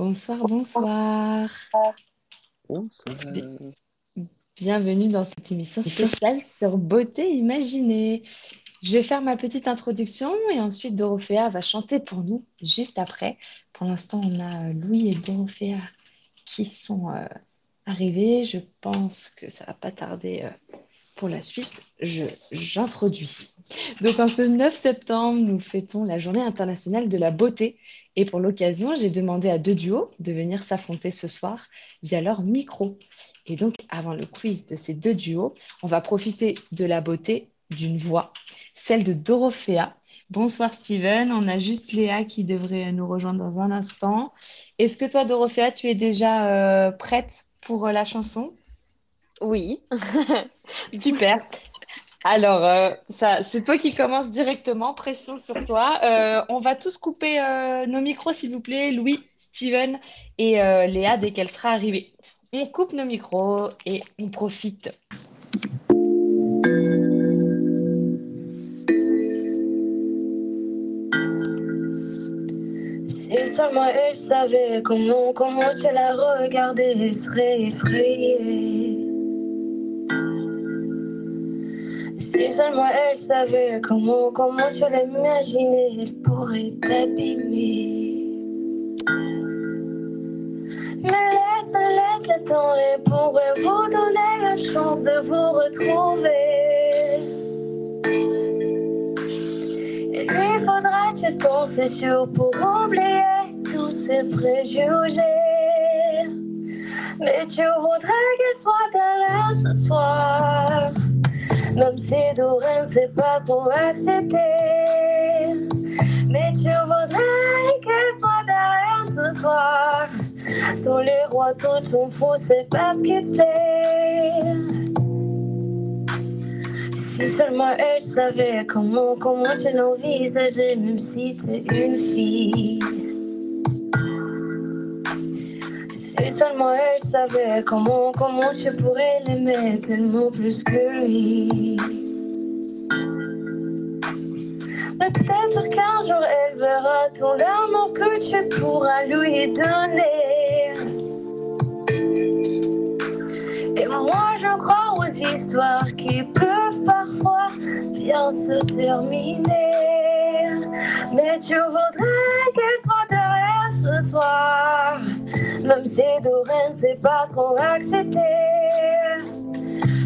Bonsoir, bonsoir. Bonsoir. Bienvenue dans cette émission spéciale sur beauté imaginée. Je vais faire ma petite introduction et ensuite Dorothea va chanter pour nous juste après. Pour l'instant, on a Louis et Dorothea qui sont euh, arrivés. Je pense que ça va pas tarder euh, pour la suite. Je, j'introduis. Donc, en ce 9 septembre, nous fêtons la Journée internationale de la beauté. Et pour l'occasion, j'ai demandé à deux duos de venir s'affronter ce soir via leur micro. Et donc, avant le quiz de ces deux duos, on va profiter de la beauté d'une voix, celle de Dorothea. Bonsoir Steven, on a juste Léa qui devrait nous rejoindre dans un instant. Est-ce que toi, Dorothea, tu es déjà euh, prête pour euh, la chanson? Oui. Super. Alors, euh, ça, c'est toi qui commences directement, pression sur toi. Euh, on va tous couper euh, nos micros, s'il vous plaît, Louis, Steven et Léa, dès qu'elle sera arrivée. On coupe nos micros et on profite. Comment, la elle serait effrayée. Si seulement elle savait comment, comment tu l'imaginais, elle pourrait t'abîmer. Mais laisse, laisse le temps et pourrait vous donner une chance de vous retrouver. Et lui faudra du temps, c'est sûr, pour oublier tous ces préjugés. Mais tu voudrais qu'elle soit derrière ce soir. Même si Doreen c'est pas trop accepté. Mais tu voudrais qu'elle soit derrière ce soir. Tous les rois, tout ton fou, c'est pas ce qui te plaît. Si seulement elle savait comment, comment tu l'envisageais, même si t'es une fille. Seulement elle savait comment, comment tu pourrais l'aimer tellement plus que lui. Peut-être qu'un jour elle verra tout l'amour que tu pourras lui donner. Et moi je crois aux histoires qui peuvent parfois bien se terminer. Mais tu voudrais qu'elle soit derrière ce soir. Même si Doreen c'est pas trop accepté.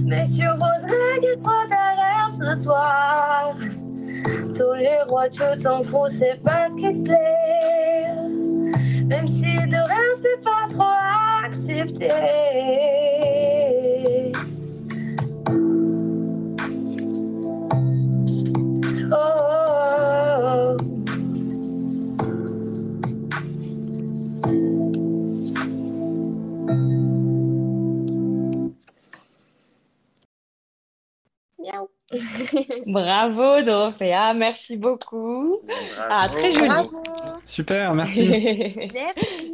Mais tu voudrais qu'elle soit derrière ce soir. Tous les rois, tu t'en fous, c'est pas ce qui te plaît. Même si Doreen c'est pas trop accepté. Bravo, Dorothea, merci beaucoup. Ah, très joli. Bravo. Super, merci.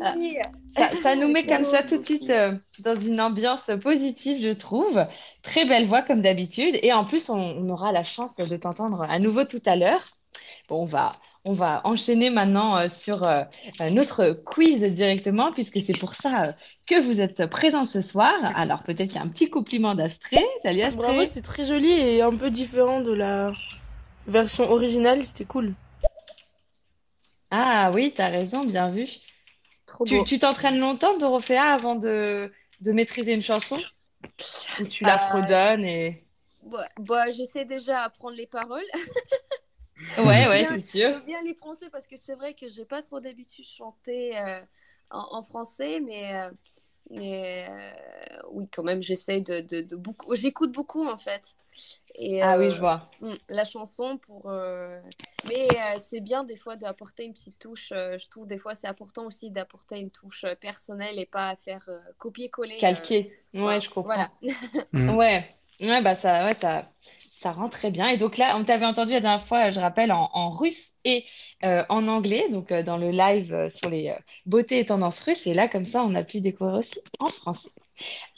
Merci. Ça, ça nous met comme ça tout de suite euh, dans une ambiance positive, je trouve. Très belle voix comme d'habitude. Et en plus, on, on aura la chance de t'entendre à nouveau tout à l'heure. Bon, on va, on va enchaîner maintenant euh, sur euh, notre quiz directement, puisque c'est pour ça euh, que vous êtes présents ce soir. Alors, peut-être qu'il y a un petit compliment d'Astrée. Salut Bravo, Astrée. c'était très joli et un peu différent de la version originale, c'était cool. Ah oui, t'as raison, bien vu. Trop Tu, beau. tu t'entraînes longtemps, Dorothea, avant de, de maîtriser une chanson? Ou tu la Euh, fredonnes et... Bah, bah, j'essaie déjà d'apprendre les paroles. Ouais, ouais, Bien- c'est sûr. bien les prononcer parce que c'est vrai que j'ai pas trop d'habitude de chanter euh, en, en français, mais, euh, mais euh, oui, quand même, j'essaie de, de, de beaucoup. J'écoute beaucoup en fait. Et, Ah oui, je vois. mm, la chanson pour. euh, Mais euh, c'est bien des fois d'apporter une petite touche. euh, je trouve des fois c'est important aussi d'apporter une touche personnelle et pas faire euh, copier-coller. euh, Calqué. Ouais, je comprends. Voilà. Mm. Ouais, ouais, bah ça, ouais, ça, ça rend très bien. Et donc là, on t'avait entendu la dernière fois, je rappelle, en, russe et euh, en anglais, donc euh, dans le live euh, sur les beautés et tendances russes. Et là, comme ça, on a pu découvrir aussi en français.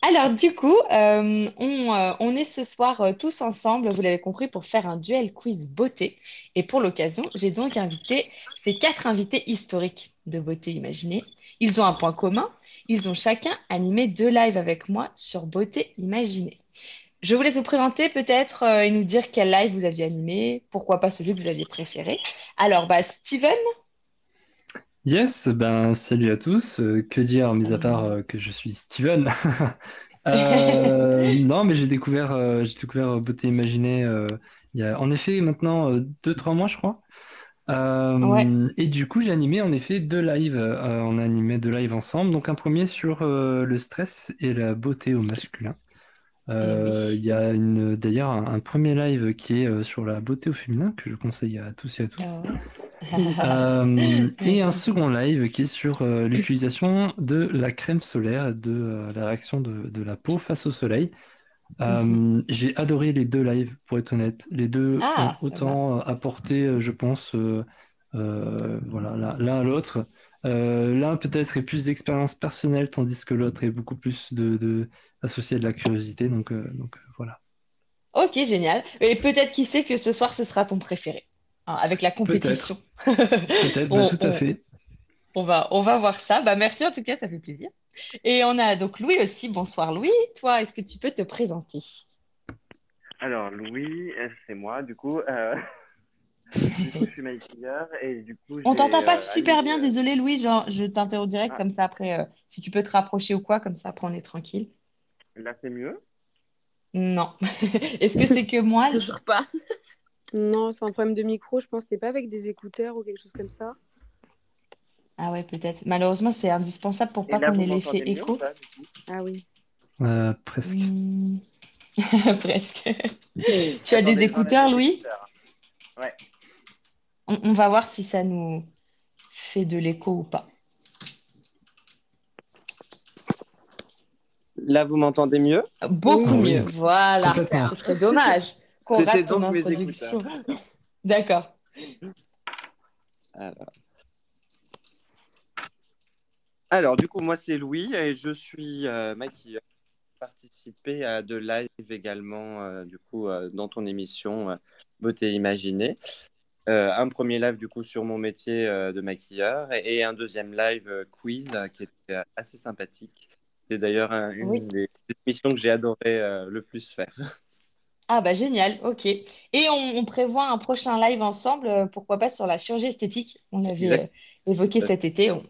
Alors, du coup, on, est ce soir tous ensemble, vous l'avez compris, pour faire un duel quiz beauté. Et pour l'occasion, j'ai donc invité ces quatre invités historiques de beauté imaginée. Ils ont un point commun, ils ont chacun animé deux lives avec moi sur Beauté Imaginée. Je vous laisse vous présenter peut-être euh, et nous dire quel live vous aviez animé, pourquoi pas celui que vous aviez préféré. Alors, bah, Steven, Yes, ben salut à tous. Euh, que dire, mis à part euh, que je suis Steven? Non, mais j'ai découvert, j'ai découvert Beauté Imaginée il y a en effet maintenant euh, deux, trois mois, je crois. ouais, et du coup, j'ai animé en effet deux lives. On a animé deux lives ensemble. Donc un premier sur le stress et la beauté au masculin. Eh Euh, oui. il y a une, d'ailleurs un, un premier live qui est euh, sur la beauté au féminin que je conseille à tous et à toutes. Ah. Euh, et un second live qui est sur euh, l'utilisation de la crème solaire et de la réaction de, de la peau face au soleil. Mhm. J'ai adoré les deux lives, pour être honnête. Les deux ont Ah, ça va. autant euh, apporté, je pense, voilà, l'un l'un à l'autre. L'un peut-être est plus d'expérience personnelle, tandis que l'autre est beaucoup plus de, de associé à de la curiosité. Donc, euh, donc euh, voilà. Ok, génial. Et peut-être qui sait que ce soir, ce sera ton préféré, hein, avec la compétition. peut-être, bah, On, tout à fait. on va, on va voir ça. Bah, merci en tout cas, ça fait plaisir. Et on a donc Louis aussi. Bonsoir Louis. Toi, est-ce que tu peux te présenter? Alors, Louis, euh, c'est moi, du coup. Euh, du coup, je suis maquilleur et du coup, On t'entend pas euh, super bien, désolé Louis, genre, je t'interromps direct Ah, comme ça après, euh, si tu peux te rapprocher ou quoi, comme ça après on est tranquille. Là, c'est mieux? Non. Est-ce que c'est que moi? Toujours pas. Non, c'est un problème de micro, je pense que t'es pas avec des écouteurs ou quelque chose comme ça? Ah ouais, peut-être. Malheureusement, c'est indispensable pour Et pas qu'on ait l'effet mieux écho. Ah oui. Euh, presque. Presque. Tu as des écouteurs, Louis? Ouais. On, on va voir si ça nous fait de l'écho ou pas. Là, vous m'entendez mieux? Beaucoup oui, mieux. Voilà. Ce serait dommage qu'on C'était rate ton donc mes introduction. écouteurs. D'accord. Alors, Alors, du coup, moi, c'est Louis et je suis euh, maquilleur. J'ai participé à de live également, euh, du coup, euh, dans ton émission euh, Beauté Imaginée. Euh, un premier live, du coup, sur mon métier euh, de maquilleur et, et un deuxième live euh, quiz euh, qui était assez sympathique. C'est d'ailleurs un- une Oui. des des émissions que j'ai adoré euh, le plus faire. Ah bah génial, ok. Et on, on prévoit un prochain live ensemble, euh, pourquoi pas sur la chirurgie esthétique. On l'avait Exact. euh, évoqué cet été, on,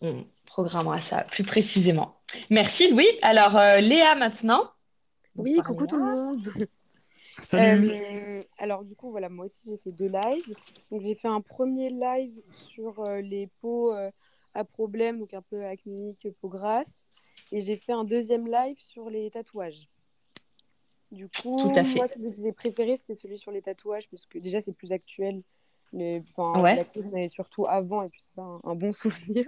on programmera ça plus précisément. Merci Louis. Alors euh, Léa maintenant. Oui, Bonsoir coucou tout le monde. Salut! Euh, alors du coup, voilà, moi aussi j'ai fait deux lives. Donc j'ai fait un premier live sur euh, les peaux euh, à problème, donc un peu acnéique, peau grasse. Et j'ai fait un deuxième live sur les tatouages. Du coup, Tout à fait. moi, celui que j'ai préféré, c'était celui sur les tatouages, parce que déjà, c'est plus actuel. Mais, Ouais. la cause, mais surtout avant, et puis c'est un, un bon souvenir.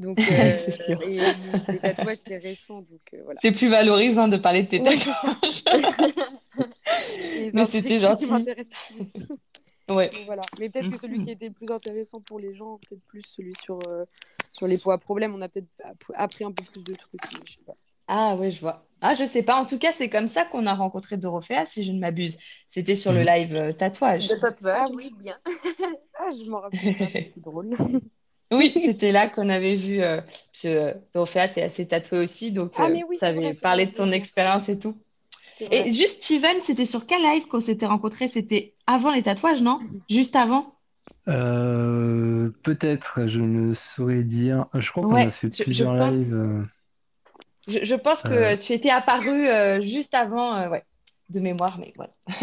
Donc, C'est euh, sûr. et les tatouages, c'est récent, donc euh, voilà. C'est plus valorisant de parler de tes ça. tatouages. Mais c'était gentil. plus. Ouais. Donc, voilà. Mais peut-être que celui qui était le plus intéressant pour les gens, peut-être plus celui sur, euh, sur les poids à problème. On a peut-être app- appris un peu plus de trucs. mais je sais pas. Ah ouais, je vois. Ah, je sais pas. En tout cas, c'est comme ça qu'on a rencontré Dorothea, si je ne m'abuse. C'était sur le Mhm. live euh, tatouage. De tatouage, Ah oui, bien. Ah, je m'en rappelle c'est drôle. Oui, c'était là qu'on avait vu. Euh, parce que euh, Dorothea, t'es assez tatouée aussi, donc Ah, euh, mais oui, vrai, c'est parlé vrai, de ton oui, expérience et tout. Et juste, Steven, c'était sur quel live qu'on s'était rencontrés? C'était avant les tatouages, non? Juste avant? Euh, peut-être, je ne saurais dire. Je crois qu'on a fait je, je plusieurs pense, lives. euh, je, je pense que euh, tu étais apparu euh, juste avant, euh, ouais, de mémoire, mais voilà.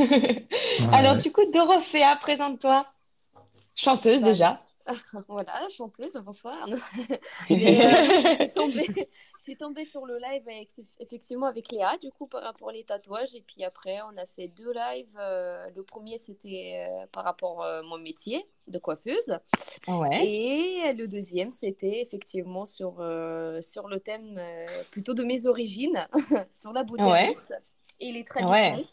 ouais, Alors, ouais. du coup, Dorothea, présente-toi. Chanteuse déjà. Voilà, chanteuse, bonsoir. Mais euh, je suis tombée, je suis tombée sur le live avec, effectivement avec Léa, du coup, par rapport aux tatouages. Et puis après, on a fait deux lives. Euh, le premier, c'était euh, par rapport à mon métier de coiffeuse. Ouais, Et le deuxième, c'était effectivement sur, euh, sur le thème euh, plutôt de mes origines, sur la beauté ouais, et les ouais. traditions.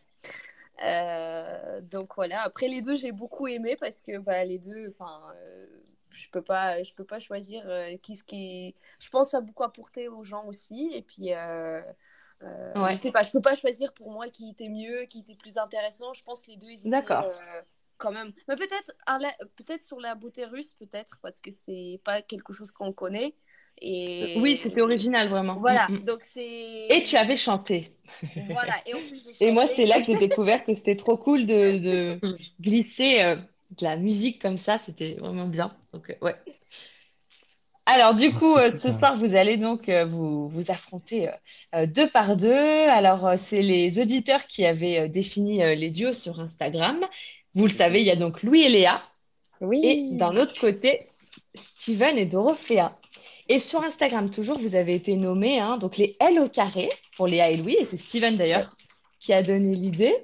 Euh, donc voilà, après les deux, j'ai beaucoup aimé parce que bah, les deux, enfin, euh, je peux pas, je peux pas choisir euh, qui, ce qui, je pense a beaucoup apporté aux gens aussi. Et puis, euh, euh, Ouais, je sais pas, je peux pas choisir pour moi qui était mieux, qui était plus intéressant. Je pense les deux, ils étaient d'accord. quand même. Mais peut-être, peut-être sur la beauté russe, peut-être parce que c'est pas quelque chose qu'on connaît. Et Oui, c'était original vraiment. Voilà, Mm, mm. donc c'est. Et tu avais chanté. Voilà, et en plus j'ai Et moi, c'est là que j'ai découvert que c'était trop cool de, de glisser euh, de la musique comme ça. C'était vraiment bien. Donc, euh, ouais. Alors, du Ah, coup, euh, ce soir, vous allez donc euh, vous, vous affronter euh, deux par deux. Alors, euh, c'est les auditeurs qui avaient euh, défini euh, les duos sur Instagram. Vous le savez, il y a donc Louis et Léa. Et Oui. d'un autre côté, Steven et Dorothea. Et sur Instagram, toujours, vous avez été nommés, hein, donc les L au carré pour Léa et Louis, et c'est Steven d'ailleurs qui a donné l'idée.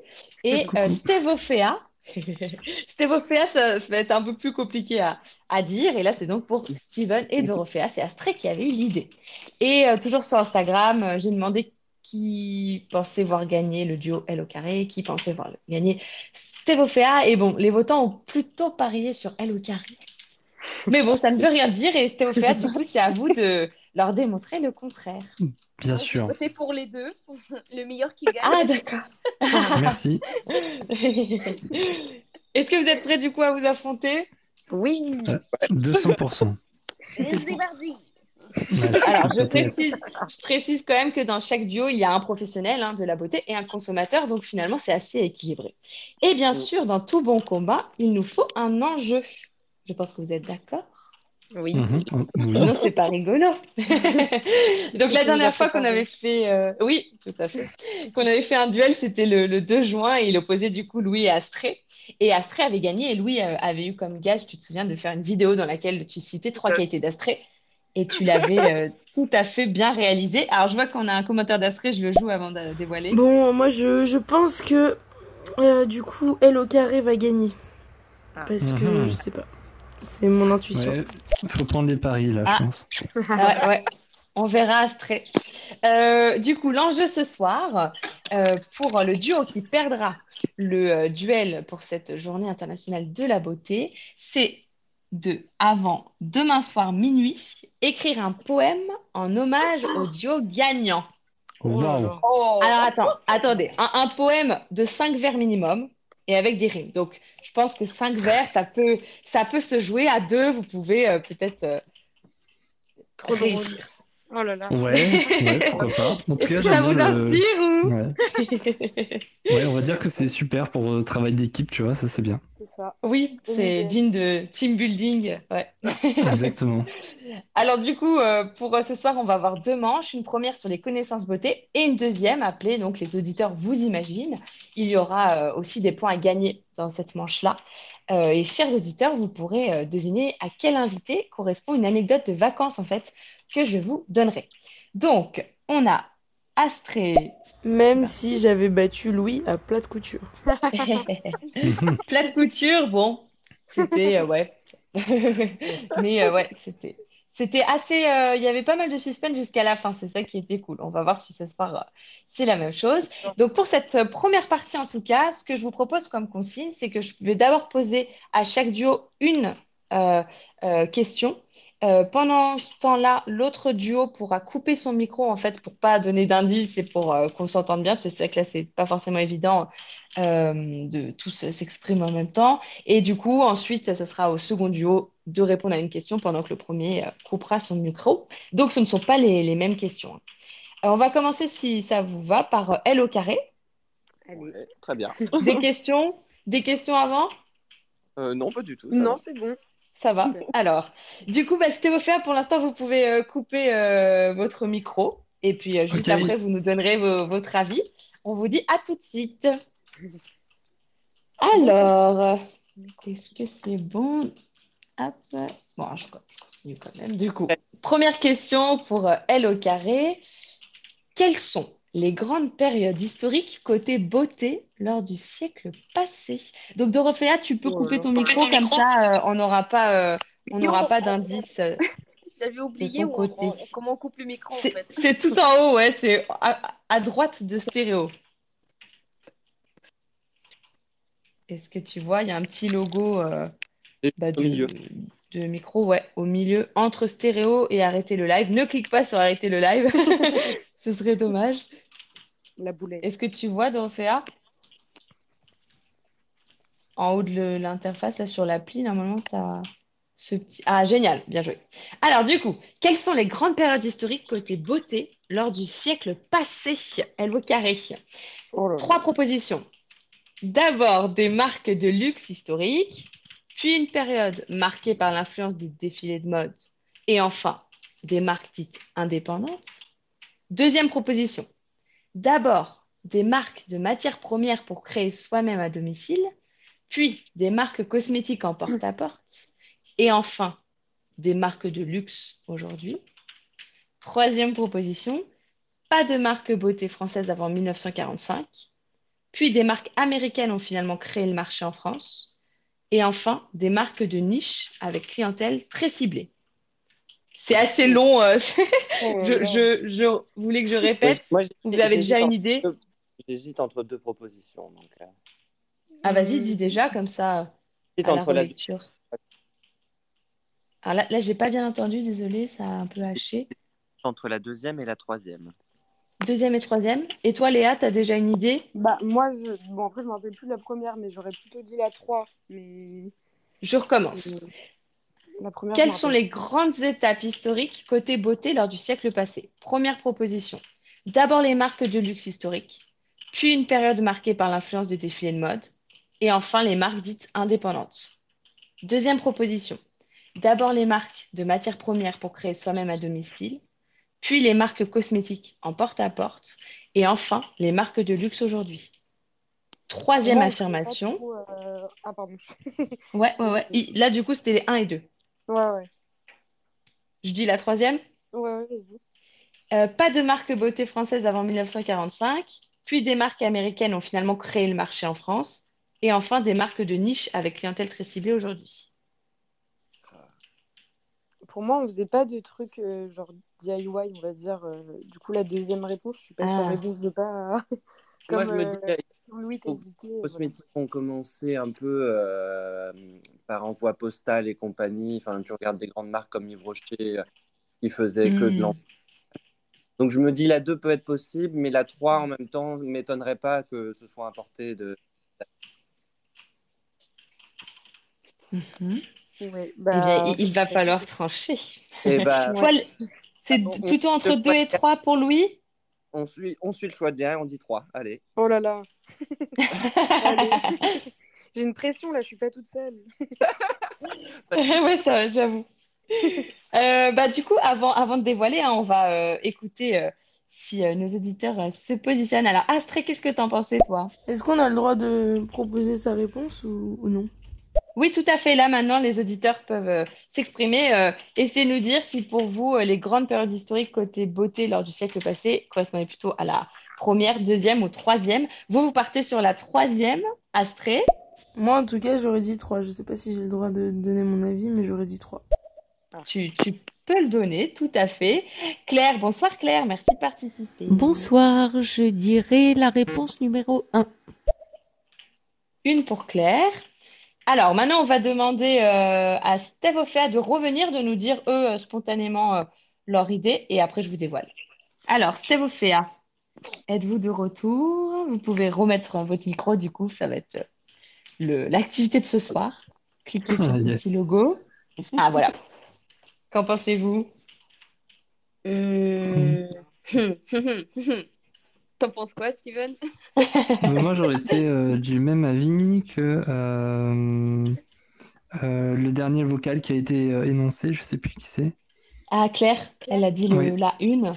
Et euh, Stévophea. Stévophea, ça va être un peu plus compliqué à, à dire. Et là, c'est donc pour Steven et Dorothea. C'est Astrée qui avait eu l'idée. Et euh, toujours sur Instagram, euh, j'ai demandé qui pensait voir gagner le duo L au carré, qui pensait voir gagner Stévophea. Et bon, les votants ont plutôt parié sur L au carré. Mais bon, ça ne veut rien dire. Et Stévophea, du coup, c'est à vous de leur démontrer le contraire. Bien Donc, sûr. Votez pour les deux, le meilleur qui gagne. Ah, d'accord. Merci. Est-ce que vous êtes prêts du coup à vous affronter? Oui. 200%. Parti. Ouais, Alors, je peut-être. précise, je précise quand même que dans chaque duo, il y a un professionnel hein, de la beauté et un consommateur, donc finalement, c'est assez équilibré. Et bien sûr, dans tout bon combat, il nous faut un enjeu. Je pense que vous êtes d'accord? Oui. Mhm. Sinon, c'est pas rigolo. Donc, la dernière fois qu'on avait fait, euh, oui, tout à fait, qu'on avait fait un duel, c'était le, le 2 juin et il opposait du coup Louis et Astrée. Et Astrée avait gagné et Louis euh, avait eu comme gage, tu te souviens, de faire une vidéo dans laquelle tu citais trois qualités d'Astrée et tu l'avais euh, tout à fait bien réalisé. Alors, je vois qu'on a un commentaire d'Astrée, je le joue avant de dévoiler. Bon, moi je, je pense que euh, du coup, elle au carré va gagner. Ah. Parce que Mhm. je sais pas. C'est mon intuition. Ouais, faut prendre les paris là, Ah. je pense. Ah ouais, ouais. On verra Astrée. Euh, du coup, l'enjeu ce soir, euh, pour le duo qui perdra le euh, duel pour cette journée internationale de la beauté, c'est de, avant demain soir minuit, écrire un poème en hommage au duo gagnant. Oh. Alors attends, attendez, un, un poème de 5 vers minimum et avec des rimes. Donc, je pense que 5 vers, ça peut, ça peut se jouer à deux. Vous pouvez euh, peut-être euh, Trop drôle. réussir. Oh là là. Ouais, ouais, pourquoi pas. En tout cas, ça vous le. inspire ou Ouais. Ouais, on va dire que c'est super pour le travail d'équipe, tu vois, ça c'est bien. C'est ça. Oui, c'est digne de team building. Ouais. Exactement. Alors du coup, euh, pour euh, ce soir, on va avoir deux manches, une première sur les connaissances beauté et une deuxième appelée donc les auditeurs vous imaginent. Il y aura euh, aussi des points à gagner dans cette manche-là. Et chers auditeurs, vous pourrez deviner à quel invité correspond une anecdote de vacances en fait que je vous donnerai. Donc, on a Astrée, Même si j'avais battu Louis à plat de couture. plat de couture, bon, c'était ouais. Mais euh, ouais, c'était c'était assez euh, il y avait pas mal de suspense jusqu'à la fin, c'est ça qui était cool. On va voir si ce soir c'est la même chose. Donc pour cette euh, première partie en tout cas, ce que je vous propose comme consigne, c'est que je vais d'abord poser à chaque duo une euh, question. Euh, pendant ce temps-là, l'autre duo pourra couper son micro en fait pour pas donner d'indices et pour euh, qu'on s'entende bien, parce que c'est vrai que là c'est pas forcément évident euh, de tous s'exprimer en même temps. Et du coup, ensuite, ce sera au second duo de répondre à une question pendant que le premier euh, coupera son micro. Donc, ce ne sont pas les, les mêmes questions. on va commencer, si ça vous va, par L au carré. Allez. Ouais, très bien. Des questions, des questions avant? Euh, non, pas du tout. ça Non, va. c'est bon. Ça va. Alors, du coup, bah, Stéphane, pour l'instant, vous pouvez euh, couper euh, votre micro. Et puis, euh, juste après, vous nous donnerez vos- votre avis. On vous dit à tout de suite. Alors, est-ce que c'est bon? Hop. Bon, je continue quand même. Du coup, première question pour euh, L au carré. Quelles sont les grandes périodes historiques côté beauté lors du siècle passé? Donc, Dorothea, tu peux Oh couper ton micro, comme ça, euh, on n'aura pas, euh, on n'aura pas d'indice. euh, J'avais oublié ton où on- côté. on- comment on coupe le micro en C'est fait. c'est tout en haut, ouais, c'est à, à droite de stéréo. Est-ce que tu vois, il y a un petit logo euh, bah, au de, milieu. de micro, ouais, au milieu, entre stéréo et arrêter le live. Ne clique pas sur arrêter le live, ce serait dommage. La boulette. Est-ce que tu vois, Dorothea? En haut de l'interface, là, sur l'appli, normalement, tu as ce petit... Ah, génial, bien joué. Alors, du coup, quelles sont les grandes périodes historiques côté beauté lors du siècle passé? Elle au carré. Oh. Trois propositions. D'abord, des marques de luxe historiques, puis une période marquée par l'influence des défilés de mode, et enfin, des marques dites indépendantes. Deuxième proposition. D'abord, des marques de matières premières pour créer soi-même à domicile, puis des marques cosmétiques en porte-à-porte, et enfin, des marques de luxe aujourd'hui. Troisième proposition, pas de marque beauté française avant 1945, puis des marques américaines ont finalement créé le marché en France, et enfin, des marques de niche avec clientèle très ciblée. C'est assez long. euh, Oh je, là. je, je voulais que je répète. Moi, Vous avez déjà une idée deux- J'hésite entre deux propositions. Donc, euh, Ah, vas-y, dis déjà, comme ça, j'hésite à la entre la relecture. Alors là, là j'ai pas bien entendu, désolé, ça a un peu haché. entre la deuxième et la troisième. Deuxième et troisième. Et toi, Léa, tu as déjà une idée? Bah, moi, je... bon, après, je me rappelle plus de la première, mais j'aurais plutôt dit la 3. Mais Je recommence. La première, je Quelles sont les grandes étapes historiques côté beauté lors du siècle passé? Première proposition. D'abord les marques de luxe historiques, puis une période marquée par l'influence des défilés de mode, et enfin les marques dites indépendantes. Deuxième proposition. D'abord les marques de matières premières pour créer soi-même à domicile, puis les marques cosmétiques en porte-à-porte, et enfin les marques de luxe aujourd'hui. Troisième Moi, affirmation. trop, euh, Ah, pardon. Ouais, ouais, ouais. Là, du coup, c'était les 1 et 2. Ouais, ouais. Je dis la troisième. Ouais, ouais, vas-y. Euh, pas de marque beauté française avant 1945, puis des marques américaines ont finalement créé le marché en France, et enfin des marques de niche avec clientèle très ciblée aujourd'hui. Pour moi, on faisait pas de trucs euh, genre DIY, on va dire. euh, Du coup, la deuxième réponse, je suis pas sûre, Ah. mais bon, je veux pas. Moi, Comme je me dis, Louis, les voilà. cosmétiques ont commencé un peu euh, par envoi postal et compagnie. Enfin, tu regardes des grandes marques comme Yves Rocher euh, qui faisaient que de Hmm. l'en. Donc, je me dis la 2 peut être possible, mais la 3 en même temps ne m'étonnerait pas que ce soit importé de. Mhm. Ouais, Eh bah, bien, il, il va falloir trancher. Et bah, Toi, c'est on- plutôt entre le 2 et 3 pour Louis? On suit, on suit le choix de derrière, on dit 3. Allez. Oh là là. J'ai une pression là, je suis pas toute seule. Ouais, ça, j'avoue. Euh, bah, du coup, avant, avant de dévoiler, hein, on va euh, écouter euh, si euh, nos auditeurs euh, se positionnent. Alors, Astrée, qu'est-ce que t'en pensais, toi? Est-ce qu'on a le droit de proposer sa réponse ou, ou non? Oui, tout à fait. Là, maintenant, les auditeurs peuvent euh, s'exprimer. Euh, essayez de nous dire si pour vous, euh, les grandes périodes historiques côté beauté lors du siècle passé correspondaient plutôt à la première, deuxième ou troisième. Vous, vous partez sur la troisième, Astrée. Moi, en tout cas, j'aurais dit 3. Je sais pas si j'ai le droit de donner mon avis, mais j'aurais dit 3. Tu, tu peux le donner, tout à fait. Claire, bonsoir Claire, merci de participer. Bonsoir, je dirais la réponse numéro 1. Une pour Claire. Alors, maintenant, on va demander euh, à Steve Offea de revenir, de nous dire, eux, euh, spontanément, euh, leur idée, et après, je vous dévoile. Alors, Steve Offea, êtes-vous de retour? Vous pouvez remettre votre micro, du coup, ça va être le, l'activité de ce soir. Cliquez sur Ah, ce yes. petit logo. Ah, voilà. Qu'en pensez-vous? Hmm. T'en penses quoi, Steven? Euh, moi, j'aurais été euh, du même avis que euh, euh, le dernier vocal qui a été euh, énoncé, je sais plus qui c'est. Ah, Claire, elle a dit le, Oui. la une.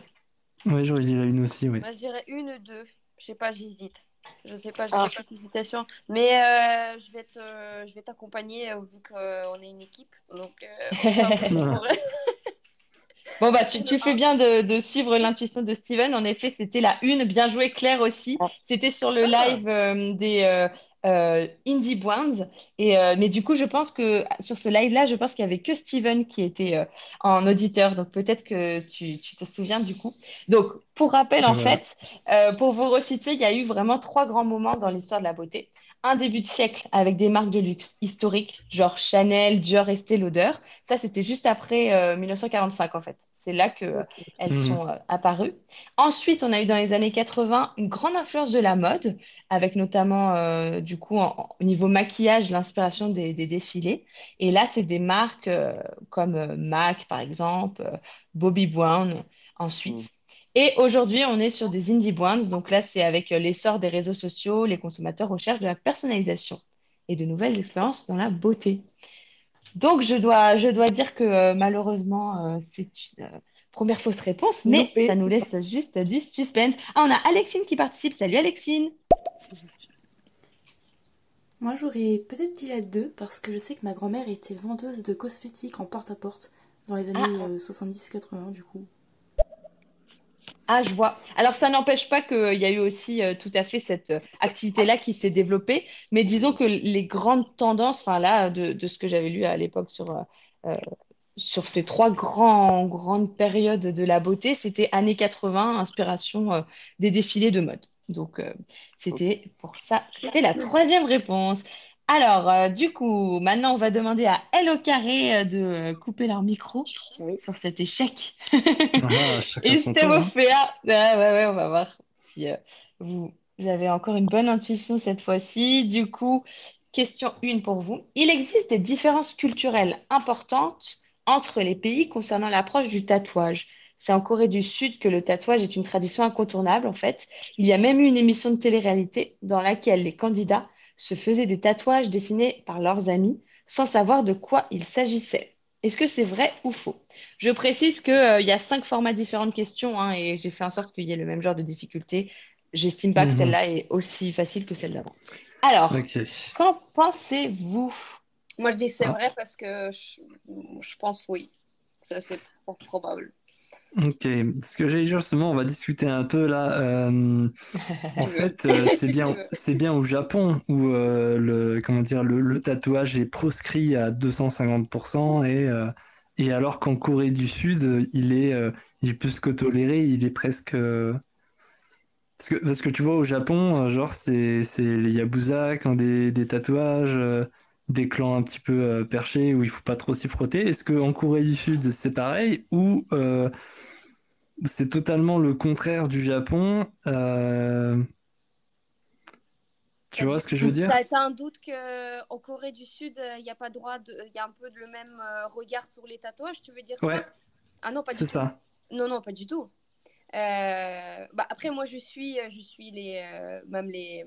Ouais, j'aurais dit la une aussi, oui. Moi, je dirais une ou deux. Je sais pas, j'hésite. Je sais pas, j'ai Ah. une petite hésitation. Mais euh, je vais te, je vais t'accompagner euh, vu qu'on est une équipe. Donc, euh, on Bon, bah, tu, tu fais bien de, de suivre l'intuition de Steven. En effet, c'était la une. Bien joué, Claire aussi. C'était sur le Ah. live euh, des euh, euh, Indie Brands. Et, euh, mais du coup, je pense que sur ce live-là, je pense qu'il n'y avait que Steven qui était euh, en auditeur. Donc, peut-être que tu, tu te souviens du coup. Donc, pour rappel, en fait, euh, pour vous resituer, il y a eu vraiment trois grands moments dans l'histoire de la beauté. Un début de siècle avec des marques de luxe historiques, genre Chanel, Dior, Estée Lauder. Ça, c'était juste après euh, 1945, en fait. C'est là qu'elles elles Mhm. sont euh, apparues. Ensuite, on a eu dans les années 80 une grande influence de la mode, avec notamment, euh, du coup, au niveau maquillage, l'inspiration des, des défilés. Et là, c'est des marques euh, comme euh, MAC, par exemple, euh, Bobbi Brown, ensuite. Mm. Et aujourd'hui, on est sur des indie brands. Donc là, c'est avec euh, l'essor des réseaux sociaux, les consommateurs recherchent de la personnalisation et de nouvelles expériences dans la beauté. Donc, je dois, je dois dire que euh, malheureusement, euh, c'est une euh, première fausse réponse, mais Loupé. ça nous laisse juste du suspense. Ah, on a Alexine qui participe. Salut Alexine. Moi, j'aurais peut-être dit la 2 parce que je sais que ma grand-mère était vendeuse de cosmétiques en porte-à-porte dans les années Ah. euh, 70-80, du coup. Ah, je vois. Alors, ça n'empêche pas qu'il y a eu aussi euh, tout à fait cette euh, activité-là qui s'est développée, mais disons que les grandes tendances, enfin là, de, de ce que j'avais lu à l'époque sur, euh, sur ces trois grands, grandes périodes de la beauté, c'était années 80, inspiration des défilés de mode. Donc, c'était pour ça, c'était la troisième réponse. Alors, euh, du coup, maintenant, on va demander à Elle au carré euh, de euh, couper leur micro Oui. sur cet échec. Ah, Et hein. Stéphophéa, ouais, ouais, ouais, on va voir si euh, vous avez encore une bonne intuition cette fois-ci. Du coup, question 1 pour vous. Il existe des différences culturelles importantes entre les pays concernant l'approche du tatouage. C'est en Corée du Sud que le tatouage est une tradition incontournable, en fait. Il y a même eu une émission de télé-réalité dans laquelle les candidats se faisaient des tatouages dessinés par leurs amis sans savoir de quoi il s'agissait. Est-ce que c'est vrai ou faux? Je précise qu'il y a cinq formats différents de questions hein, et j'ai fait en sorte qu'il y ait le même genre de difficulté. J'estime pas que Mhm. celle-là est aussi facile que celle d'avant. Alors, qu'en pensez-vous? Moi, je dis c'est Ah. vrai parce que je, je pense oui. Ça, c'est probable. Ok, ce que j'ai justement, on va discuter un peu là. euh, en fait, euh, c'est bien, c'est bien au Japon où euh, le, comment dire, le, le tatouage est proscrit à 250% et, et alors qu'en Corée du Sud, il est, il est plus que toléré, il est presque. Parce que, parce que tu vois, au Japon, genre, c'est, c'est les Yakuza qui ont des, des tatouages, des clans un petit peu euh, perchés où il faut pas trop s'y frotter. Est-ce qu'en Corée du Sud, c'est pareil ou euh, c'est totalement le contraire du Japon? euh, Tu vois ce que je veux dire? T'as t'as un doute qu'en Corée du Sud, il n'y a pas droit de. Il y a un peu le même euh, regard sur les tatouages, tu veux dire Ouais, ça? Ah non, pas du c'est tout. ça. Non, non, pas du tout. Euh, bah, après, moi, je suis, je suis les, euh, même les,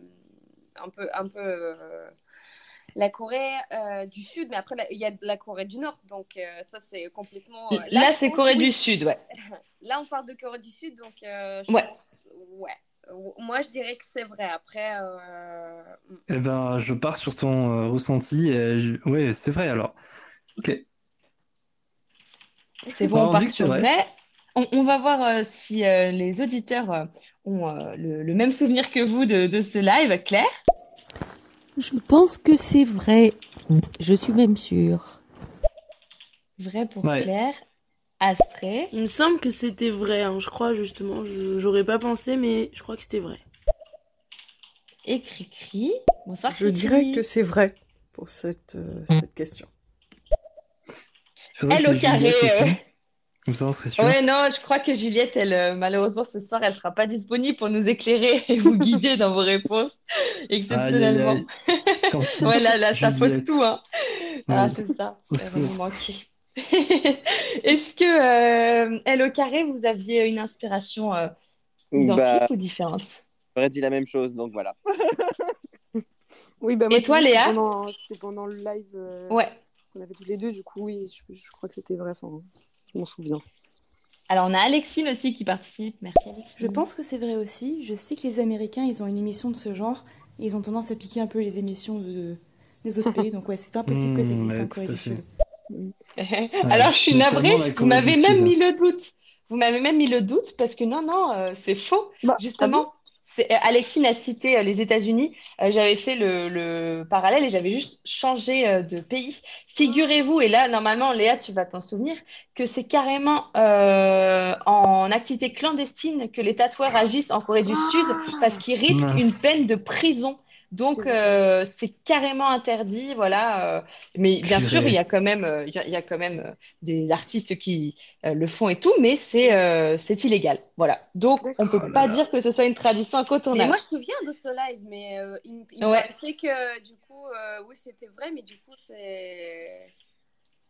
un peu, un peu euh, la Corée euh, du Sud, mais après, il y a de la Corée du Nord, donc euh, ça, c'est complètement. euh, Là, c'est Corée du oui. Sud, ouais. Là, on parle de Corée du Sud, donc euh, je Ouais. pense, ouais. Moi, je dirais que c'est vrai. Après, euh, Eh ben, je pars sur ton euh, ressenti. et je- Ouais, c'est vrai alors. Ok. C'est bon, Bah, on on part dit que c'est sur vrai. vrai. On, on va voir euh, si euh, les auditeurs euh, ont euh, le, le même souvenir que vous de, de ce live. Claire? Je pense que c'est vrai. Je suis même sûre. Vrai pour Ouais. Claire. Astrée. Il me semble que c'était vrai, hein, je crois justement. Je- J'aurais pas pensé, mais je crois que c'était vrai. Et Cricri. Bonsoir, Je Cricri. dirais que c'est vrai pour cette, euh, cette question. Elle au carré. Comme ça, on serait sûr. Ouais, non, je crois que Juliette, elle, euh, malheureusement, ce soir, elle sera pas disponible pour nous éclairer et vous guider dans vos réponses, Aïe, aïe, exceptionnellement. aïe. Tant pis, Ouais, là, là, ça pose tout, hein. Ah, c'est ça. Au Elle va nous secours. manquer. Est-ce que, euh, elle au carré, vous aviez une inspiration euh, identique Bah, ou différente? j'aurais dit la même chose, donc voilà. Oui, bah moi, Et tu toi, c'était Léa? pendant, c'était pendant le live euh, Ouais. qu'on avait tous les deux, du coup, oui, je, je crois que c'était vrai, enfin, je m'en souviens. Alors, on a Alexine aussi qui participe. Merci, Alexine. Je pense que c'est vrai aussi. Je sais que les Américains, ils ont une émission de ce genre. Et ils ont tendance à piquer un peu les émissions de- des autres pays. Donc ouais, c'est pas impossible que ça Mmh, existe ouais, en Corée du. Sud. Alors, je suis navrée, vous m'avez même mis le doute. Vous m'avez même mis le doute parce que non, non, euh, c'est faux. Bah, ah bon? Justement, euh, Alexine a cité euh, les États-Unis. Euh, j'avais fait le, le parallèle et j'avais juste changé euh, de pays. Figurez-vous, et là, normalement, Léa, tu vas t'en souvenir, que c'est carrément euh, en activité clandestine que les tatoueurs agissent en Corée du Sud parce qu'ils risquent une peine de prison. Donc, euh, c'est carrément interdit, voilà. euh, mais bien sûr, il y a quand même, euh, il y a, quand même des artistes qui le font et tout, mais c'est c'est illégal, voilà. Donc, on peut Oh pas là. dire que ce soit une tradition Mais incontournable. moi, je me souviens de ce live, mais il, me- il Ouais. que du coup, oui, c'était vrai, mais du coup, c'est.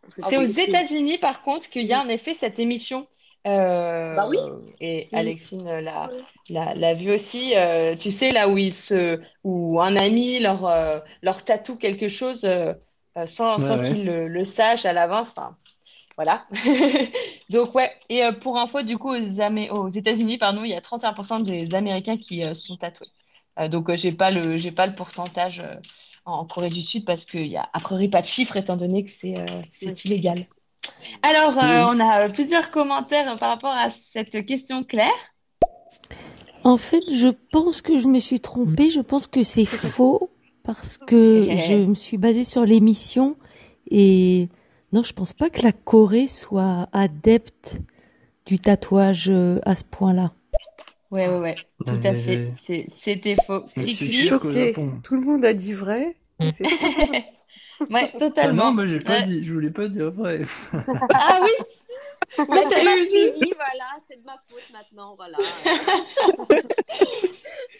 C'est aux États-Unis, par contre, qu'il y a en effet cette émission. Euh, Bah oui. Et Oui. Alexine l'a, l'a, l'a vu aussi. euh, tu sais, là où ils se, où un ami leur, euh, leur tatoue quelque chose sans, Ouais, sans ouais. qu'il le, le sache à l'avance. Enfin, voilà. Donc, ouais. Et euh, pour info, du coup, aux, Amé- aux États-Unis, pardon, il y a 31% des Américains qui euh, sont tatoués. Euh, donc, euh, j'ai pas le, j'ai pas le pourcentage euh, en, Corée du Sud parce qu'il y a a priori pas de chiffre étant donné que c'est euh, c'est illégal. Alors, euh, on a euh, plusieurs commentaires par rapport à cette question, Claire. En fait, je pense que je me suis trompée. Je pense que c'est faux parce que je me suis basée sur l'émission et non, je pense pas que la Corée soit adepte du tatouage euh, à ce point-là. Ouais, ouais, ouais, tout à Ouais, fait. C'était faux. Mais c'est sûr. Japon. Tout le monde a dit vrai. mais. Ouais, Ah totalement. non, moi j'ai pas Ouais. dit, je voulais pas dire vrai. Ah oui, tu t'as eu- suivi, voilà, c'est de ma faute maintenant, voilà.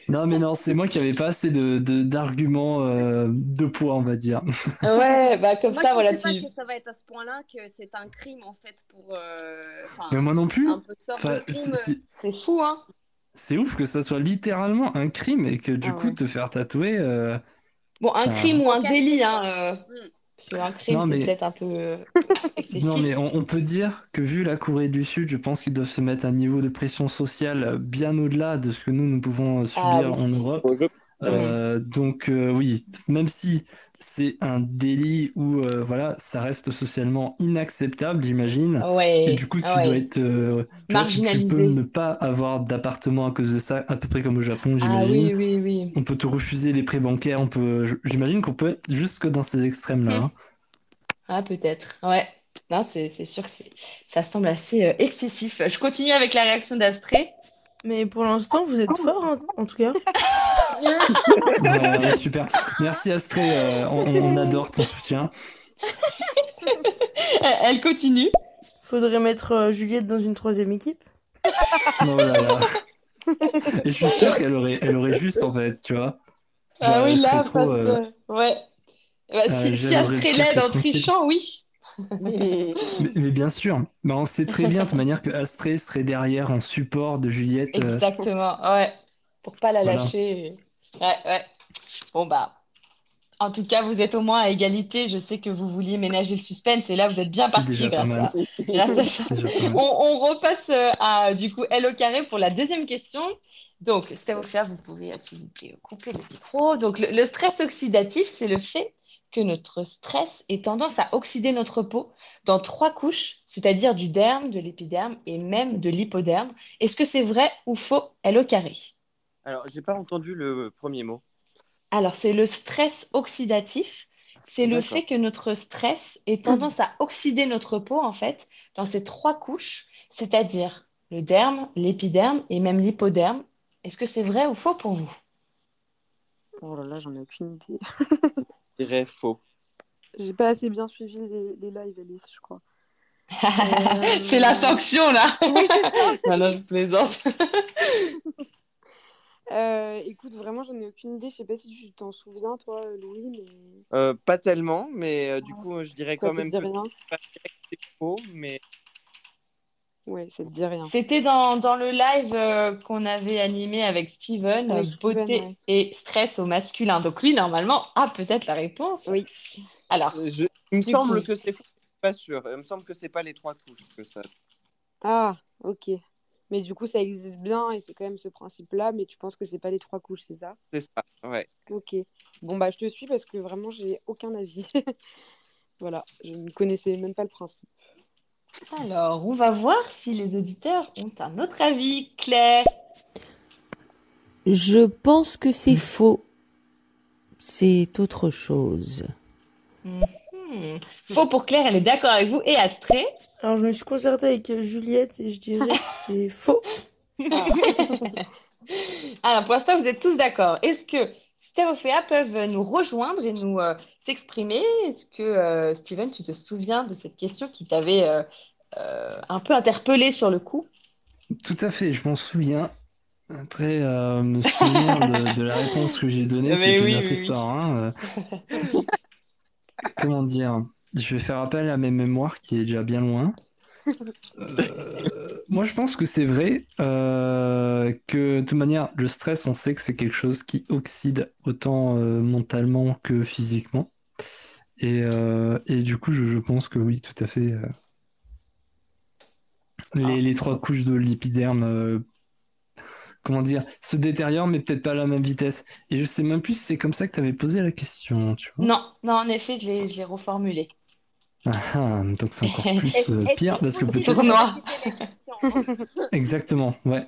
Non, mais non, c'est moi qui avais pas assez de, de- d'arguments euh, de poids, on va dire. ouais, bah comme Moi, ça, je voilà, pensais pas que ça va être à ce point-là, que c'est un crime en fait pour. euh, Mais moi non plus. un peu de sorte Enfin, de crime. c'est, fou, hein. c'est ouf que ça soit littéralement un crime et que du Ah coup ouais. te faire tatouer. euh, Bon, un ça- crime ou un délit, hein. euh, un crime, Non, c'est mais- peut-être un peu euh. Non, mais on, on peut dire que vu la Corée du Sud, je pense qu'ils doivent se mettre un niveau de pression sociale bien au-delà de ce que nous, nous pouvons euh, Ah subir oui. en Europe. Euh, donc euh, oui, même si c'est un délit où euh, voilà, ça reste socialement inacceptable, j'imagine. Ouais, Et du coup, tu ouais. dois être, euh, tu vois, tu, tu peux ne pas avoir d'appartement à cause de ça, à peu près comme au Japon, Ah j'imagine. oui, oui, oui. On peut te refuser les prêts bancaires, on peut, j'imagine qu'on peut être jusque dans ces extrêmes-là. Hmm. hein. Ah, peut-être. Ouais. Non, c'est sûr que c'est ça semble assez euh, excessif. Je continue avec la réaction d'Astrée. Mais pour l'instant, vous êtes fort, hein, en tout cas. Ouais, ouais, super. Merci Astrée, euh, on, on adore ton soutien. Elle continue. Faudrait mettre euh, Juliette dans une troisième équipe. Oh là là. Et je suis sûr qu'elle aurait, elle aurait juste en fait, tu vois. Genre, Ah oui, là, trop, parce euh, Ouais. Bah, euh, si Astrée l'aide en trichant, oui. Mais, mais bien sûr, bah, on sait très bien de toute manière que Astrée serait derrière en support de Juliette. euh, Exactement, ouais. Pour pas la Voilà. lâcher. Ouais, ouais. Bon, bah. En tout cas, vous êtes au moins à égalité. Je sais que vous vouliez ménager le suspense et là, vous êtes bien parti déjà pas grâce mal. à, grâce à ça. C'est déjà pas On, mal. on repasse euh, à du coup L au carré pour la deuxième question. Donc, c'est à vous pouvez euh, s'il vous plaît couper le micro. Donc, le, le stress oxydatif, c'est le fait que notre stress ait tendance à oxyder notre peau dans trois couches, c'est-à-dire du derme, de l'épiderme et même de l'hypoderme. Est-ce que c'est vrai ou faux L au carré? Alors, j'ai pas entendu le premier mot. Alors, c'est le stress oxydatif. C'est le fait que notre stress ait tendance à oxyder notre peau, en fait, dans ces trois couches, c'est-à-dire le derme, l'épiderme et même l'hypoderme. Est-ce que c'est vrai ou faux pour vous? Oh là là, j'en ai aucune idée. Je dirais faux. J'ai pas assez bien suivi les, les lives, Alice, je crois. C'est la sanction, là. Oui. Non, non, je plaisante. Euh, écoute, vraiment, j'en ai aucune idée. Je sais pas si tu t'en souviens, toi, Louis, mais Euh, pas tellement, mais euh, du coup, je dirais ça quand te même dit que rien. c'est faux, mais Ouais, ça te dit rien. C'était dans, dans le live euh, qu'on avait animé avec Steven, Avec euh, Steven, beauté ouais. et stress au masculin. Donc lui, normalement, a peut-être la réponse. Oui. Alors, euh, je- il me semble coup. que c'est faux, je suis pas sûr. Il me semble que c'est pas les trois couches que ça. Ah, ok. Mais du coup, ça existe bien et c'est quand même ce principe-là, mais tu penses que c'est pas les trois couches, c'est ça? C'est ça, ouais. Ok. Bon, bah, je te suis parce que vraiment, j'ai aucun avis. Voilà, je ne connaissais même pas le principe. alors, on va voir si les auditeurs ont un autre avis. Claire, Je pense que c'est faux. C'est autre chose. Mhm. faux pour Claire, elle est d'accord avec vous. Et Astrée, Alors, je me suis concertée avec euh, Juliette et je dirais que c'est faux. alors pour l'instant, vous êtes tous d'accord. Est-ce que Stéphophéa peuvent nous rejoindre et nous euh, s'exprimer? Est-ce que, euh, Steven, tu te souviens de cette question qui t'avait euh, euh, un peu interpellé sur le coup? Tout à fait, je m'en souviens. Après, euh, me souvenir de, de la réponse que j'ai donnée, c'est une oui, autre histoire. Comment dire? Je vais faire appel à mes mémoires qui est déjà bien loin. Euh, moi, je pense que c'est vrai euh, que de toute manière, le stress, on sait que c'est quelque chose qui oxyde autant euh, mentalement que physiquement. Et, et du coup, je, je pense que oui, tout à fait. les, les trois couches de l'épiderme, comment dire, se détériorent, mais peut-être pas à la même vitesse. Et je sais même plus si c'est comme ça que tu avais posé la question, tu vois. Non, non, en effet, je l'ai, je l'ai reformulé. Ah, ah, donc c'est encore plus euh, pire parce que peut-être. Tournoi. Exactement, ouais.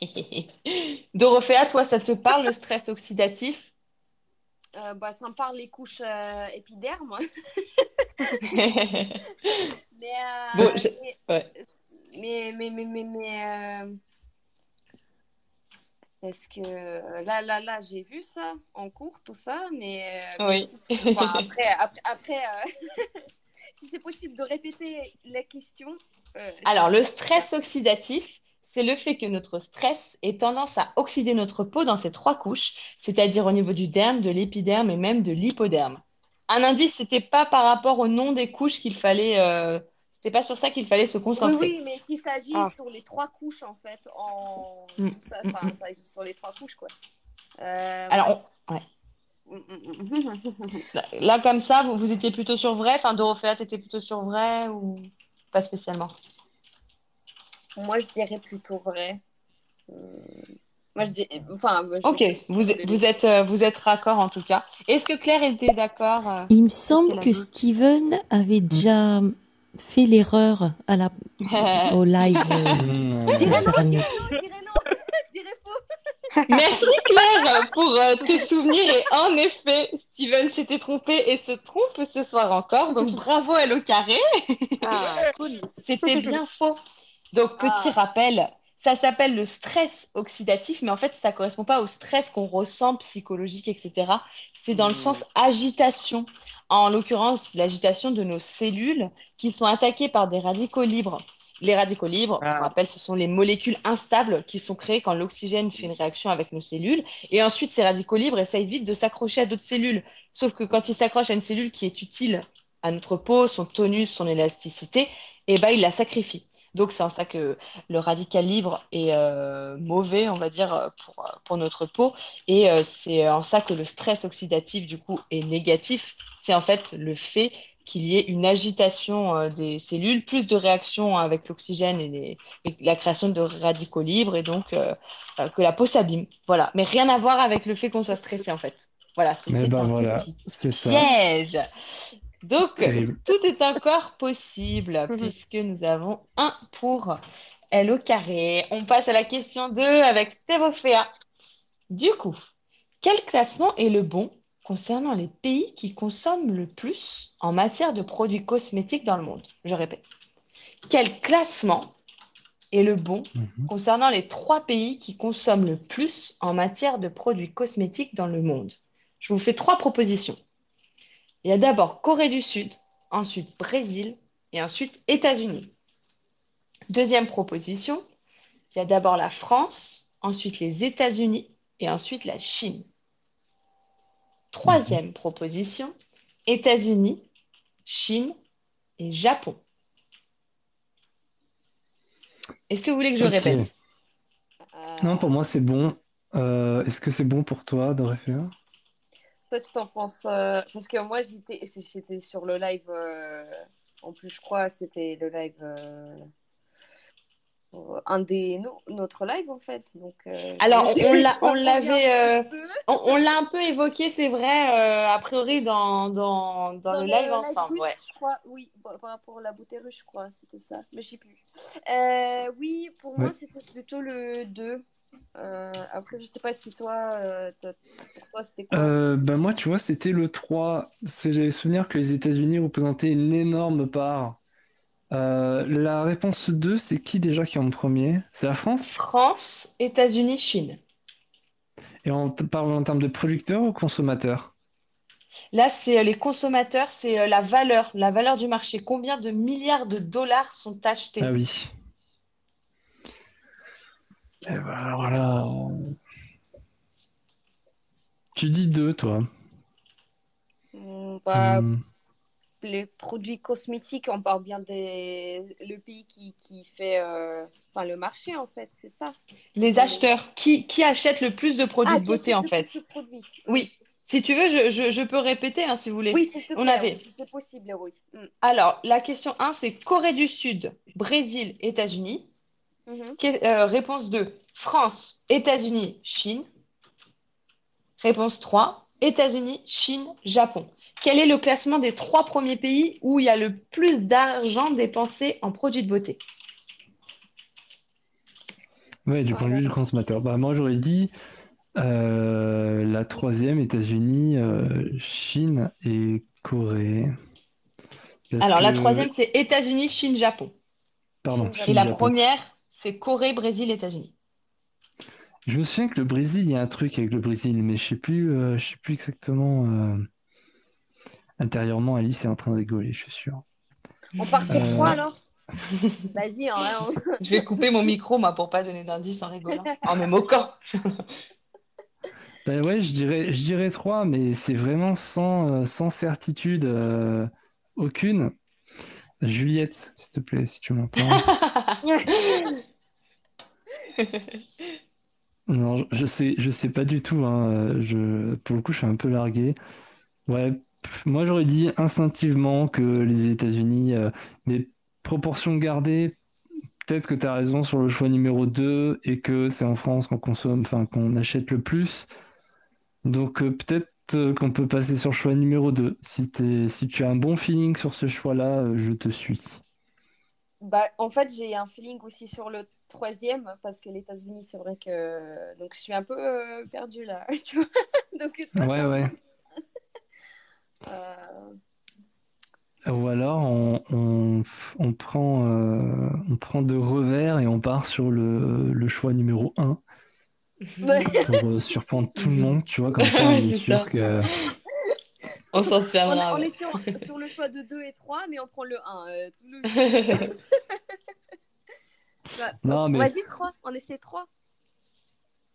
Dorothea, toi, ça te parle le stress oxydatif? Euh, bah, ça me parle les couches euh, épidermes. Mais, euh, Bon, je- mais, ouais. mais, mais, mais, mais, mais, euh, Parce que là, là, là, j'ai vu ça en cours, tout ça, mais, euh, mais Oui. si- enfin, après, après, après, euh, si c'est possible de répéter la question. euh, Alors, le stress oxydatif, c'est le fait que notre stress ait tendance à oxyder notre peau dans ces trois couches, c'est-à-dire au niveau du derme, de l'épiderme et même de l'hypoderme. Un indice, c'était pas par rapport au nom des couches qu'il fallait, c'était pas sur ça qu'il fallait se Oui, concentrer. oui, mais s'il s'agit Ah. sur les trois couches, en fait, en Mm, tout ça, mm, enfin, mm. ça sur les trois couches, quoi. Euh, Alors, on- ouais. Mm, mm. Là, comme ça, vous, vous étiez plutôt sur vrai, enfin, Dorothea, t'étais plutôt sur vrai ou pas spécialement? Moi, je dirais plutôt vrai. Euh, Moi, je dis, enfin, je- Ok, vous, êtes- vous êtes, euh, vous êtes raccord en tout cas. Est-ce que Claire était d'accord? Il me semble que Steven avait déjà fait l'erreur à la... au live euh, Mmh, Je dirais non, je dirais non, je dirais non, je dirais faux. Merci Claire pour euh, tes souvenirs et en effet, Steven s'était trompé et se trompe ce soir encore. Donc bravo elle au carré, Ah, cool. c'était bien faux. Donc petit Ah. rappel, ça s'appelle le stress oxydatif, mais en fait ça correspond pas au stress qu'on ressent psychologique, etc. C'est dans le sens agitation. En l'occurrence, l'agitation de nos cellules qui sont attaquées par des radicaux libres. Les radicaux libres, je Ah. rappelle, ce sont les molécules instables qui sont créées quand l'oxygène fait une réaction avec nos cellules. Et ensuite, ces radicaux libres essayent vite de s'accrocher à d'autres cellules. Sauf que quand ils s'accrochent à une cellule qui est utile à notre peau, son tonus, son élasticité, eh ben, ils la sacrifient. Donc, c'est en ça que le radical libre est euh, mauvais, on va dire, pour, pour notre peau. Et euh, c'est en ça que le stress oxydatif, du coup, est négatif. C'est en fait le fait qu'il y ait une agitation euh, des cellules, plus de réactions avec l'oxygène et, les- et la création de radicaux libres, et donc que la peau s'abîme. Voilà. Mais rien à voir avec le fait qu'on soit stressé, en fait. Voilà, Eh c'était ben voilà, c'est ça. Donc, tout est encore possible puisque nous avons un pour L au carré. On passe à la question 2 avec Stéphophéa. Du coup, quel classement est le bon concernant les pays qui consomment le plus en matière de produits cosmétiques dans le monde? Je répète. Quel classement est le bon Mhm. concernant les trois pays qui consomment le plus en matière de produits cosmétiques dans le monde? Je vous fais trois propositions. Il y a d'abord Corée du Sud, ensuite Brésil et ensuite États-Unis. Deuxième proposition, il y a d'abord la France, ensuite les États-Unis et ensuite la Chine. Troisième proposition, États-Unis, Chine et Japon. Est-ce que vous voulez que je répète? Non, pour moi, c'est bon. Euh, est-ce que c'est bon pour toi, Dorothea? Toi, tu t'en penses euh, Parce que moi, j'étais c'était sur le live. euh, En plus, je crois, c'était le live. euh, Un des. no- notre live, en fait. Donc, euh, Alors, on l'a- l'avait, un euh, petit peu. On, on l'a un peu évoqué, c'est vrai, euh, a priori dans, dans, dans Dans le le live live ensemble. Ouais. je crois, oui, rapport à la russe, je crois, c'était ça, mais je sais plus. Euh, oui, pour moi, c'était plutôt le 2. Euh, après, je sais pas si toi, euh, pour toi, c'était quoi? Euh, ben moi, tu vois, c'était le 3. C'est- J'avais souvenir que les États-Unis représentaient une énorme part. Euh, la réponse 2, c'est qui déjà qui est en premier? C'est la France? France, États-Unis, Chine. Et on parle en termes de producteur ou consommateur? Là, c'est euh, les consommateurs, c'est la valeur, la valeur du marché. Combien de milliards de dollars sont achetés? Ah oui. Et ben, alors là, tu dis deux, toi. Hmm, bah, Hmm. les produits cosmétiques, on parle bien des le pays qui, qui fait euh, enfin le marché en fait, c'est ça. Les les- acheteurs, qui, qui achète le plus de produits Ah, de beauté en fait? plus de produits. Oui. Si tu veux, je, je- je peux répéter hein, si vous voulez. Oui, plaît, avait. oui, si c'est possible, oui. Mm. Alors, la question 1, c'est Corée du Sud, Brésil, États-Unis. Mhm. Euh, réponse 2, France, États-Unis, Chine. Réponse 3, États-Unis, Chine, Japon. Quel est le classement des trois premiers pays où il y a le plus d'argent dépensé en produits de beauté? Ouais, du point de vue du consommateur. Bah, moi, j'aurais dit euh, la troisième, États-Unis, euh, Chine et Corée. Parce Alors, la troisième, c'est États-Unis, Chine, Japon. Pardon, Et la Japon. première, c'est Corée, Brésil, États-Unis. Je me souviens que le Brésil, il y a un truc avec le Brésil, mais je sais plus, euh, je sais plus exactement. euh, Intérieurement, Alice est en train de rigoler, je suis sûr. On part sur Euh, trois alors? Vas-y, hein, on- Je vais couper mon micro, moi, pour pas donner d'indices en rigolant, en me moquant. Ben ouais, je dirais, je dirais trois, mais c'est vraiment sans, sans certitude euh, aucune. Juliette, s'il te plaît, si tu m'entends. Non, je- sais, je sais pas du tout. hein, Je, pour le coup, je suis un peu largué. Ouais, moi j'aurais dit instinctivement que les États-Unis, euh, mais proportion gardée, peut-être que tu as raison sur le choix numéro 2 et que c'est en France qu'on consomme, enfin qu'on achète le plus. Donc euh, peut-être euh, qu'on peut passer sur le choix numéro 2. Si si tu as un bon feeling sur ce choix-là, je te suis. Bah, en fait, j'ai un feeling aussi sur le troisième, parce que les États-Unis, c'est vrai que. Donc, je suis un peu euh, perdue là, tu vois. Donc, toi, Ouais, t'as- ouais. Euh, Ou alors on, on, on prend, euh, on prend de revers et on part sur le, le choix numéro 1 Ouais. pour euh, surprendre tout le monde, tu vois, comme ça on est c'est sûr ça. que... On s'en on, on est sur, sur le choix de 2 et 3, mais on prend le 1. euh, tout le... Bah, mais- Vas-y, 3. On essaie 3.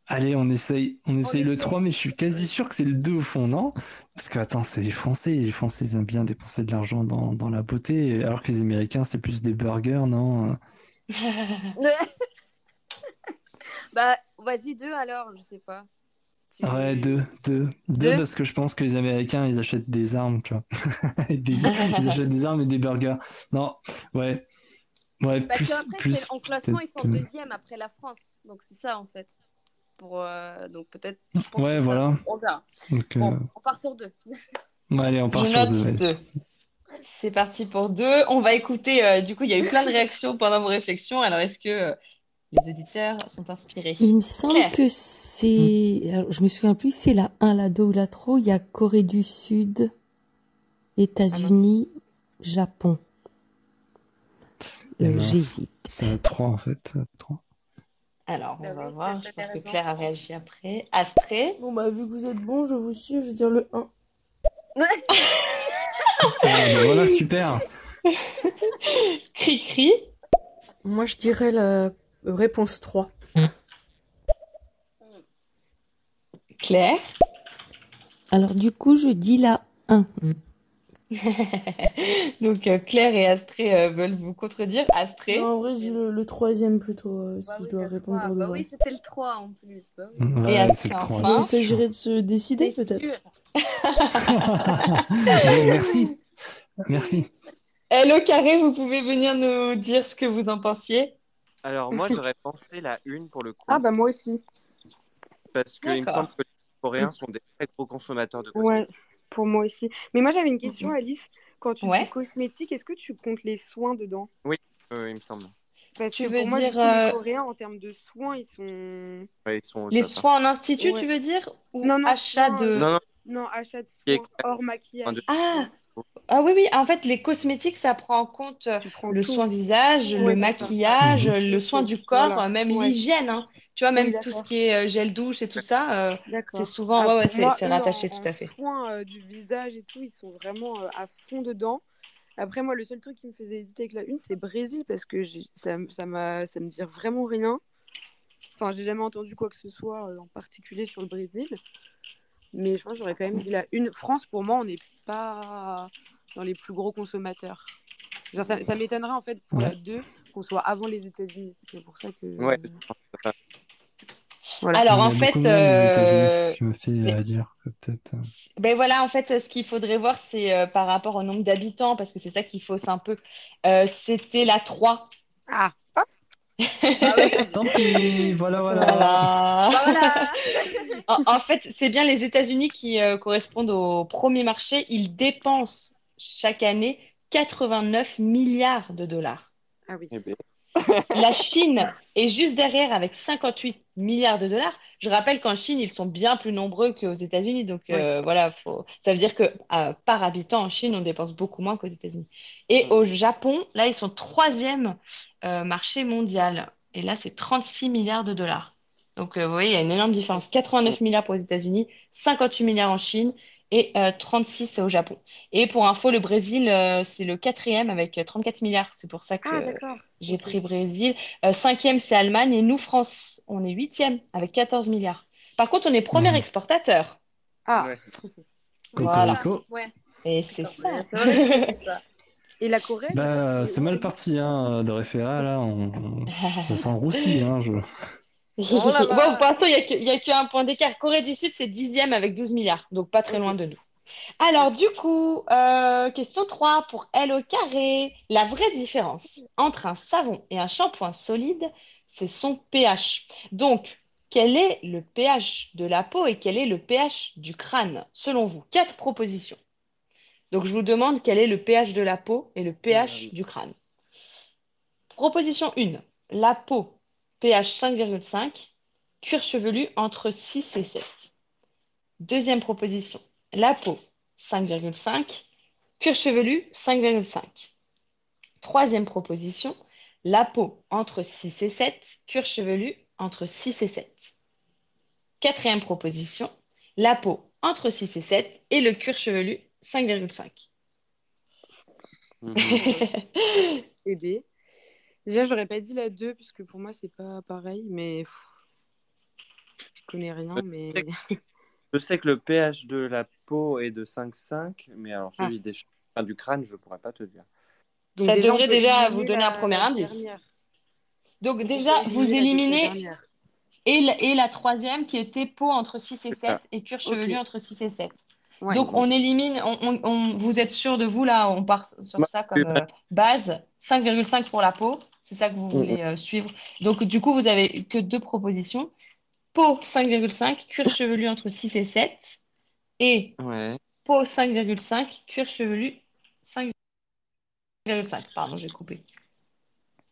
Allez, on essaye, on essaye le essaye. 3, mais je suis quasi sûr que c'est le 2 au fond, non? Parce que, attends, c'est les Français, les Français ils aiment bien dépenser de l'argent dans, dans la beauté, alors que les Américains c'est plus des burgers, non? bah, vas-y, 2 alors, je sais pas. Tu- Ouais, deux, deux, deux, Deux parce que je pense que les Américains, ils achètent des armes, tu vois. Des- ils achètent des armes et des burgers. Non, ouais, ouais, Parce plus, qu'après, plus, en classement, ils sont deuxième après la France. Donc, c'est ça, en fait. Pour, euh, donc, peut-être. Ouais, ça. voilà. On verra. Donc, euh, Bon, on part sur 2. ouais, allez, on part sur deux. c'est deux. parti. C'est parti pour deux. On va écouter, euh, du coup, il y a eu plein de réactions pendant vos réflexions. Alors, est-ce que euh, les auditeurs sont inspirés? Il me semble Claire. que c'est. alors, je me souviens plus, c'est la 1, la 2 ou la 3. Il y a Corée du Sud, États-Unis, Japon. Et Euh, mince. J'hésite. C'est à trois, en fait. c'est à trois. Alors, on Ah va oui, voir. Je pense que Claire a réagi après. Astrée? Bon, bah, vu que vous êtes bon, je vous suis, je vais dire le 1. Ah, ben voilà, super. Cri-cri. Moi, je dirais la réponse 3. Claire. Alors, du coup, je dis la 1. Donc, euh, Claire et Astrée euh, veulent vous contredire. Astrée. Non, en vrai, je dis le, le troisième plutôt, euh, si Bah je oui, dois t'as répondre Bah vrai. oui, c'était le 3 en plus. Bah oui. Ouais, Astrée, c'est le enfin. Il s'agirait de se décider, peut-être. merci. Merci. Hello Carré, vous pouvez venir nous dire ce que vous en pensiez? Alors, moi, j'aurais pensé la une pour le coup, Ah, bah moi aussi. parce qu'il me semble que les Coréens sont des très gros consommateurs de Ouais, cosmétiques. pour moi aussi. Mais moi, j'avais une question, Alice. Quand tu Ouais. dis cosmétique, est-ce que tu comptes les soins dedans? Euh, il me semble. Parce Tu que veux pour moi, dire, coup, euh, les Coréens, en termes de soins, ils sont... Ouais, ils sont au Les top, hein. soins en institut, Ouais. tu veux dire? Ou Non, non, achat soins, de... Non, non, Non, achat de soins hors maquillage. Ah, Ah oui, oui, en fait, les cosmétiques, ça prend en compte euh, Tu prends le tout. soin visage, le Ouais, c'est ça. maquillage, Mhm. le soin Ok, du corps, voilà. même Ouais. l'hygiène, hein. Tu vois, Oui, même tout ce d'accord. qui est euh, gel douche et tout ça, euh, c'est D'accord. souvent, Ah, ouais, ouais, pour c'est moi, c'est eux, rattaché, en, tout à fait. soins euh, du visage et tout, ils sont vraiment euh, à fond dedans. Après, moi, le seul truc qui me faisait hésiter avec la une, c'est Brésil, parce que j'ai- ça, m- ça, m'a, ça me dit vraiment rien. Enfin, j'ai jamais entendu quoi que ce soit euh, en particulier sur le Brésil. Mais je pense que j'aurais quand même dit la une. France, pour moi, on n'est pas dans les plus gros consommateurs. Genre, ça, ça m'étonnerait, en fait, pour la Ouais. 2, qu'on soit avant les États-Unis. C'est pour ça que... Ouais. Voilà. Alors, en fait, euh, c'est- euh, dire peut-être. Ben voilà, en fait, ce qu'il faudrait voir, c'est euh, par rapport au nombre d'habitants, parce que c'est ça qui fausse un peu. Euh, c'était la 3. Ah, Ah oui. Tant pis, voilà, voilà. Voilà. Bah voilà. En, en fait, c'est bien les États-Unis qui euh, correspondent au premier marché. Ils dépensent chaque année 89 milliards de dollars. ah oui. Eh ben, La Chine est juste derrière avec 58 milliards de dollars. Je rappelle qu'en Chine, ils sont bien plus nombreux qu'aux États-Unis. Donc euh, voilà, faut... ça veut dire que euh, par habitant en Chine, on dépense beaucoup moins qu'aux États-Unis. Et Mm. au Japon, là, ils sont troisième euh, marché mondial. Et là, c'est 36 milliards de dollars. Donc euh, vous voyez, il y a une énorme différence. 89 milliards pour les États-Unis, 58 milliards en Chine et euh, 36 au Japon. Et pour info, le Brésil, euh, c'est le quatrième avec euh, 34 milliards. C'est pour ça que Ah, j'ai pris Brésil. Euh, cinquième, c'est Allemagne. Et nous, France, on est huitième avec 14 milliards. Par contre, on est premier Mhm. exportateur. Ah, ouais. Voilà. Ouais. Et c'est ça. Ça. et la Corée Bah, c'est mal parti, hein, de référa, là. On... on- Ça sent roussi, hein. Je... Oh là là. Bon, pour l'instant, il n'y a qu'un point d'écart. Corée du Sud, c'est dixième avec 12 milliards. Donc, pas très loin de nous. Alors, du coup, euh, question 3 pour L au carré. La vraie différence entre un savon et un shampoing solide, c'est son pH. Donc, quel est le pH de la peau et quel est le pH du crâne, selon vous? Quatre propositions. Donc, je vous demande quel est le pH de la peau et le pH Euh, du crâne. Proposition 1. La peau, pH 5,5, cuir chevelu entre 6 et 7. Deuxième proposition. La peau, 5,5, cuir chevelu, 5,5. Troisième proposition. La peau, entre 6 et 7, cuir chevelu, entre 6 et 7. Quatrième proposition. La peau, entre 6 et 7, et le cuir chevelu, 5,5. Mhm. Et B. Déjà, j'aurais pas dit la 2, puisque pour moi, c'est pas pareil, mais pff, je connais rien, mais. Je sais que le pH de la peau est de 5,5, mais alors Ah. celui des che- enfin, du crâne, je pourrais pas te dire. Donc Ça déjà, devrait déjà vous donner un premier indice. dernière. Donc On déjà, vous éliminez et la, et la troisième qui était peau entre 6 et 7 ça. et cuir chevelu entre 6 et 7. Ouais. Donc on élimine, on, on- on- vous êtes sûr de vous là, on part sur ça comme euh, base, 5,5 pour la peau, c'est ça que vous voulez euh, suivre. Donc du coup, vous avez que deux propositions. Peau 5,5, cuir chevelu entre 6 et 7 et Ouais. peau 5,5, cuir chevelu 5,5. Pardon, j'ai coupé.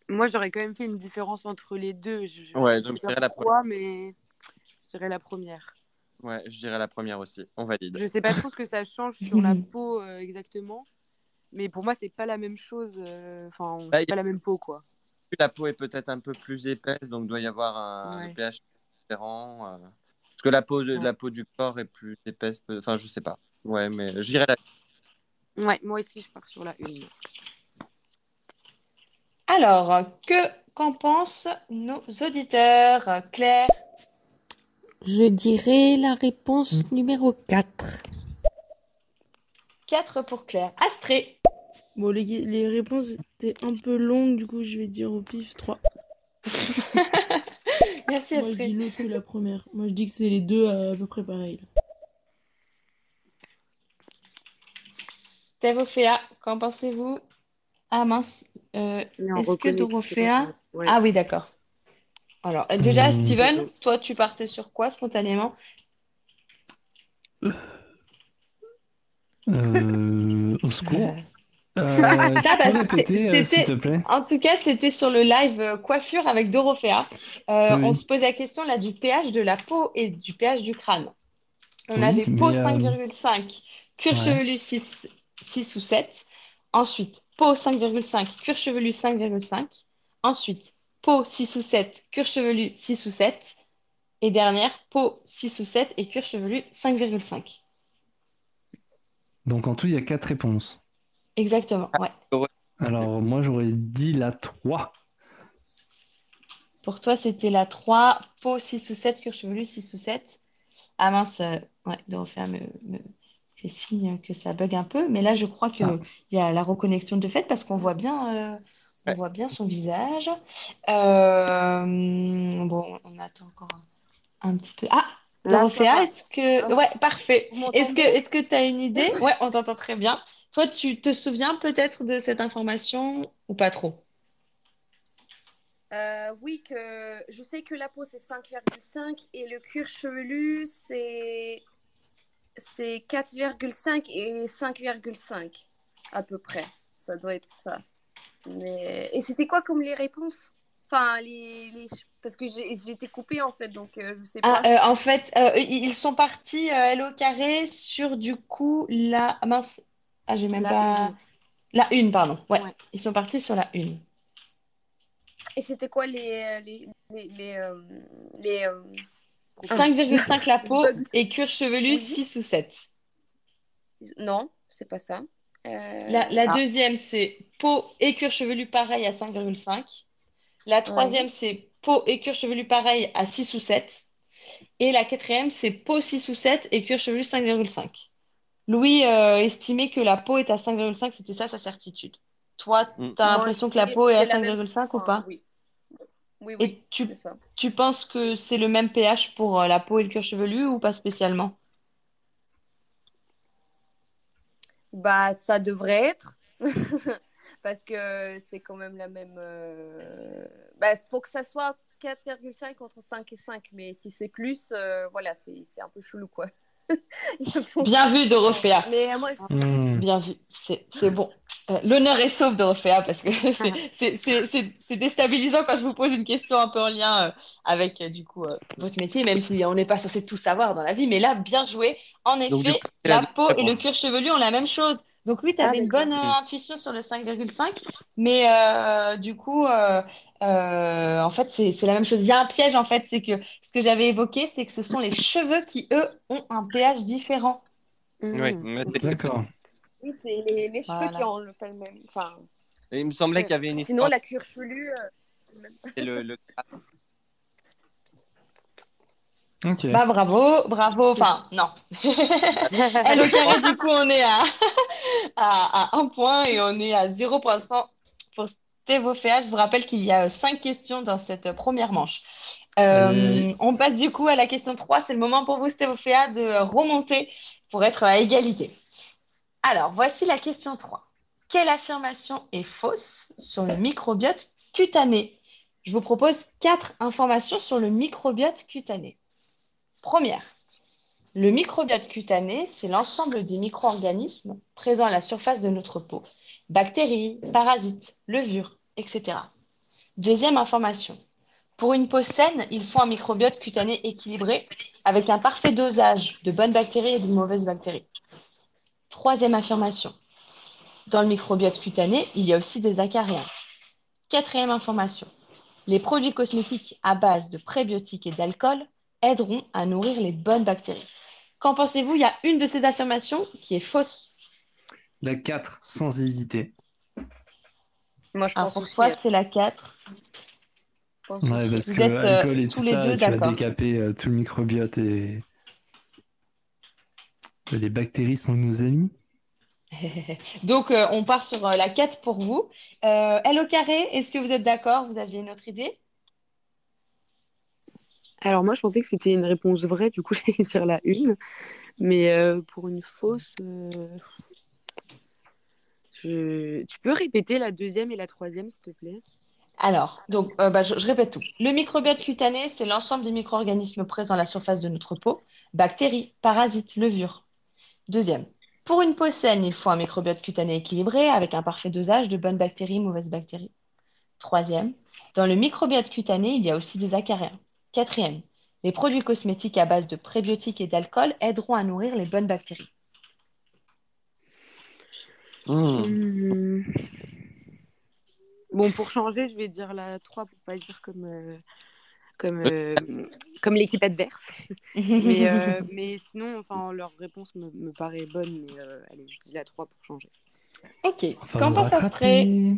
Moi, j'aurais quand même fait une différence entre les deux. Je, je Ouais, sais donc je pas dirais la pourquoi, mais je dirais la première. Ouais, je dirais la première aussi. On valide. Je sais pas trop ce que ça change sur la peau euh, exactement, mais pour moi, c'est pas la même chose. euh, Enfin, Bah, c'est pas la même peau, quoi. La peau est peut-être un peu plus épaisse, donc doit y avoir un Ouais. pH différent. euh, Parce que la peau, de, Ouais. la peau du corps est plus épaisse. Enfin, je sais pas. Ouais, mais je dirais la. Ouais, moi aussi, je pars sur la une. Alors, que qu'en pensent nos auditeurs? Claire? Je dirais la réponse numéro 4. 4 pour Claire. Astrée. Bon, les, les réponses étaient un peu longues, du coup, je vais dire au pif 3. Merci Moi, je dis l'autre ou la première. Moi, je dis que c'est les deux à, à peu près pareil. Théophéa, qu'en pensez-vous? Ah mince, euh, est-ce que Dorothea... ouais. Ah oui, d'accord. Alors, euh, déjà, Hmm. Steven, toi, tu partais sur quoi spontanément? Euh, au secours. Euh? En tout cas, c'était sur le live euh, coiffure avec Dorothea. Euh, Oui, on se pose la question là du pH de la peau et du pH du crâne. On Oui, avait peau mais, euh, 5,5, cuir ouais. chevelu 6 6 ou 7. Ensuite, peau 5,5, cuir chevelu 5,5. Ensuite, peau 6 ou 7, cuir chevelu 6 ou 7. Et dernière, peau 6 ou 7 et cuir chevelu 5,5. Donc en tout, il y a quatre réponses. Exactement, ouais. Alors moi, j'aurais dit la 3. Pour toi, c'était la 3, peau 6 ou 7, cuir chevelu 6 ou 7. Ah mince, euh, ouais, Dorothea me, me fait signe que ça bug un peu. Mais là, je crois qu'il Ah. y a la reconnexion de fait parce qu'on voit bien, euh, on voit bien son visage. Euh, bon, on attend encore un, un petit peu. Ah, Dorothea, est-ce que... Oh. Ouais, parfait. Est-ce que m'entendez? est-ce que tu as une idée? Ouais, on t'entend très bien. Toi, tu te souviens peut-être de cette information ou pas trop? Euh, oui, que je sais que la peau c'est 5,5 et le cuir chevelu c'est c'est 4,5 et 5,5 à peu près. Ça doit être ça. Mais et c'était quoi comme les réponses? Enfin les, les... parce que j'ai été coupée en fait donc euh, je sais Ah, pas. euh, en fait, euh, ils sont partis L au carré sur du coup la mince. Ah, j'ai même La pas une. la une, pardon. Ouais, Ouais. ils sont partis sur la une. Et c'était quoi les les les les, euh, les, euh, 5,5 la peau et cuir chevelu Oui. 6 ou 7. Non, c'est pas ça. Euh, La, la ah, deuxième, c'est peau et cuir chevelu pareil à 5,5. La ouais. troisième, c'est peau et cuir chevelu pareil à 6 ou 7. Et la quatrième, c'est peau 6 ou 7 et cuir chevelu 5,5. Louis euh, estimait que la peau est à 5,5, c'était ça sa certitude. Toi, Mm. tu as l'impression que la peau est à c'est la même. 5,5 ou pas? oui, oui, oui, Et tu, c'est ça. tu penses que c'est le même pH pour euh, la peau et le cuir chevelu ou pas spécialement? Bah, ça devrait être. Parce que c'est quand même la même. euh, Bah, faut que ça soit 4,5 entre 5 et 5. Mais si c'est plus, euh, voilà, c'est c'est un peu chelou, quoi. Bien vu, Dorothea. Mais euh, Hmm. Bien vu, c'est c'est bon. Euh, l'honneur est sauf, Dorothea, parce que c'est c'est- c'est- c'est- c'est déstabilisant quand je vous pose une question un peu en lien euh, avec, euh, du coup, votre métier, même si on n'est pas censé tout savoir dans la vie. Mais là, bien joué. En Donc, effet, coup, la la peau et le cuir chevelu ont la même chose. Donc, lui, tu Ah, avais une bonne euh, Mm. intuition sur le 5,5, mais euh, du coup, euh, euh, en fait, c'est la même chose. Il y a un piège, en fait, c'est que ce que j'avais évoqué, c'est que ce sont les cheveux qui, eux, ont un pH différent. Oui, Hmm. mais c'est- D'accord. Oui, c'est les, les cheveux qui ont le pas le même. Enfin, il me semblait qu'il y avait une Sinon, histoire. la cuir chevelu. euh, c'est le le, Bah bravo, bravo, enfin non. Elle au carré, du coup, on est à, à, à un point et on est à 0 pour l'instant pour Stéphophéa. Je vous rappelle qu'il y a cinq questions dans cette première manche. Euh, on passe du coup à la question 3. C'est le moment pour vous, Stéphophéa, de remonter pour être à égalité. Alors, voici la question 3. Quelle affirmation est fausse sur le microbiote cutané? Je vous propose quatre informations sur le microbiote cutané. Première, le microbiote cutané, c'est l'ensemble des micro-organismes présents à la surface de notre peau. Bactéries, parasites, levures, etc. Deuxième information. Pour une peau saine, il faut un microbiote cutané équilibré avec un parfait dosage de bonnes bactéries et de mauvaises bactéries. Troisième affirmation. Dans le microbiote cutané, il y a aussi des acariens. Quatrième information. Les produits cosmétiques à base de prébiotiques et d'alcool aideront à nourrir les bonnes bactéries. Qu'en pensez-vous? Il y a une de ces affirmations qui est fausse. La 4, sans hésiter. Moi, je Alors pense pour aussi. toi, hein. c'est la 4. Je pense Ouais, parce Vous que euh, alcool et tout les ça, deux tu vas décaper euh, tout le microbiote et les bactéries sont nos amis. Donc, euh, on part sur euh, la 4 pour vous. Euh, L au carré, est-ce que vous êtes d'accord? Vous aviez une autre idée? Alors moi, je pensais que c'était une réponse vraie, du coup, j'allais dire la une. Mais euh, pour une fausse, euh, tu peux répéter la deuxième et la troisième, s'il te plaît? Alors, donc, euh, bah, je, je répète tout. Le microbiote cutané, c'est l'ensemble des micro-organismes présents à la surface de notre peau, bactéries, parasites, levures. Deuxième, pour une peau saine, il faut un microbiote cutané équilibré avec un parfait dosage de bonnes bactéries, mauvaises bactéries. Troisième, dans le microbiote cutané, il y a aussi des acariens. Quatrième, les produits cosmétiques à base de prébiotiques et d'alcool aideront à nourrir les bonnes bactéries. Hmm. Bon, pour changer, je vais dire la 3 pour pas dire comme, euh, comme, euh, comme l'équipe adverse. mais, euh, mais sinon, enfin, leur réponse me, me paraît bonne. Mais euh, allez, je dis la 3 pour changer. Ok. Enfin, Qu'en pense. Astrée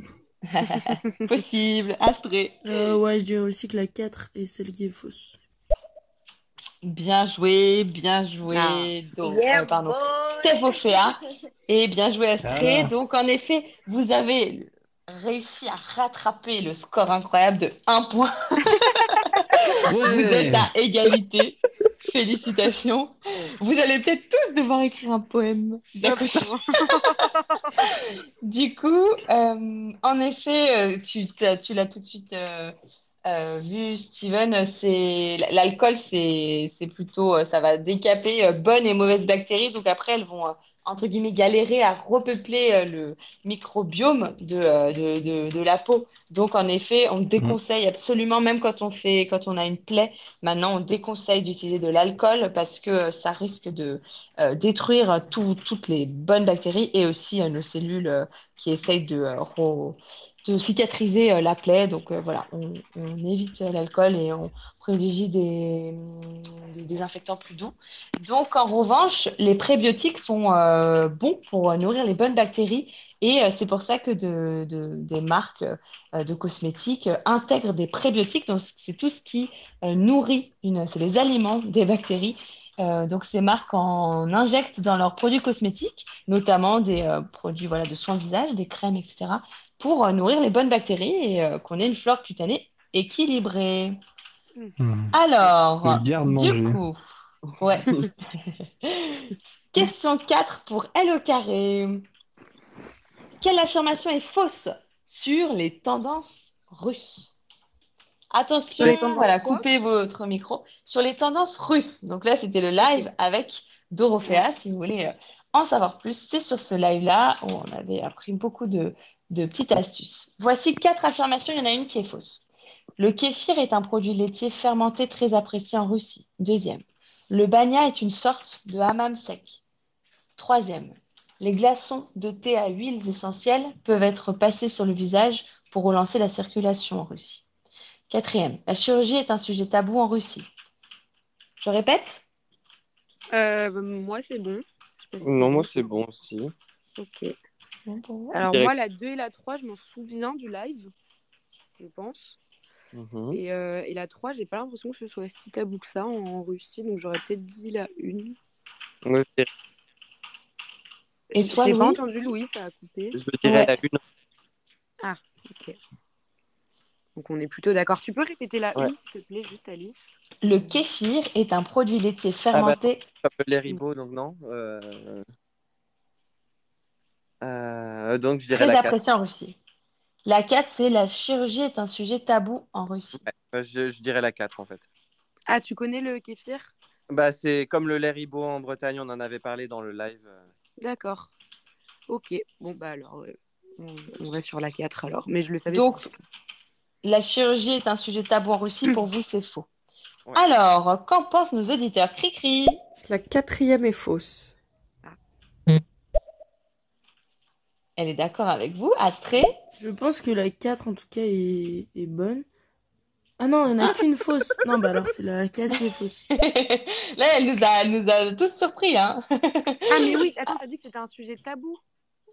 Possible. Astrée. Euh, ouais, je dirais aussi que la 4 est celle qui est fausse. Bien joué, bien joué. Ah. Donc, Yeah, euh, pardon. Stéphophéa. Et bien joué Astrée. Ah. Donc, en effet, vous avez réussi à rattraper le score incroyable de 1 point. Vous êtes à égalité. Félicitations. Vous allez peut-être tous devoir écrire un poème. Du coup, euh, en effet, euh, tu, l'as tout de suite euh, euh, vu, Steven, c'est l'alcool, c'est plutôt, ça va décaper euh, bonnes et mauvaises bactéries. Donc après, elles vont, euh, entre guillemets, galérer à repeupler euh, le microbiome de, euh, de, de, de la peau. Donc en effet, on déconseille absolument, même quand on fait, quand on a une plaie, maintenant on déconseille d'utiliser de l'alcool parce que euh, ça risque de euh, détruire tout- toutes les bonnes bactéries et aussi euh, nos cellules euh, qui essayent de, re- de cicatriser euh, la plaie. Donc euh, voilà, on, évite l'alcool et on privilégie des, des désinfectants plus doux. Donc en revanche, les prébiotiques sont euh, bons pour nourrir les bonnes bactéries et c'est pour ça que de, de- des marques de cosmétiques intègrent des prébiotiques. Donc c'est tout ce qui nourrit c'est les aliments des bactéries. Donc ces marques en injectent dans leurs produits cosmétiques, notamment des produits voilà, de soins visage, des crèmes, etc., pour euh, nourrir les bonnes bactéries et euh, qu'on ait une flore cutanée équilibrée. Hmm. Alors, du coup, ouais. Question 4 pour L au carré. Quelle affirmation est fausse sur les tendances russes? Attention, Sur les tendances voilà, coupez votre micro. Sur les tendances russes. Donc là, c'était le live avec Dorothea. Si vous voulez euh, en savoir plus, c'est sur ce live-là où on avait appris beaucoup de, de petites astuces. Voici quatre affirmations. Il y en a une qui est fausse. Le kéfir est un produit laitier fermenté très apprécié en Russie. Deuxième. Le banya est une sorte de hammam sec. Troisième. Les glaçons de thé à huiles essentielles peuvent être passés sur le visage pour relancer la circulation en Russie. Quatrième. La chirurgie est un sujet tabou en Russie. Je répète? Euh, moi, c'est bon. Je sais pas si Non, moi c'est bon aussi. Ok. Alors, Direct. moi, la 2 et la 3, je m'en souviens du live, je pense. Mhm. Et, euh, et la 3, j'ai pas l'impression que ce soit si tabou que ça en, en Russie, donc j'aurais peut-être dit la 1. Ouais, je dirais- Et toi, J'ai pas Louis? entendu Louis, ça a coupé. je dirais Ouais. la une. Ah, ok. Donc on est plutôt d'accord. Tu peux répéter la Ouais. 1, s'il te plaît, juste Alice? Le kéfir est un produit laitier Ah bah, fermenté. ça s'appelle les ribos, donc non. Euh... euh, Donc je dirais Très la 4. apprécié en Russie. La 4, c'est la chirurgie est un sujet tabou en Russie. Je, je dirais la 4 en fait. Ah, tu connais le kéfir? Bah, c'est comme le lait ribot en Bretagne, on en avait parlé dans le live. D'accord. Ok. Bon, bah alors, euh, on, on va sur la 4 alors. Mais je le savais Donc, pas. la chirurgie est un sujet tabou en Russie. Pour vous, c'est faux. Ouais. Alors, qu'en pensent nos auditeurs? Cri-cri? La quatrième est fausse. Elle est d'accord avec vous. Astrée? Je pense que la 4 en tout cas est, est bonne. Ah non, il n'y en a qu'une fausse. Non, bah alors c'est la 4 qui est fausse. Là, elle nous a, elle nous a tous surpris, hein. Ah, mais oui, attends, t'as dit que c'était un sujet tabou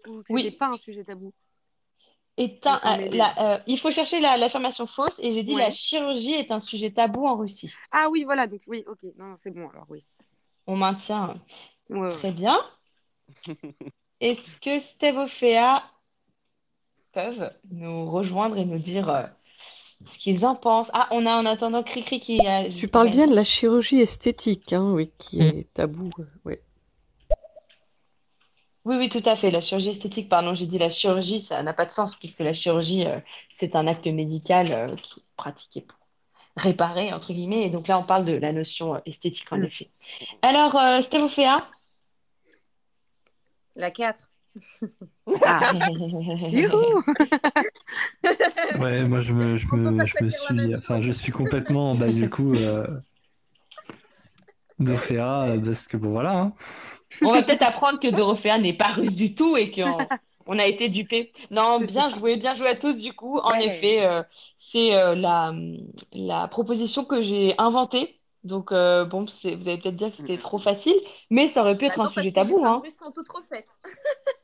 Ou que Oui. pas un sujet tabou Est un- Enfin, euh, la- euh, il faut chercher la- l'affirmation fausse et j'ai dit Ouais. la chirurgie est un sujet tabou en Russie. Ah oui, voilà, donc oui, ok. Non, non, c'est bon alors, oui. On maintient. Ouais, ouais. Très bien. Est-ce que Stevofea peuvent nous rejoindre et nous dire euh, ce qu'ils en pensent? Ah, on a en attendant Cricri qui a. Tu parles bien de la chirurgie esthétique, hein, oui, qui est tabou. euh, ouais. Oui, oui, tout à fait. La chirurgie esthétique, pardon, j'ai dit la chirurgie, ça n'a pas de sens puisque la chirurgie, euh, c'est un acte médical qui est pratiqué pour réparer, entre guillemets. Et donc là, on parle de la notion esthétique, en effet. Alors, euh, Stevofea? La 4. Ah, youhou Ouais, moi je me, je On peut me, je me suis, enfin, je suis complètement, bah, du coup, euh, euh, parce que bon, voilà. hein. On va peut-être apprendre que Dorothea n'est pas russe du tout et qu'on On a été dupés. Non, bien joué, bien joué à tous. Du coup, en Ouais. effet, euh, c'est euh, la, la proposition que j'ai inventée. Donc, euh, bon, vous allez peut-être dire que c'était trop facile, mais ça aurait pu Bah être un non, parce sujet les tabou, femmes hein. sont toutes refaites.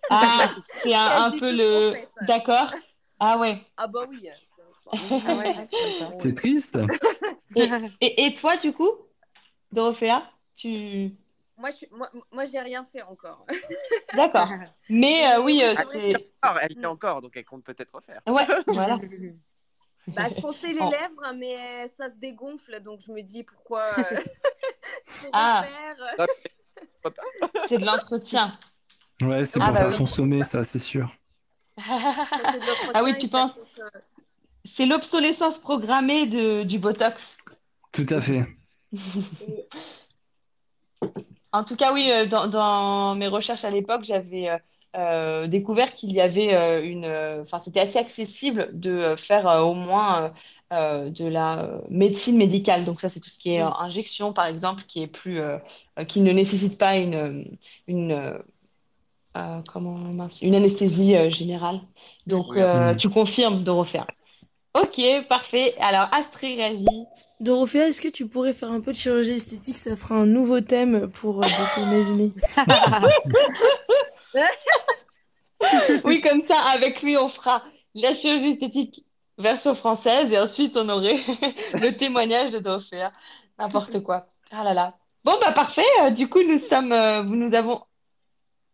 Ah, c'est un, un peu le... D'accord. Ah ouais. Ah bah oui. Ah ouais, pas. C'est triste. Et, et, et toi, du coup, Dorothea, tu... Moi, je suis... moi, moi j'ai rien fait encore. D'accord. Mais euh, oui, euh, c'est... encore, elle est encore, donc elle compte peut-être refaire. Ouais, voilà. Bah, je pensais les lèvres, mais ça se dégonfle, donc je me dis pourquoi. euh, Ah. refaire. C'est de l'entretien. Ouais, c'est Ah, pour bah faire oui. consommer, ça, c'est sûr. C'est de l'entretien Ah oui, tu penses coûte, euh, C'est l'obsolescence programmée de, du Botox. Tout à fait. En tout cas, oui, euh, dans, dans mes recherches à l'époque, j'avais euh, découvert qu'il y avait euh, une... euh, Enfin, c'était assez accessible de faire euh, au moins euh, euh, de la médecine médicale. Donc ça, c'est tout ce qui est euh, Mm. injection, par exemple, qui est plus... qui ne nécessite pas une... une comment, une anesthésie euh, générale. Donc, Oui. euh, Mm. tu confirmes de refaire. Ok, parfait. Alors, Astrid réagit. Dorothea, est-ce que tu pourrais faire un peu de chirurgie esthétique? Ça fera un nouveau thème pour euh, Imaginée. Oui, comme ça, avec lui, on fera la chirurgie esthétique version française et ensuite on aurait le témoignage de Dorothea. N'importe quoi. Ah là là. Bon, bah parfait. Euh, Du coup, nous sommes, euh, nous avons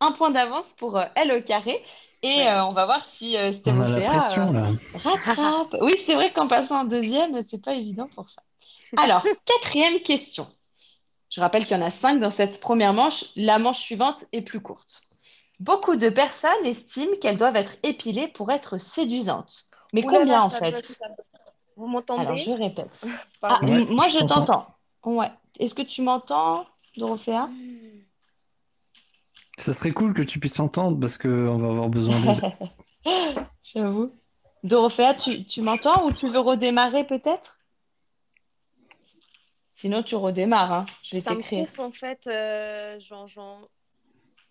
un point d'avance pour euh, L au carré et euh, on va voir si euh, On a la Stéphosphea, pression, euh, là. rattrape. Oui, c'est vrai qu'en passant en deuxième, c'est pas évident pour ça. Alors, quatrième question. Je rappelle qu'il y en a cinq dans cette première manche. La manche suivante est plus courte. Beaucoup de personnes estiment qu'elles doivent être épilées pour être séduisantes. Mais Ouh là là, combien en fait? Vous Alors, m'entendez je répète. Ah. Ouais, moi, je t'entends? Ouais. Est-ce que tu m'entends, Dorothea? Ça serait cool que tu puisses entendre parce qu'on va avoir besoin d'aide. J'avoue. Dorothea, tu, tu m'entends ou tu veux redémarrer peut-être? Sinon, tu redémarres, hein. Je vais Ça me t'écrire. coupe en fait. euh, j'en- j'en-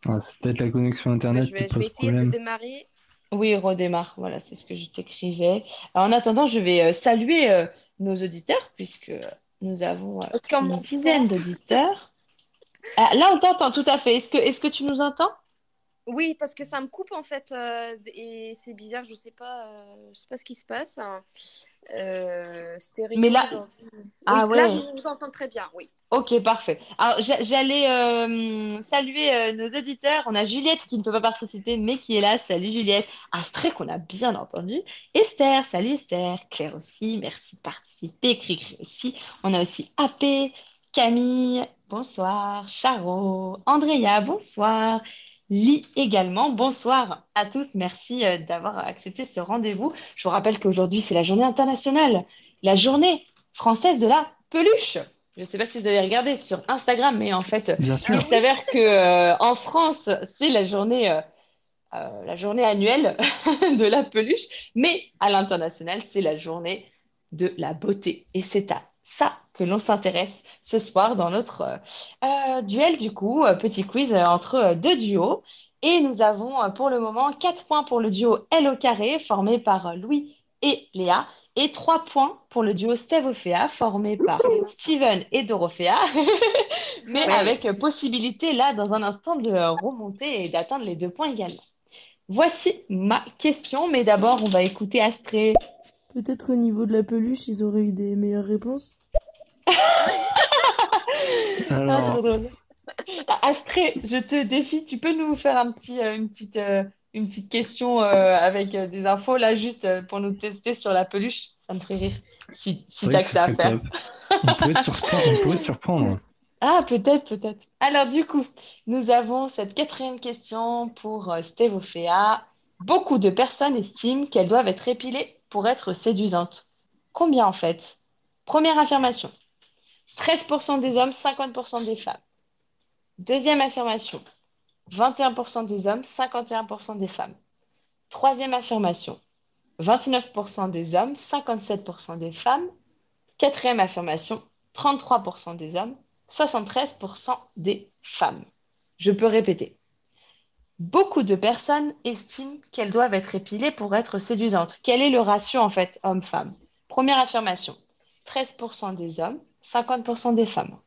Ah, c'est peut-être la connexion Ouais, Internet je qui vais, je vais pose essayer de démarrer. Oui, redémarre. Voilà, c'est ce que je t'écrivais. En attendant, je vais euh, saluer euh, nos auditeurs puisque nous avons euh, une dizaine d'auditeurs. Ah, là, on t'entend tout à fait. Est-ce que, est-ce que tu nous entends? Oui, parce que ça me coupe en fait euh, et c'est bizarre, je sais pas, euh, je sais pas ce qui se passe. hein. Euh, stéréo Mais là, ah Oui, là ouais. je vous entends très bien, oui. Ok, parfait. Alors, j'a- j'allais euh, saluer euh, nos auditeurs. On a Juliette qui ne peut pas participer, mais qui est là. Salut Juliette. Astrée qu'on a bien entendu. Esther, salut Esther. Claire aussi, merci de participer. Cricri aussi. On a aussi AP, Camille, bonsoir. Charo, Andrea, bonsoir. Lee également, bonsoir à tous. Merci euh, d'avoir accepté ce rendez-vous. Je vous rappelle qu'aujourd'hui, c'est la journée internationale, la journée française de la peluche. Je ne sais pas si vous avez regardé sur Instagram, mais en fait, Bien il s'avère que euh, en France, c'est la journée, euh, euh, la journée annuelle de la peluche, mais à l'international, c'est la journée de la beauté. Et c'est à ça que l'on s'intéresse ce soir dans notre euh, duel, du coup, petit quiz entre deux duos. Et nous avons pour le moment 4 points pour le duo L au carré, formé par Louis et Léa, et 3 points pour le duo Steve-Ophéa, formé par Steven et Dorothea, mais Ouais. avec possibilité là, dans un instant, de remonter et d'atteindre les deux points également. Voici ma question, mais d'abord, on va écouter Astrée. Peut-être au niveau de la peluche, ils auraient eu des meilleures réponses. Alors, Astrée, je te défie, tu peux nous faire un petit, euh, une petite, euh, une petite question euh, avec euh, des infos là, juste euh, pour nous tester sur la peluche? Ça me ferait rire. Si, si t'as que ça à faire. On pourrait te surprendre. On pourrait te surprendre. Ah, peut-être, peut-être. Alors, du coup, nous avons cette quatrième question pour euh, Stevofea. Beaucoup de personnes estiment qu'elles doivent être épilées pour être séduisantes. Combien en fait? Première affirmation. 13% des hommes, 50% des femmes. Deuxième affirmation. 21% des hommes, 51% des femmes. Troisième affirmation. 29% des hommes, 57% des femmes. Quatrième affirmation. 33% des hommes, 73% des femmes. Je peux répéter. Beaucoup de personnes estiment qu'elles doivent être épilées pour être séduisantes. Quel est le ratio en fait homme-femme? Première affirmation, 13% des hommes, 50% des femmes.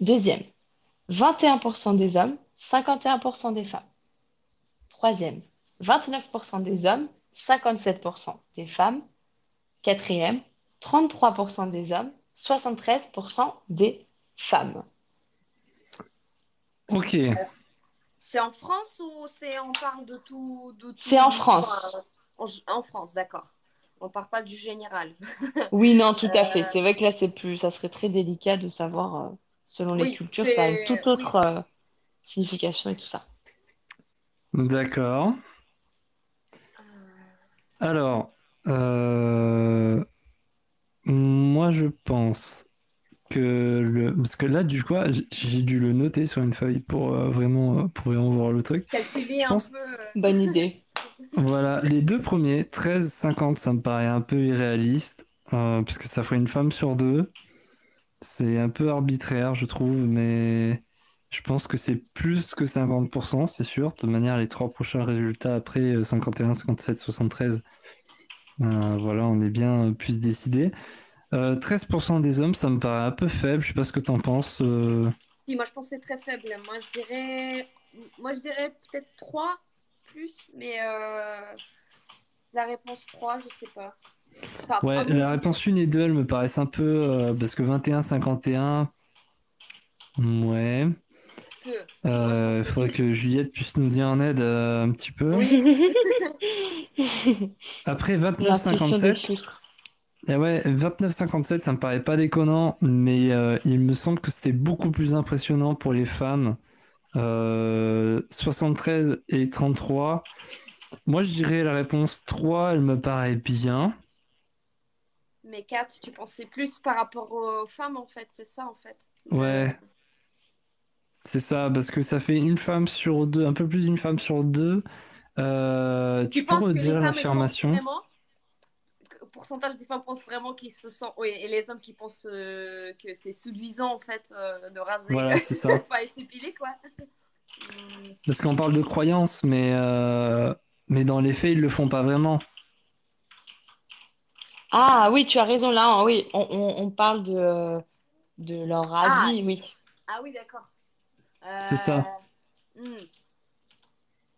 Deuxième, 21% des hommes, 51% des femmes. Troisième, 29% des hommes, 57% des femmes. Quatrième, 33% des hommes, 73% des femmes. Ok. C'est en France ou c'est on parle de tout, de tout C'est en France. en, en France, d'accord. On parle pas du général. Oui, non, tout à Euh, fait. C'est vrai que là, c'est plus, ça serait très délicat de savoir, euh, selon les cultures, ça a une toute oui. autre euh, signification et tout ça. D'accord. Alors, euh, moi je pense que le... Parce que là, du coup, j'ai dû le noter sur une feuille pour euh, vraiment, euh, pour vraiment voir le truc. Calculer Je un pense, peu. Bonne idée. voilà, les deux premiers, 13, 50, ça me paraît un peu irréaliste, euh, puisque ça ferait une femme sur deux. C'est un peu arbitraire, je trouve, mais je pense que c'est plus que 50%, c'est sûr. De toute manière, les trois prochains résultats après, euh, 51, 57, 73, euh, voilà, on est bien euh, plus décidé. Euh, 13% des hommes, ça me paraît un peu faible. Je sais pas ce que t'en penses. euh. Si, moi je pense que c'est très faible. Moi je dirais, moi je dirais peut-être 3 plus, mais euh, la réponse 3, je sais pas. Enfin, Ouais, la réponse 1 et 2, elles me paraissent un peu... euh, parce que 21, 51, ouais. Euh, il faudrait que Juliette puisse nous dire en aide euh, un petit peu. Après 29, L'intuition des 57, chiffres. eh ouais, 29, 57, ça me paraît pas déconnant, mais euh, il me semble que c'était beaucoup plus impressionnant pour les femmes. Euh, 73 et 33. Moi, je dirais la réponse 3, elle me paraît bien. Mais 4, tu pensais plus par rapport aux femmes en fait, c'est ça en fait. Ouais, c'est ça, parce que ça fait une femme sur deux, un peu plus d'une femme sur deux. Euh, tu Tu peux redire l'affirmation? pourcentage des femmes pensent vraiment qu'ils se sentent oui et les hommes qui pensent euh, que c'est séduisant en fait euh, de raser Voilà, c'est ça. pas et s'épiler quoi. Parce qu'on parle de croyances, mais, euh, mais dans les faits, ils le font pas vraiment. Ah oui, tu as raison là. hein, oui, on, on- on parle de, de leur Ah, avis, oui. ah oui d'accord. C'est ça. Euh, hmm.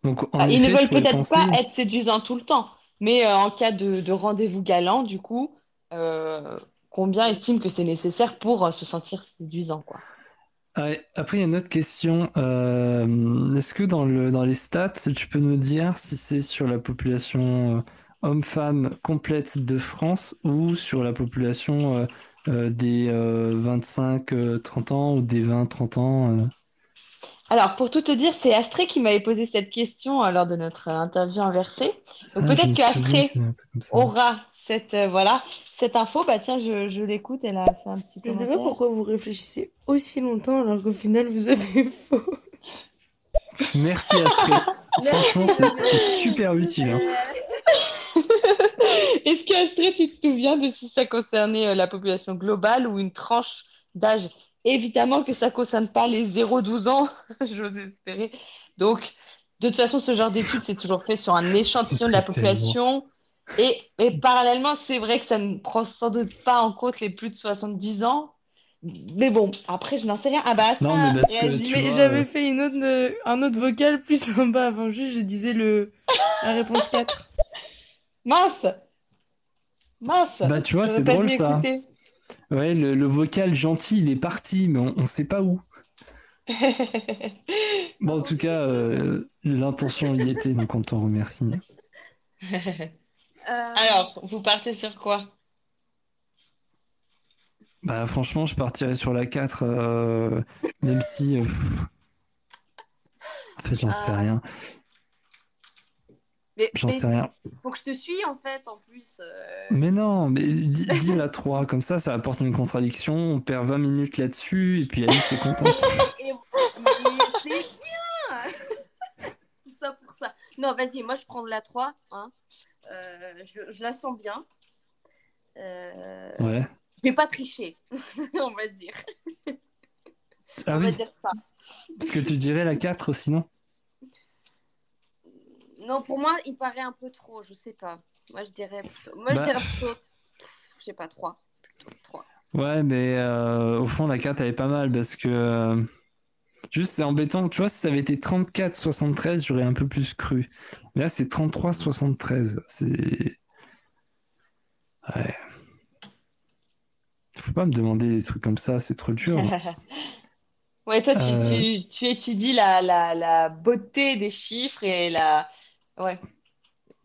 Donc, en Ah, ils ne veulent peut-être penser. pas être séduisants tout le temps, mais euh, en cas de, de rendez-vous galant, du coup, euh, combien estiment que c'est nécessaire pour euh, se sentir séduisant, quoi? Après, il y a une autre question. Euh, est-ce que dans le, dans les stats, tu peux nous dire si c'est sur la population homme-femme complète de France ou sur la population euh, euh, des 25-30 ans ou des 20-30 ans euh? Alors, pour tout te dire, c'est Astrée qui m'avait posé cette question euh, lors de notre euh, interview inversée. Donc Ah, peut-être que aura cette, euh, voilà, cette info. Bah tiens, je, je l'écoute, elle a fait un petit Je sais pas pourquoi vous réfléchissez aussi longtemps alors qu'au final vous avez faux. Merci Astrid. Franchement, c'est super utile. hein. Est-ce qu'Astrée, tu te souviens de si ça concernait euh, la population globale ou une tranche d'âge? Évidemment que ça concerne pas les 0-12 ans, j'ose espérer. Donc, de toute façon, ce genre d'étude, c'est toujours fait sur un échantillon de la population. Et, et parallèlement, c'est vrai que ça ne prend sans doute pas en compte les plus de 70 ans. Mais bon, après, je n'en sais rien. Ah bah, Non, mais parce que tu Mais vois, j'avais euh, fait une autre, euh, un autre vocal plus sympa avant, juste je disais le, la réponse 4. Mince! Mince! bah tu vois, c'est pas drôle ça. écouter. Ouais, le, le vocal gentil, il est parti, mais on, on sait pas où. Bon, en tout cas, euh, l'intention y était, donc on t'en remercie. Euh, Alors, vous partez sur quoi? Bah franchement, je partirais sur la 4, euh, même si... euh, pff, en fait, j'en sais rien. Mais, J'en sais rien. faut que je te suis en fait en plus. euh. Mais non, mais dis, dis la 3, comme ça, ça apporte une contradiction, on perd 20 minutes là-dessus, et puis Alice est contente. Et- mais c'est bien! Tout ça pour ça. Non, vas-y, moi je prends de la 3. Hein. Euh, je, je la sens bien. Euh, Ouais. Je vais pas tricher, on va dire. Ah on va dire ça. parce que tu dirais la 4 sinon. Non, pour moi, il paraît un peu trop, je sais pas. Moi, je dirais plutôt, moi, je Bah. dirais plutôt, je sais pas, 3. Plutôt 3. Ouais, mais euh, au fond, la carte, elle est pas mal parce que. euh, juste, c'est embêtant. Tu vois, si ça avait été 34-73, j'aurais un peu plus cru. Mais là, c'est 33-73. C'est. Ouais. Faut pas me demander des trucs comme ça, c'est trop dur. Ouais, toi, tu, Euh. tu, tu étudies la, la, la beauté des chiffres et la, ouais,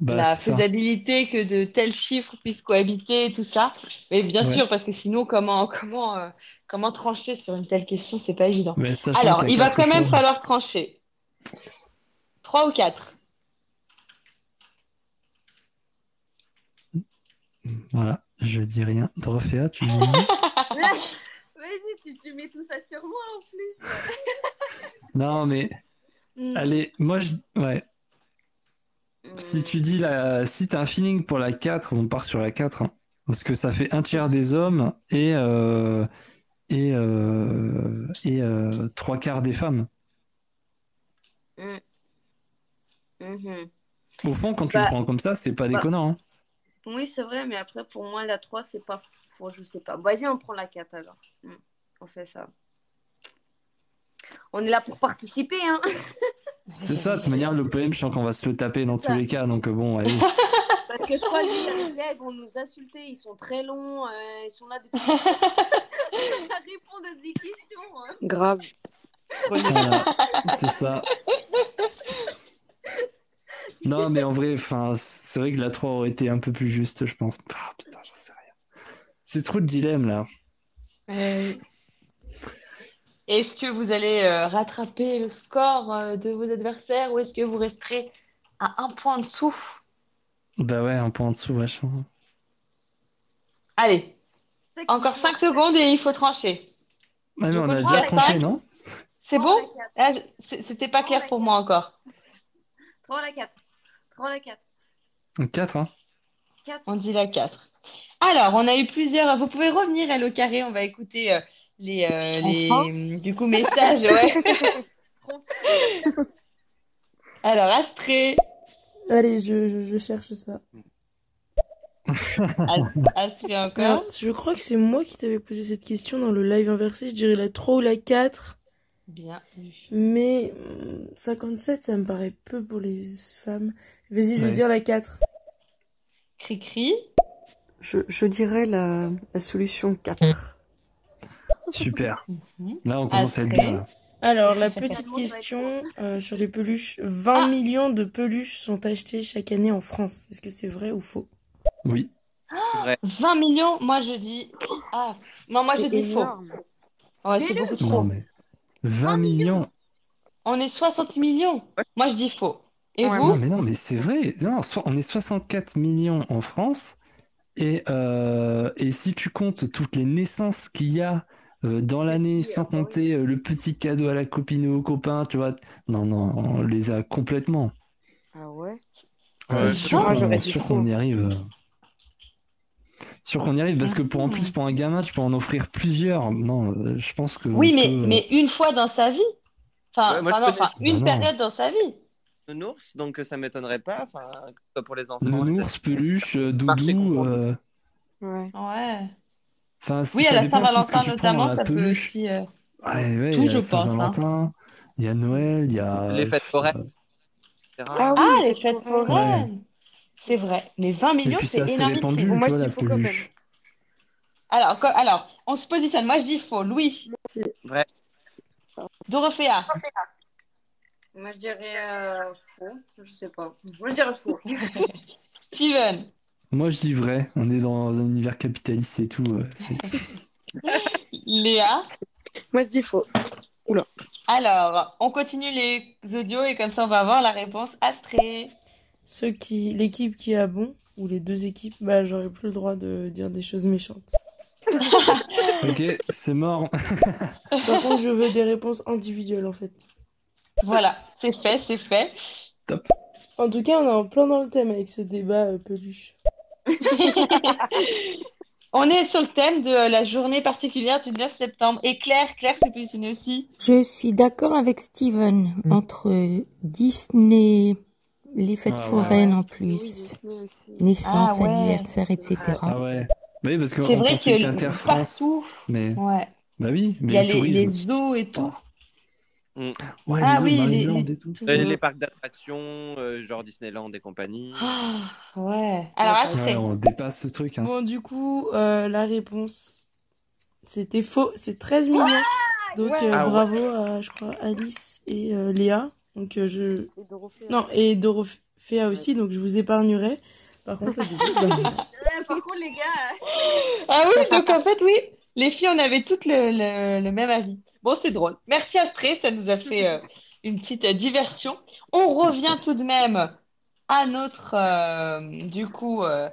Bah, la ça. faisabilité que de tels chiffres puissent cohabiter et tout ça. Mais bien Ouais. sûr, parce que sinon, comment, comment, euh, comment trancher sur une telle question, c'est pas évident. Alors, il va quand même falloir trancher. Trois ou quatre? Voilà, je dis rien. Dorothea, tu dis Vas-y, tu, tu mets tout ça sur moi en plus. Non, mais Hmm. allez, moi, je. Ouais. Si tu dis la... si t'as un feeling pour la 4, on part sur la 4. hein. Parce que ça fait un tiers des hommes et, euh, et, euh, et euh, trois quarts des femmes. Mm. Mhm. Au fond, quand tu Bah, le prends comme ça, c'est pas bah, déconnant. hein. Oui, c'est vrai, mais après, pour moi, la 3, c'est pas je sais pas. Vas-y, on prend la 4 alors. Hmm, On fait ça. On est là pour participer, hein. C'est ça, de toute manière, le poème, je sens qu'on va se le taper dans tous les cas. Donc bon, allez. Parce que je crois que les gars, ils vont nous insulter, ils sont très longs, euh, ils sont là depuis. à répondre à des questions. hein. Grave. Voilà, c'est ça. Non, mais en vrai, enfin, c'est vrai que la 3 aurait été un peu plus juste, je pense. Ah, putain, j'en sais rien. C'est trop de dilemme là. Est-ce que vous allez euh, rattraper le score euh, de vos adversaires ou est-ce que vous resterez à un point en dessous? Bah ouais, un peu en dessous, vachement. Allez, encore joue 5 secondes et il faut trancher. Ah, mais on a déjà tranché, non? C'est bon? Ah, C'était pas clair pour moi encore. 3 ou la 4 3 ou la 4 4, hein? 4 On dit la 4. Alors, on a eu plusieurs. Vous pouvez revenir, elle au carré. On va écouter euh, les, euh, les du coup messages. Ouais. Alors, Astrée, Allez, je, je, je cherche ça. As- Astrée Alors, encore. je crois que c'est moi qui t'avais posé cette question dans le live inversé. Je dirais la 3 ou la 4. Bien vu. Mais hum, 57, ça me paraît peu pour les femmes. Vas-y, je vais Ouais. dire la 4. Cri-cri. Je, je dirais la, la solution 4. Super. Mhm. Là, on commence à être bien. là. Alors, la petite question euh, sur les peluches. 20 Ah. millions de peluches sont achetées chaque année en France. Est-ce que c'est vrai ou faux? Oui. 20 millions, moi je dis. Ah, non, moi je dis faux. Ouais, c'est beaucoup Non, trop. mais 20 millions. On est 60 millions. Moi je dis faux. Et Ouais, vous? Non, mais non, mais c'est vrai. Non, so- on est 64 millions en France. Et, euh, et si tu comptes toutes les naissances qu'il y a euh, dans l'année, sans compter euh, le petit cadeau à la copine ou au copain, tu vois. Non, non, on les a complètement. Ah ouais? Ouais, Ouais, sûr qu'on y arrive. euh. Sûr qu'on y arrive parce que pour en plus pour un gamin tu peux en offrir plusieurs. Non, euh, je pense que Oui, mais, peut, euh, mais une fois dans sa vie. Enfin, Ouais, moi, enfin, une non. période dans sa vie. Nounours, donc ça m'étonnerait pas, enfin, que ce soit pour les enfants. nounours, peluche, euh, Marché doudou. euh, Ouais. Ouais. Enfin, Oui, ça à la dépend aussi de ce que Saint-Valentin tu prends dans notamment, la ça peut peluche. aussi. euh, Ouais, ouais, Tout, il y je a pense, hein. Saint-Valentin, il y a Noël, il y a. Les fêtes foraines, etc. Ah oui, Ah, les fêtes foraines. C'est vrai. Mais 20 Et millions, c'est c'est assez énormissime. répandu, moi, tu vois, je la peluche. Alors, alors, on se positionne. Moi, je dis faux. Louis. Vrai. Dorothea. Moi, je dirais euh, faux. Je sais pas. Moi, je dirais faux. Steven. Moi, je dis vrai. On est dans un univers capitaliste et tout. euh, c'est- Léa. Moi, je dis faux. Alors, on continue les audios et comme ça, on va avoir la réponse Astrée. Ceux qui, l'équipe qui a bon, ou les deux équipes, bah, j'aurais plus le droit de dire des choses méchantes. Ok, c'est mort. Par contre, je veux des réponses individuelles, en fait. Voilà, c'est fait, c'est fait. Top. En tout cas, on est en plein dans le thème avec ce débat euh, peluche. On est sur le thème de la journée particulière du 9 septembre. Et Claire, Claire s'est positionnée aussi. Je suis d'accord avec Steven. Entre Disney les fêtes Ah ouais. foraines en plus. Naissance, Ah ouais. anniversaire, etc. Ah ouais. Oui, parce qu'on pensait que France, partout, mais ouais, bah oui, il mais y a le les, tourisme. les zoos et tout. Ouais, Ah les oui, les, Marineland les et tout. tout. Et les parcs d'attractions, euh, genre Disneyland et compagnie. Ah, ouais. Alors après, Ouais, on dépasse ce truc, hein. Bon, du coup, euh, la réponse, c'était faux. C'est 13 millions. Donc, Ouais. euh, Ah ouais. bravo à, je crois, Alice et euh, Léa. Donc, euh, je... Et Dorothée. Non, et aussi, donc je vous épargnerai. Par contre, bah, par contre, les gars, Ah oui, donc en fait, oui, les filles, on avait toutes le, le- le même avis. Bon, c'est drôle. Merci Astrée, ça nous a fait euh, une petite euh, diversion. On revient tout de même à notre, euh, du coup, euh,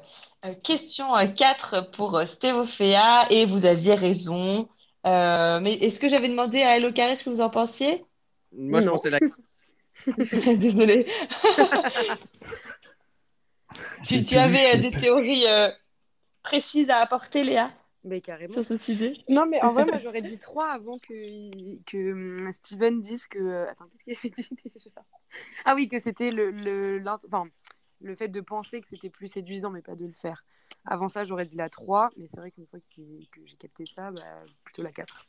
question euh, 4 pour Stéphophéa, et vous aviez raison. Euh, mais est-ce que j'avais demandé à Hello Carré ce que vous en pensiez? Moi, je Non. pensais la... Désolée. Tu, tu avais euh, des théories euh, précises à apporter, Léa, Mais carrément. sur ce sujet? Non, mais en vrai, moi, j'aurais dit 3 avant que, que hum, Steven dise que. euh, Attends, qu'est-ce qu'il avait dit déjà? Ah oui, que c'était le, le, enfin, le fait de penser que c'était plus séduisant, mais pas de le faire. Avant ça, j'aurais dit la 3, mais c'est vrai qu'une fois que j'ai capté ça, bah, plutôt la 4.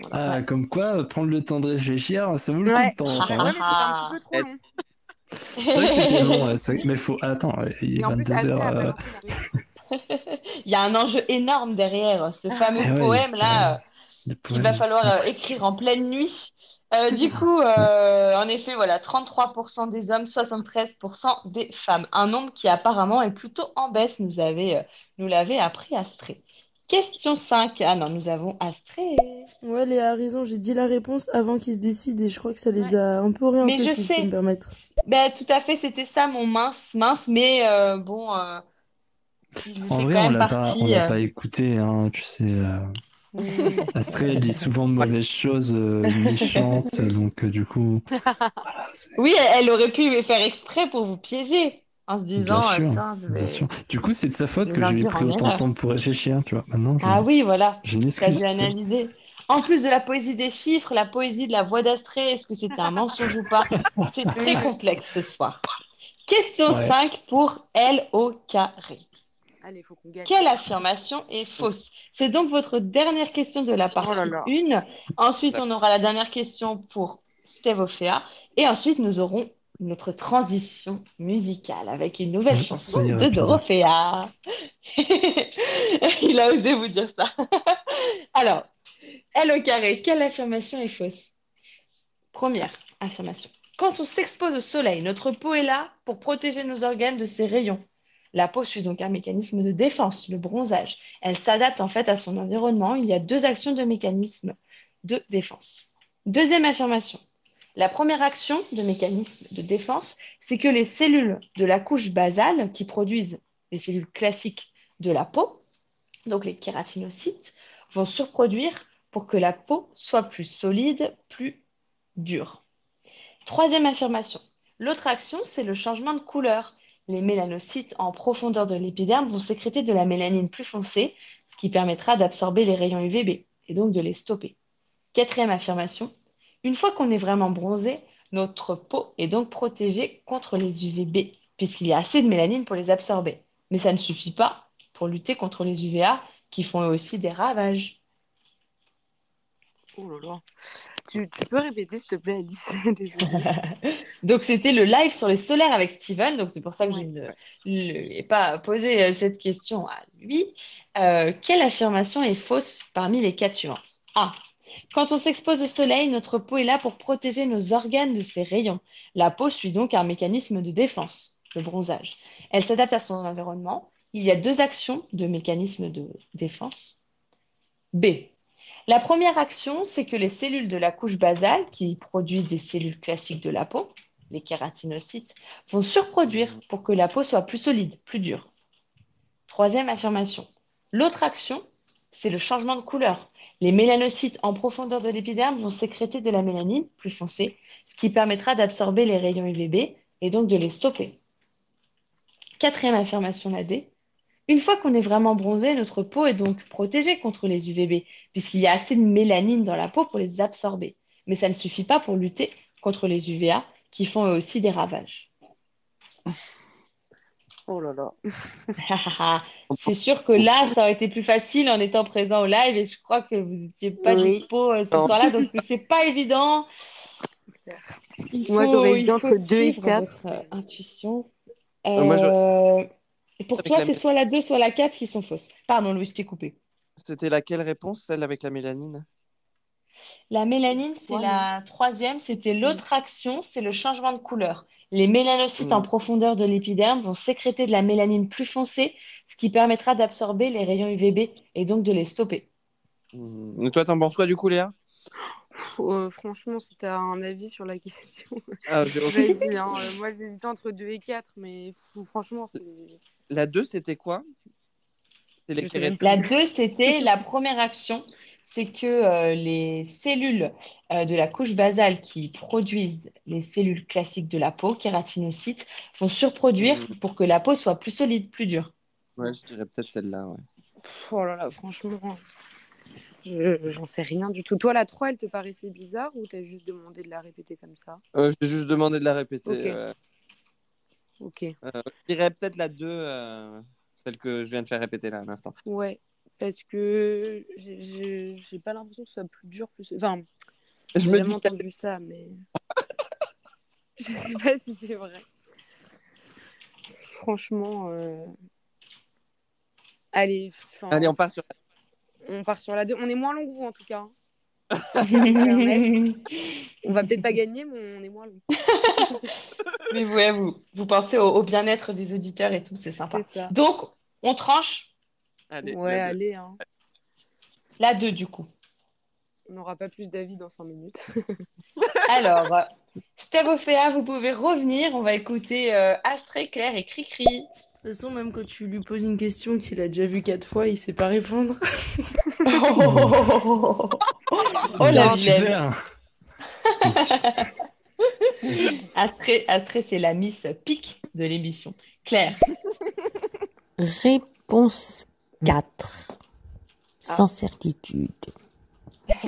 Voilà. Ah, comme quoi, prendre le temps de réfléchir, ça vaut le coup Ouais. de temps. Ouais, hein. mais c'était un petit peu trop long. C'est vrai que c'était long, mais faut. Attends, il est Et en plus, Astrée 22h. Il y a un enjeu énorme derrière ce fameux Eh ouais, poème là euh, qu'il va falloir euh, écrire en pleine nuit. Euh, du coup, euh, en effet, voilà, 33% des hommes, 73% des femmes. Un nombre qui apparemment est plutôt en baisse, nous avait, nous l'avait appris Astrée. Question 5. Ah non, nous avons Astrée. ouais, Léa a raison. J'ai dit la réponse avant qu'ils se décident et je crois que ça les a un peu orientés, Mais je si je sais. peux me permettre. Ben, tout à fait, c'était ça mon mince, mince, mais euh, bon, euh, En vrai, on l'a pas, euh, pas écouté, hein, tu sais. euh. Astrid, elle dit souvent de mauvaises choses euh, méchantes, donc euh, du coup, voilà, Oui, elle aurait pu faire exprès pour vous piéger en se bien disant, euh, sûr, tiens, je bien vais sûr. Du coup, c'est de sa faute que j'ai induire pris en autant de temps pour réfléchir, tu vois. Maintenant, je- Ah oui, voilà, j'ai une excuse, dû analyser. En plus de la poésie des chiffres, la poésie de la voix d'Astrée, est-ce que c'était un mensonge ou pas? C'est très complexe ce soir. Question Ouais. 5 pour L au carré. Allez, il faut qu'on gagne. Quelle affirmation est fausse? C'est donc votre dernière question de la Oh partie là. 1. Ensuite, on aura la dernière question pour Stevofea. Et ensuite, nous aurons notre transition musicale avec une nouvelle chanson de rapide. Dorothea. Il a osé vous dire ça. Alors, L au carré, quelle affirmation est fausse? Première affirmation. Quand on s'expose au soleil, notre peau est là pour protéger nos organes de ses rayons. La peau suit donc un mécanisme de défense, le bronzage. Elle s'adapte en fait à son environnement. Il y a deux actions de mécanisme de défense. Deuxième affirmation. La première action de mécanisme de défense, c'est que les cellules de la couche basale qui produisent les cellules classiques de la peau, donc les kératinocytes, vont surproduire pour que la peau soit plus solide, plus dure. Troisième affirmation. L'autre action, c'est le changement de couleur. Les mélanocytes en profondeur de l'épiderme vont sécréter de la mélanine plus foncée, ce qui permettra d'absorber les rayons UVB et donc de les stopper. Quatrième affirmation. Une fois qu'on est vraiment bronzé, notre peau est donc protégée contre les UVB, puisqu'il y a assez de mélanine pour les absorber. Mais ça ne suffit pas pour lutter contre les UVA qui font eux aussi des ravages. Oh là là. Tu, tu peux répéter, s'il te plaît, Alice? Donc c'était le live sur les solaires avec Steven, donc c'est pour ça que Ouais, je ne lui ai pas posé euh, cette question à lui. Euh, quelle affirmation est fausse parmi les quatre suivantes? A. Quand on s'expose au soleil, notre peau est là pour protéger nos organes de ces rayons. La peau suit donc un mécanisme de défense, le bronzage. Elle s'adapte à son environnement. Il y a deux actions de mécanisme de défense. B. La première action, c'est que les cellules de la couche basale, qui produisent des cellules classiques de la peau, les kératinocytes, vont surproduire pour que la peau soit plus solide, plus dure. Troisième affirmation. L'autre action, c'est le changement de couleur. Les mélanocytes en profondeur de l'épiderme vont sécréter de la mélanine plus foncée, ce qui permettra d'absorber les rayons UVB et donc de les stopper. Quatrième affirmation, la D. Une fois qu'on est vraiment bronzé, notre peau est donc protégée contre les UVB, puisqu'il y a assez de mélanine dans la peau pour les absorber. Mais ça ne suffit pas pour lutter contre les UVA, qui font eux aussi des ravages. Oh là là. C'est sûr que là, ça aurait été plus facile en étant présent au live et je crois que vous n'étiez pas Oui. dispo euh, ce soir-là, donc c'est pas évident. Il Moi, j'aurais faut entre deux et suivre quatre. votre, euh, intuition. Euh, moi, Euh, et pour Avec toi, la- c'est soit la 2, soit la 4 qui sont fausses. Pardon, Louis, je t'ai coupé. C'était laquelle réponse, celle avec la mélanine? La mélanine, c'est Ouais, la troisième. C'était l'autre action, c'est le changement de couleur. Les mélanocytes en Mm. profondeur de l'épiderme vont sécréter de la mélanine plus foncée, ce qui permettra d'absorber les rayons UVB et donc de les stopper. Hmm. Et Toi, t'en penses quoi du coup, Léa? Euh, franchement, si t'as un avis sur la question, Ah, hein. Euh, Moi, j'hésitais entre 2 et 4, mais franchement, c'est. La 2, c'était quoi? Les La 2, c'était la première action, c'est que euh, les cellules euh, de la couche basale qui produisent les cellules classiques de la peau, kératinocytes, vont surproduire Mm. pour que la peau soit plus solide, plus dure. Ouais, je dirais peut-être celle-là. Ouais. Pff, Oh là là, franchement, je- j'en sais rien du tout. Toi, la 3, elle te paraissait bizarre ou t'as juste demandé de la répéter comme ça? Euh, J'ai juste demandé de la répéter. Euh. Ok. Euh, je dirais peut-être la 2, euh, celle que je viens de faire répéter là à l'instant. Ouais, parce que j'ai- pas l'impression que ce soit plus dur, plus. Enfin, Je j'ai me jamais dis entendu ça, mais. je sais pas si c'est vrai. Franchement. euh, Allez, enfin, Allez, on part sur. on part sur la 2. On est moins long que vous en tout cas. hein. Permettre. On va peut-être pas gagner, mais on est moins long. Mais ouais, vous, vous pensez au, au bien-être des auditeurs et tout, c'est sympa. Donc, on tranche? Allez, Ouais, la deux. allez, hein. la 2 du coup. On n'aura pas plus d'avis dans 5 minutes. Alors, euh, Stéphophéa, vous pouvez revenir. On va écouter euh, Astrée, Claire et Cricri. De toute façon, même quand tu lui poses une question qu'il a déjà vue quatre fois, il sait pas répondre. Oh, oh la Ah, vilaine. super. Astrée, Astrée, c'est la Miss Pique de l'émission. Claire. Réponse 4. Sans certitude.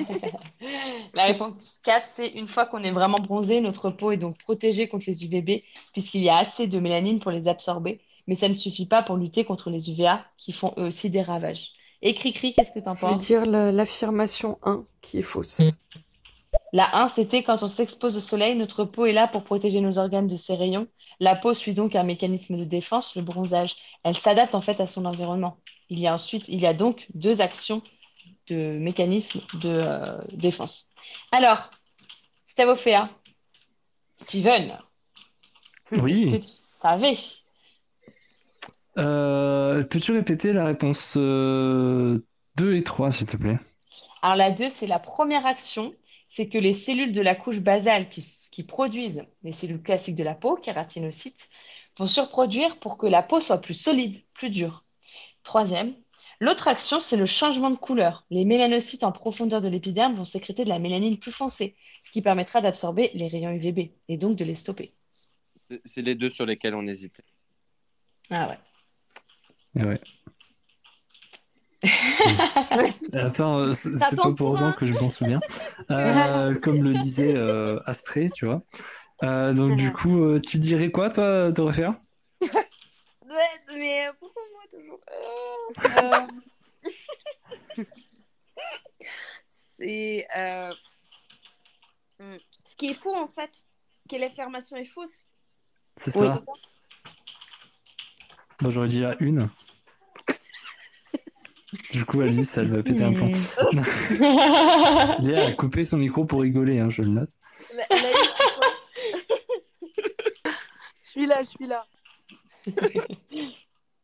La réponse 4, c'est une fois qu'on est vraiment bronzé, notre peau est donc protégée contre les UVB puisqu'il y a assez de mélanine pour les absorber. Mais ça ne suffit pas pour lutter contre les UVA qui font eux aussi des ravages. Et Cricri, qu'est-ce que t'en Je vais penses? dire la- l'affirmation 1 qui est fausse. La 1, c'était quand on s'expose au soleil, notre peau est là pour protéger nos organes de ces rayons. La peau suit donc un mécanisme de défense, le bronzage. Elle s'adapte en fait à son environnement. Il y a ensuite, il y a donc deux actions de mécanisme de euh, défense. Alors, Stavofea, Steven, est-ce que Oui. tu savais? Euh, peux-tu répéter la réponse euh, 2 et 3, s'il te plaît? Alors la 2, c'est la première action, c'est que les cellules de la couche basale qui, qui produisent les cellules classiques de la peau, kératinocytes, vont surproduire pour que la peau soit plus solide, plus dure. Troisième, l'autre action, c'est le changement de couleur. Les mélanocytes en profondeur de l'épiderme vont sécréter de la mélanine plus foncée, ce qui permettra d'absorber les rayons UVB et donc de les stopper. C'est les deux sur lesquels on hésitait. Ah ouais. Ouais. Attends, euh, c'est pas pour autant que je m'en souviens. Euh, comme le disait euh, Astrée, tu vois. Euh, donc du coup, euh, tu dirais quoi, toi, Dorothea? Mais pourquoi moi toujours? Euh, C'est euh, hmm, ce qui est faux en fait, que l'affirmation est fausse. C'est Oui. ça? Bon, j'aurais dit la une. Du coup, Alice, elle va péter un plomb. Léa a coupé son micro pour rigoler, hein, je le note. La- la- Je suis là, je suis là.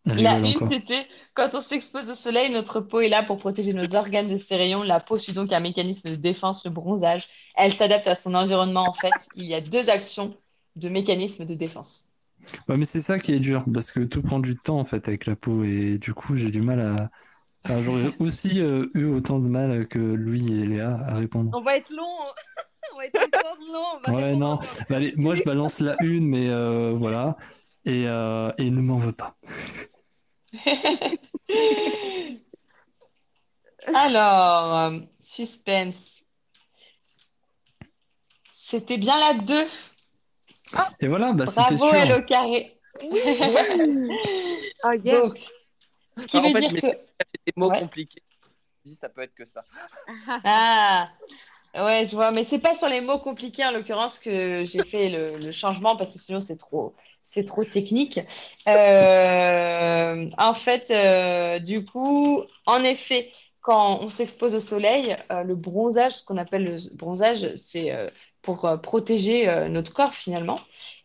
Elle La rigole une, encore. c'était quand on s'expose au soleil, notre peau est là pour protéger nos organes de ces rayons. La peau suit donc un mécanisme de défense, le bronzage. Elle s'adapte à son environnement, en fait. Il y a deux actions de mécanisme de défense. Ouais, mais c'est ça qui est dur, parce que tout prend du temps, en fait, avec la peau, et du coup, j'ai du mal à... Enfin, j'aurais aussi euh, eu autant de mal que Louis et Léa à répondre. On va être long, hein. on va être encore long. On va Ouais, non. Bah, allez, moi, je balance la une, mais euh, voilà. Et, euh, et ne m'en veux pas. Alors, suspense. C'était bien la 2. Et voilà, bah, c'était Bravo, sûr. Hello Carré. Oh, yes. Donc, qui En veut fait, dire mais que... des mots Ouais. compliqués. Je dis, ça peut être que ça. Ah, ouais, je vois. Mais c'est pas sur les mots compliqués en l'occurrence que j'ai fait le, le changement parce que sinon c'est trop, c'est trop technique. Euh, en fait, euh, du coup, en effet, quand on s'expose au soleil, euh, le bronzage, ce qu'on appelle le bronzage, c'est euh, pour euh, protéger euh, notre corps finalement.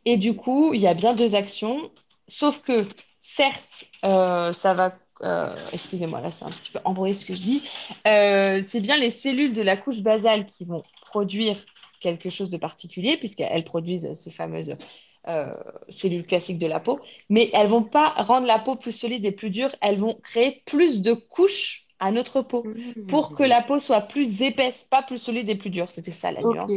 Et du coup, il y a bien deux actions. Sauf que, certes, euh, ça va. Euh, excusez-moi, là, c'est un petit peu embrouillé ce que je dis. Euh, c'est bien les cellules de la couche basale qui vont produire quelque chose de particulier, puisqu'elles produisent ces fameuses euh, cellules classiques de la peau, mais elles vont pas rendre la peau plus solide et plus dure, elles vont créer plus de couches à notre peau pour que la peau soit plus épaisse, pas plus solide et plus dure. C'était ça la nuance.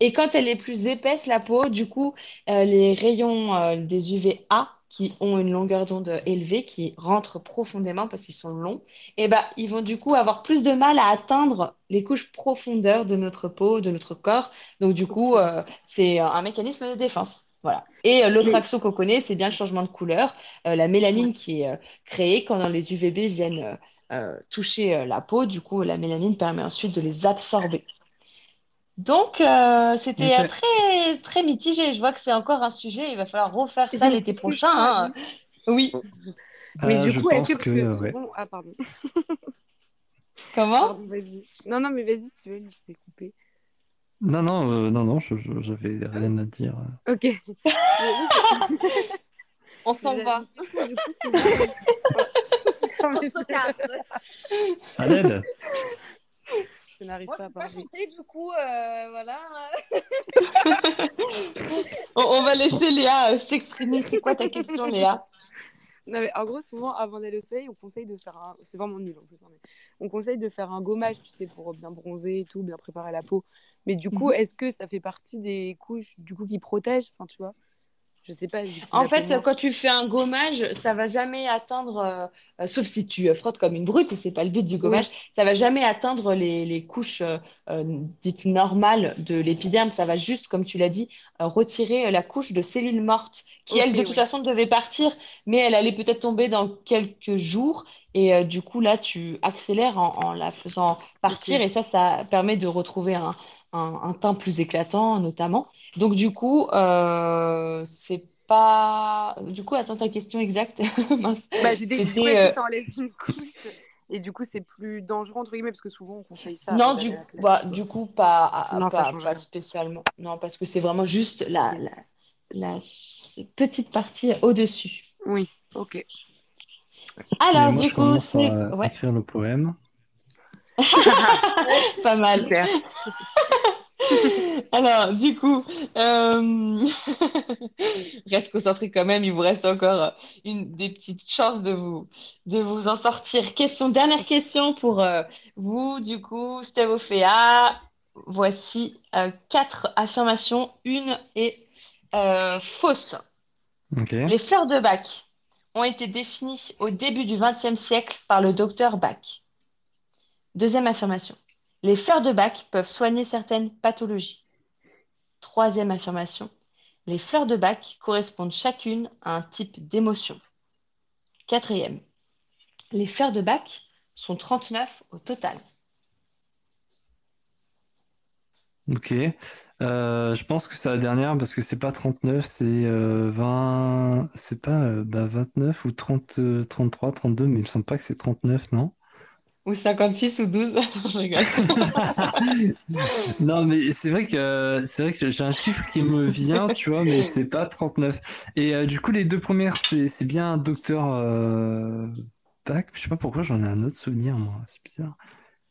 Et quand elle est plus épaisse, la peau, du coup, les rayons des UVA qui ont une longueur d'onde élevée, qui rentrent profondément parce qu'ils sont longs, et ben, ils vont du coup avoir plus de mal à atteindre les couches profondeurs de notre peau, de notre corps. Donc du coup, euh, c'est un mécanisme de défense. Voilà. Et euh, l'autre action qu'on connaît, c'est bien le changement de couleur, euh, la mélanine qui est créée quand les UVB viennent toucher la peau. Du coup, la mélanine permet ensuite de les absorber. Donc, euh, c'était très, très mitigé. Je vois que c'est encore un sujet. Il va falloir refaire ça l'été prochain. hein. Oui. Mais Euh, du je coup, est-ce pense que, euh, ouais. Ah, pardon. Comment? Pardon. Non, non, mais vas-y, tu veux, je t'ai coupé. Non, non, euh, non, non, je, je- j'avais rien à dire. Ok. On s'en va. Du coup, tu me- On se casse. À l'aide. Je n'arrive Moi, pas je à peux pas parler. chanter, du coup, euh, voilà. On, on va laisser Léa euh, s'exprimer. C'est quoi ta question, Léa? Non, mais en gros, souvent, avant d'aller au soleil, on conseille de faire un. C'est vraiment nul en plus. hein, mais On conseille de faire un gommage, tu sais, pour bien bronzer et tout, bien préparer la peau. Mais du coup, Mhm. est-ce que ça fait partie des couches du coup qui protègent? Enfin, tu vois? Je sais pas. En fait, quand tu fais un gommage, ça va jamais atteindre, euh, euh, sauf si tu euh, frottes comme une brute, et c'est pas le but du gommage, ça va jamais atteindre les, les couches euh, dites normales de l'épiderme. Ça va juste, comme tu l'as dit, retirer la couche de cellules mortes qui, Ok, elle, de toute façon, devait partir, mais elle allait peut-être tomber dans quelques jours. Et du coup, là, tu accélères en, en la faisant partir, et ça, ça permet de retrouver un, un, un teint plus éclatant, notamment. Donc, du coup, euh, c'est pas. Du coup, attends ta question exacte. Mince. Bah, C'était. est-ce euh, ça enlève une couche Et du coup, c'est plus dangereux, entre guillemets, parce que souvent, on conseille ça Non, du coup, bah, du coup, pas, Non, ça pas, change pas rien. spécialement. Non, parce que c'est vraiment juste la, Ok. la, la petite partie au-dessus. Oui, ok. Alors, moi, du je coup, commence c'est. à Ouais, écrire le poème. pas mal. Super. Alors, du coup, euh... reste concentré quand même, il vous reste encore une des petites chances de vous, de vous en sortir. Question, dernière question pour euh, vous, du coup, Stéphophéa. Voici euh, quatre affirmations, une est fausse. Les fleurs de Bach ont été définies au début du XXe siècle par le docteur Bach. Deuxième affirmation. Les fleurs de Bach peuvent soigner certaines pathologies. Troisième affirmation. Les fleurs de Bach correspondent chacune à un type d'émotion. Quatrième. Les fleurs de Bach sont 39 au total. Ok. Euh, je pense que c'est la dernière parce que c'est pas 39, c'est euh, 20. C'est pas euh, bah, 29 ou 30, euh, 33, 32, mais il me semble pas que c'est 39, non? Ou 56 ou 12. Je rigole. Non, mais c'est vrai que c'est vrai que j'ai un chiffre qui me vient, tu vois, mais c'est pas 39. Et euh, du coup, les deux premières, c'est c'est bien un docteur euh, Bach. Je sais pas pourquoi j'en ai un autre souvenir, moi. C'est bizarre.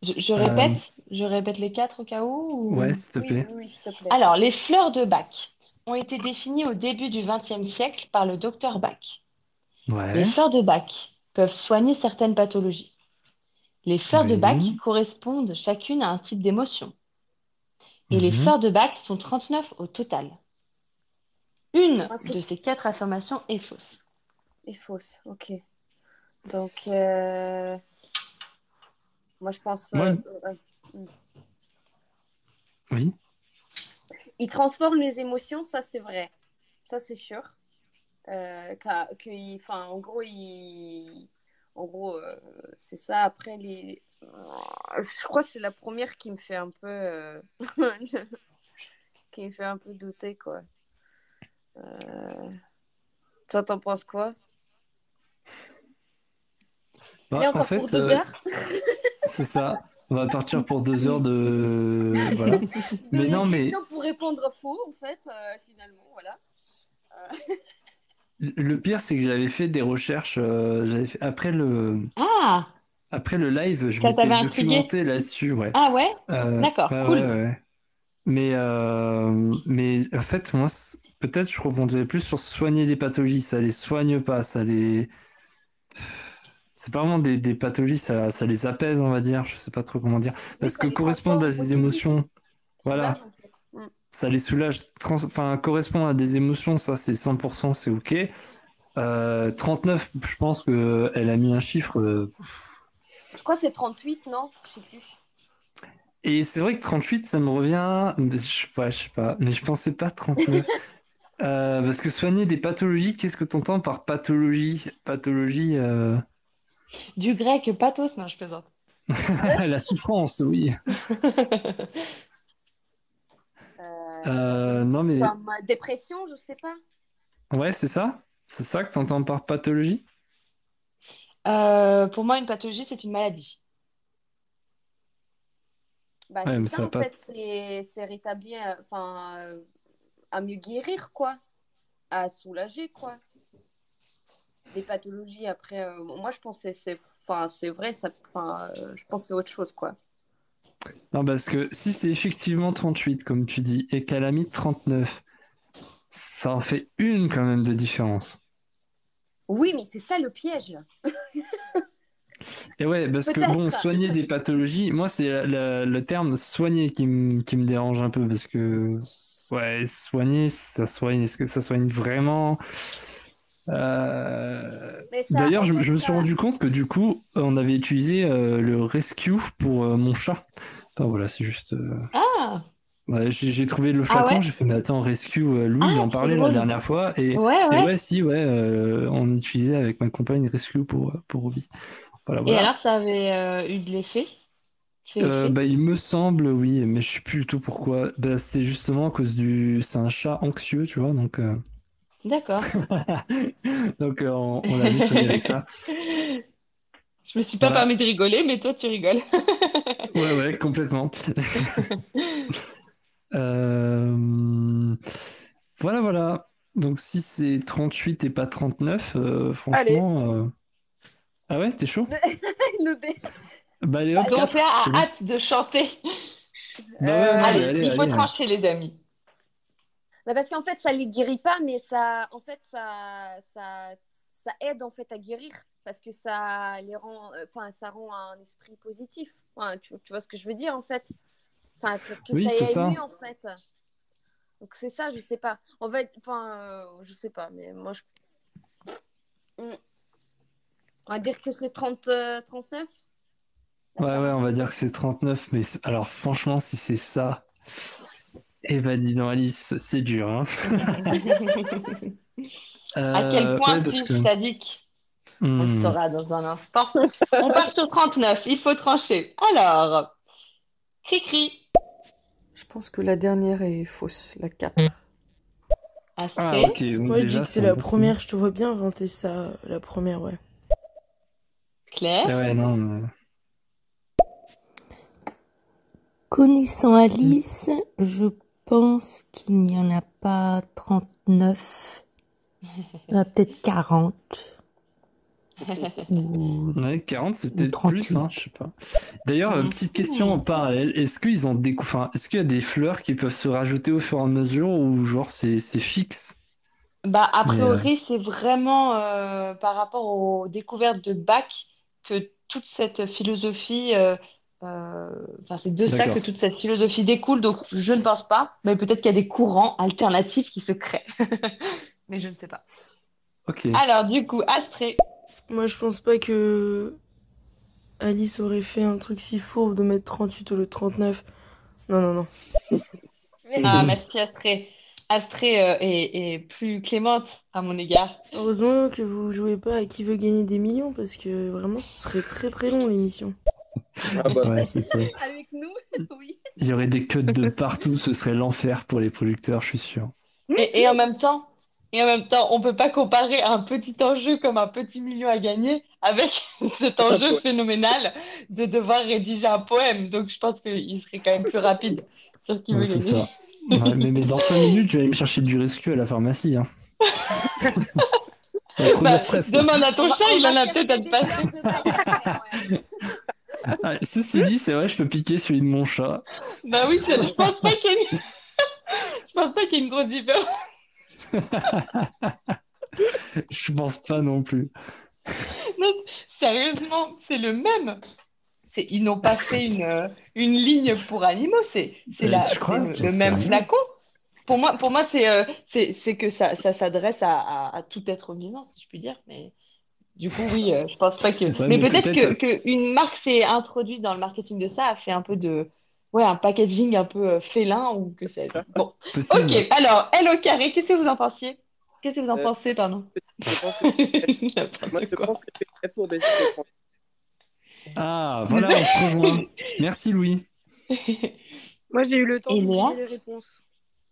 Je, je Euh, répète, je répète les quatre au cas où. ou- ouais, s'il te Oui, plaît. oui, oui, s'il te plaît. Alors, les fleurs de Bach ont été définies au début du XXe siècle par le docteur Bach. Les fleurs de Bach peuvent soigner certaines pathologies. Les fleurs de Bach Oui. correspondent chacune à un type d'émotion. Et les Mhm. fleurs de Bach sont 39 au total. Une Ah, de ces quatre affirmations est fausse. Et fausse, ok. Donc, euh, moi, je pense. Euh, euh, Oui. il transforme les émotions, ça, c'est vrai. Ça, c'est sûr. Euh, il- enfin, en gros, il... en gros, euh, c'est ça. Après, les... je crois que c'est la première qui me fait un peu, euh, qui me fait un peu douter, quoi. Euh, Toi, t'en penses quoi? Bah, Et en encore fait, pour deux euh, heures c'est ça. On va partir pour deux heures de. Voilà. Mais non, mais pour répondre faux, en fait, euh, finalement, voilà. Euh, le pire, c'est que j'avais fait des recherches. euh, j'avais fait... Après le. Ah, Après le live, je Ça m'étais t'avait intrigué documenté là-dessus, ouais. ah ouais? Euh, D'accord, ouais, cool. ouais, ouais. Mais, euh, mais en fait, moi, peut-être je rebondirais plus sur soigner des pathologies. Ça les soigne pas, ça les. C'est pas vraiment des, des pathologies, ça, ça les apaise, on va dire. Je sais pas trop comment dire. Oui, Parce ça que les correspondre à transforme des en émotions, voilà. Ça les soulage. Trans- Enfin, correspondre à des émotions, ça c'est 100%, c'est ok. Euh, 39, je pense que elle a mis un chiffre. euh, Je crois que c'est 38, non? Je sais plus. Et c'est vrai que 38, ça me revient. Je sais pas, je sais pas. Mais je pensais pas 39. Euh, parce que soigner des pathologies, qu'est-ce que tu entends par pathologie? Pathologie, euh, Du grec pathos, non, je plaisante. la souffrance, oui. Euh, Euh, non, mais Comme dépression, je sais pas. ouais, c'est ça? C'est ça que tu entends par pathologie? Euh, pour moi, une pathologie, c'est une maladie. Bah, Ouais, c'est ça, en pas. fait, c'est rétablir, enfin, euh, à mieux guérir, quoi. À soulager, quoi. Des pathologies, après, euh, moi, je pense que c'est enfin, c'est vrai, ça, enfin, euh, je pense que c'est autre chose, quoi. Non, parce que si c'est effectivement 38, comme tu dis, et qu'elle a mis 39, ça en fait une quand même de différence. Oui, mais c'est ça le piège. Et ouais, parce que bon, soigner des pathologies, moi c'est le terme soigner qui me qui me dérange un peu parce que ouais, soigner, ça soigne, est-ce que ça soigne vraiment? Euh, D'ailleurs, je, me suis rendu compte que du coup, on avait utilisé euh, le rescue pour euh, mon chat. Enfin voilà, c'est juste. Ah, ouais, j'ai trouvé le ah flacon, ouais? j'ai fait, mais attends, rescue, euh, Louis, il Ah, en parlait la dernière fois, et, Ouais, et ouais. ouais, si, ouais, euh, on utilisait avec ma compagne rescue pour, pour. Voilà, Et alors, ça avait euh, eu de l'effet? Euh, bah, il me semble, oui, mais je sais plus du tout pourquoi. Bah, c'était justement à cause du. C'est un chat anxieux, tu vois, donc, D'accord. donc euh, on, on l'avait soigné avec ça. Je me suis pas Voilà. permis de rigoler, mais toi, tu rigoles. Ouais, ouais, complètement. Euh, Voilà, voilà. Donc, si c'est 38 et pas 39, euh, franchement. euh, Ah ouais, t'es chaud? Nous dé- Bah, allez, hop, 4, Dorothea c'est a bon. hâte de chanter. Bah ouais, Euh, non, mais Allez, allez, il faut allez. hein. trancher, les amis. Bah, parce qu'en fait, ça les guérit pas, mais ça, en fait, ça, ça, ça aide en fait à guérir parce que ça les rend, euh, enfin, ça rend un esprit positif. Enfin, tu, tu vois ce que je veux dire en fait? Enfin, que, Oui, ça aille ça. mieux en fait. Donc c'est ça, je sais pas. En fait, enfin, euh, je sais pas, mais moi je. On va dire que c'est 30, euh, 39. la Ouais, ouais, on va dire que c'est 39, mais alors franchement, si c'est ça, eh ben dis donc Alice, c'est dur, hein. À quel Euh, point ouais, suis-je que- sadique? On le Hmm. saura dans un instant. On part sur 39, il faut trancher. Alors, cri-cri, Je pense que la dernière est fausse, la 4. Ah, Astrée. ok, donc Moi, je dis déjà, que c'est la première, je te vois bien inventer ça, la première, ouais. Claire. Ah ouais, non, mais- Connaissant Alice, je pense qu'il n'y en a pas 39. Il y en a peut-être 40. Ou- Ouais, 40, c'est Ou peut-être 38. plus, hein, je sais pas. D'ailleurs, euh, petite question en parallèle, est-ce qu'ils ont des, enfin, est-ce qu'il y a des fleurs qui peuvent se rajouter au fur et à mesure ou genre c'est c'est fixe? Bah, a priori, c'est vraiment euh, par rapport aux découvertes de Bach que toute cette philosophie, euh, euh, enfin, c'est de ça que toute cette philosophie découle. Donc, je ne pense pas, mais peut-être qu'il y a des courants alternatifs qui se créent. Mais je ne sais pas. Ok. Alors, du coup, Astrée. Moi, je pense pas que Alice aurait fait un truc si fourbe de mettre 38 au lieu de 39. Non, non, non. Mais- Ah, merci Astrée. Astrée euh, est, est plus clémente à mon égard. Heureusement que vous jouez pas à qui veut gagner des millions parce que vraiment ce serait très très long l'émission. Ah bah, Ouais, c'est ça. Avec nous, oui. Il y aurait des codes de partout, ce serait l'enfer pour les producteurs, je suis sûr. Et, et en même temps, et en même temps, on peut pas comparer un petit enjeu comme un petit million à gagner avec cet enjeu phénoménal de devoir rédiger un poème. Donc je pense qu'il serait quand même plus rapide sur qui Ouais, veut c'est gagner. ça. Ouais, mais, mais dans 5 minutes, je vais aller me chercher du rescue à la pharmacie. Hein. Bah, de stress. demande à ton chat, il en a peut-être à te passer. Ah, ceci dit, c'est vrai, je peux piquer celui de mon chat. Bah oui, je pense pas qu'il y ait je pense pas qu'il y ait une grosse différence. Je pense pas non plus. Non, sérieusement, c'est le même. C'est, ils n'ont pas fait une, euh, une ligne pour animaux, c'est, c'est, Euh, la, c'est le, même flacon. Pour moi, pour moi c'est, euh, c'est, c'est que ça, ça s'adresse à, à, à tout être vivant, si je puis dire. Mais du coup, oui, euh, je pense pas que. Mais mais peut-être que, que une marque s'est introduite dans le marketing de ça, a fait un peu de. Ouais, un packaging un peu euh, félin ou que sais-je. Bon, Possible. ok. Alors, L au carré, qu'est-ce que vous en pensiez? Qu'est-ce que vous en Euh, pensez, pardon? Je pense que, moi, je pense. Ah, voilà, on se rejoint. Merci Louis. Moi, j'ai eu le temps Et de les réponses.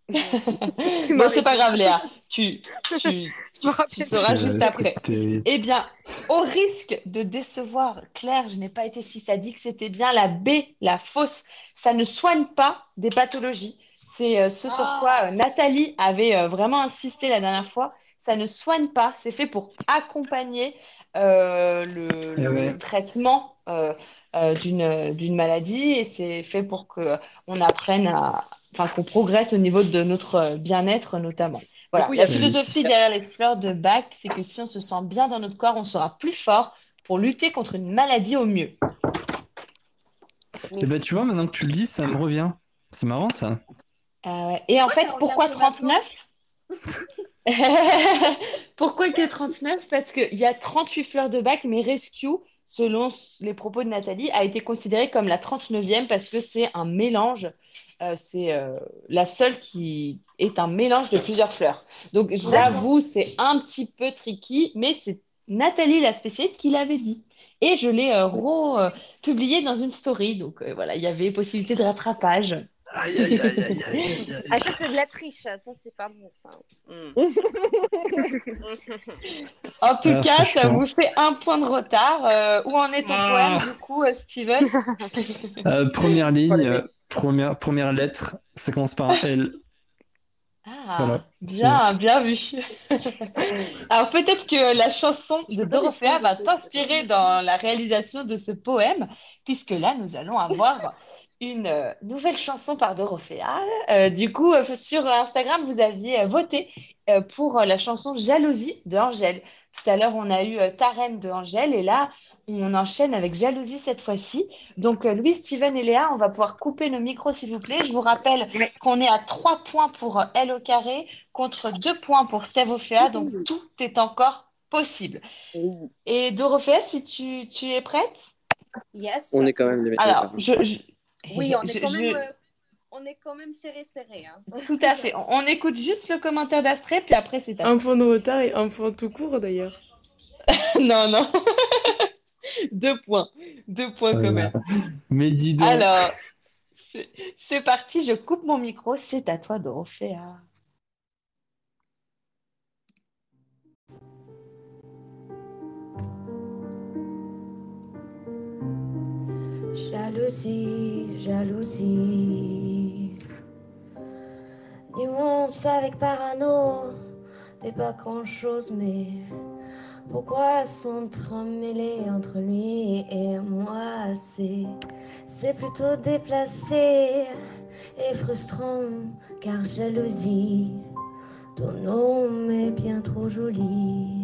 Bon, c'est pas grave, Léa. Tu, tu, tu sauras juste après. Eh bien, au risque de décevoir Claire, je n'ai pas été si sadique, c'était bien la B, la fausse. Ça ne soigne pas des pathologies. C'est euh, ce sur quoi euh, Nathalie avait euh, vraiment insisté la dernière fois. Ça ne soigne pas, c'est fait pour accompagner euh, le, Eh le ouais. traitement euh, euh, d'une d'une maladie et c'est fait pour que on apprenne à, enfin qu'on progresse au niveau de notre euh, bien-être notamment. Voilà, y la philosophie derrière les fleurs de bac, c'est que si on se sent bien dans notre corps, on sera plus fort pour lutter contre une maladie au mieux. Eh ben, tu vois, maintenant que tu le dis, ça me revient. C'est marrant ça. Euh. Et en Pourquoi fait, pourquoi que maintenant 39? Pourquoi que 39? Parce qu'il y a 38 fleurs de bac, mais Rescue, selon les propos de Nathalie, a été considérée comme la 39e parce que c'est un mélange. Euh, c'est euh, la seule qui est un mélange de plusieurs fleurs. Donc j'avoue, c'est un petit peu tricky, mais c'est Nathalie, la spécialiste, qui l'avait dit. Et je l'ai euh, republié dans une story. Donc euh, voilà, il y avait possibilité de rattrapage. Aïe, aïe, aïe, aïe, aïe. Ah, ça, c'est de la triche, ça, c'est pas bon, ça. Mm. En tout Ah, cas, ça vous fait un point de retard. Euh, où en est ton Ah. poème, du coup, euh, Steven? Euh, première ligne, première, première lettre, ça commence par un L. Ah, Voilà. bien, bien vu. Alors peut-être que la chanson de Dorothea va t'inspirer dans la réalisation de ce poème, puisque là, nous allons avoir une euh, nouvelle chanson par Dorothea. Euh, du coup, euh, sur Instagram, vous aviez voté euh, pour la chanson Jalousie de Angèle. Tout à l'heure, on a eu euh, Ta reine de Angèle, et là, on enchaîne avec Jalousie cette fois-ci. Donc, euh, Louis, Steven et Léa, on va pouvoir couper nos micros, s'il vous plaît. Je vous rappelle qu'on est à 3 points pour euh, L au carré contre 2 points pour Steve Ophéa, donc tout est encore possible. Et Dorothea, si tu, tu es prête? Yes. On est quand même les Alors, je, je- Oui, on je- est quand je- même, euh, on est quand même serré serré. Hein. Tout à fait. On, on écoute juste le commentaire d'Astrée, puis après, c'est à Un point de retard et un point tout court d'ailleurs. Non, non. Deux points. Deux points quand même. Mais dis donc. Alors, c'est c'est parti, je coupe mon micro, c'est à toi, Dorothea. Jalousie, jalousie. Nuance avec parano, t'es pas grand chose, mais pourquoi s'entremêler entre lui et moi? C'est, c'est plutôt déplacé et frustrant, car jalousie, ton nom est bien trop joli.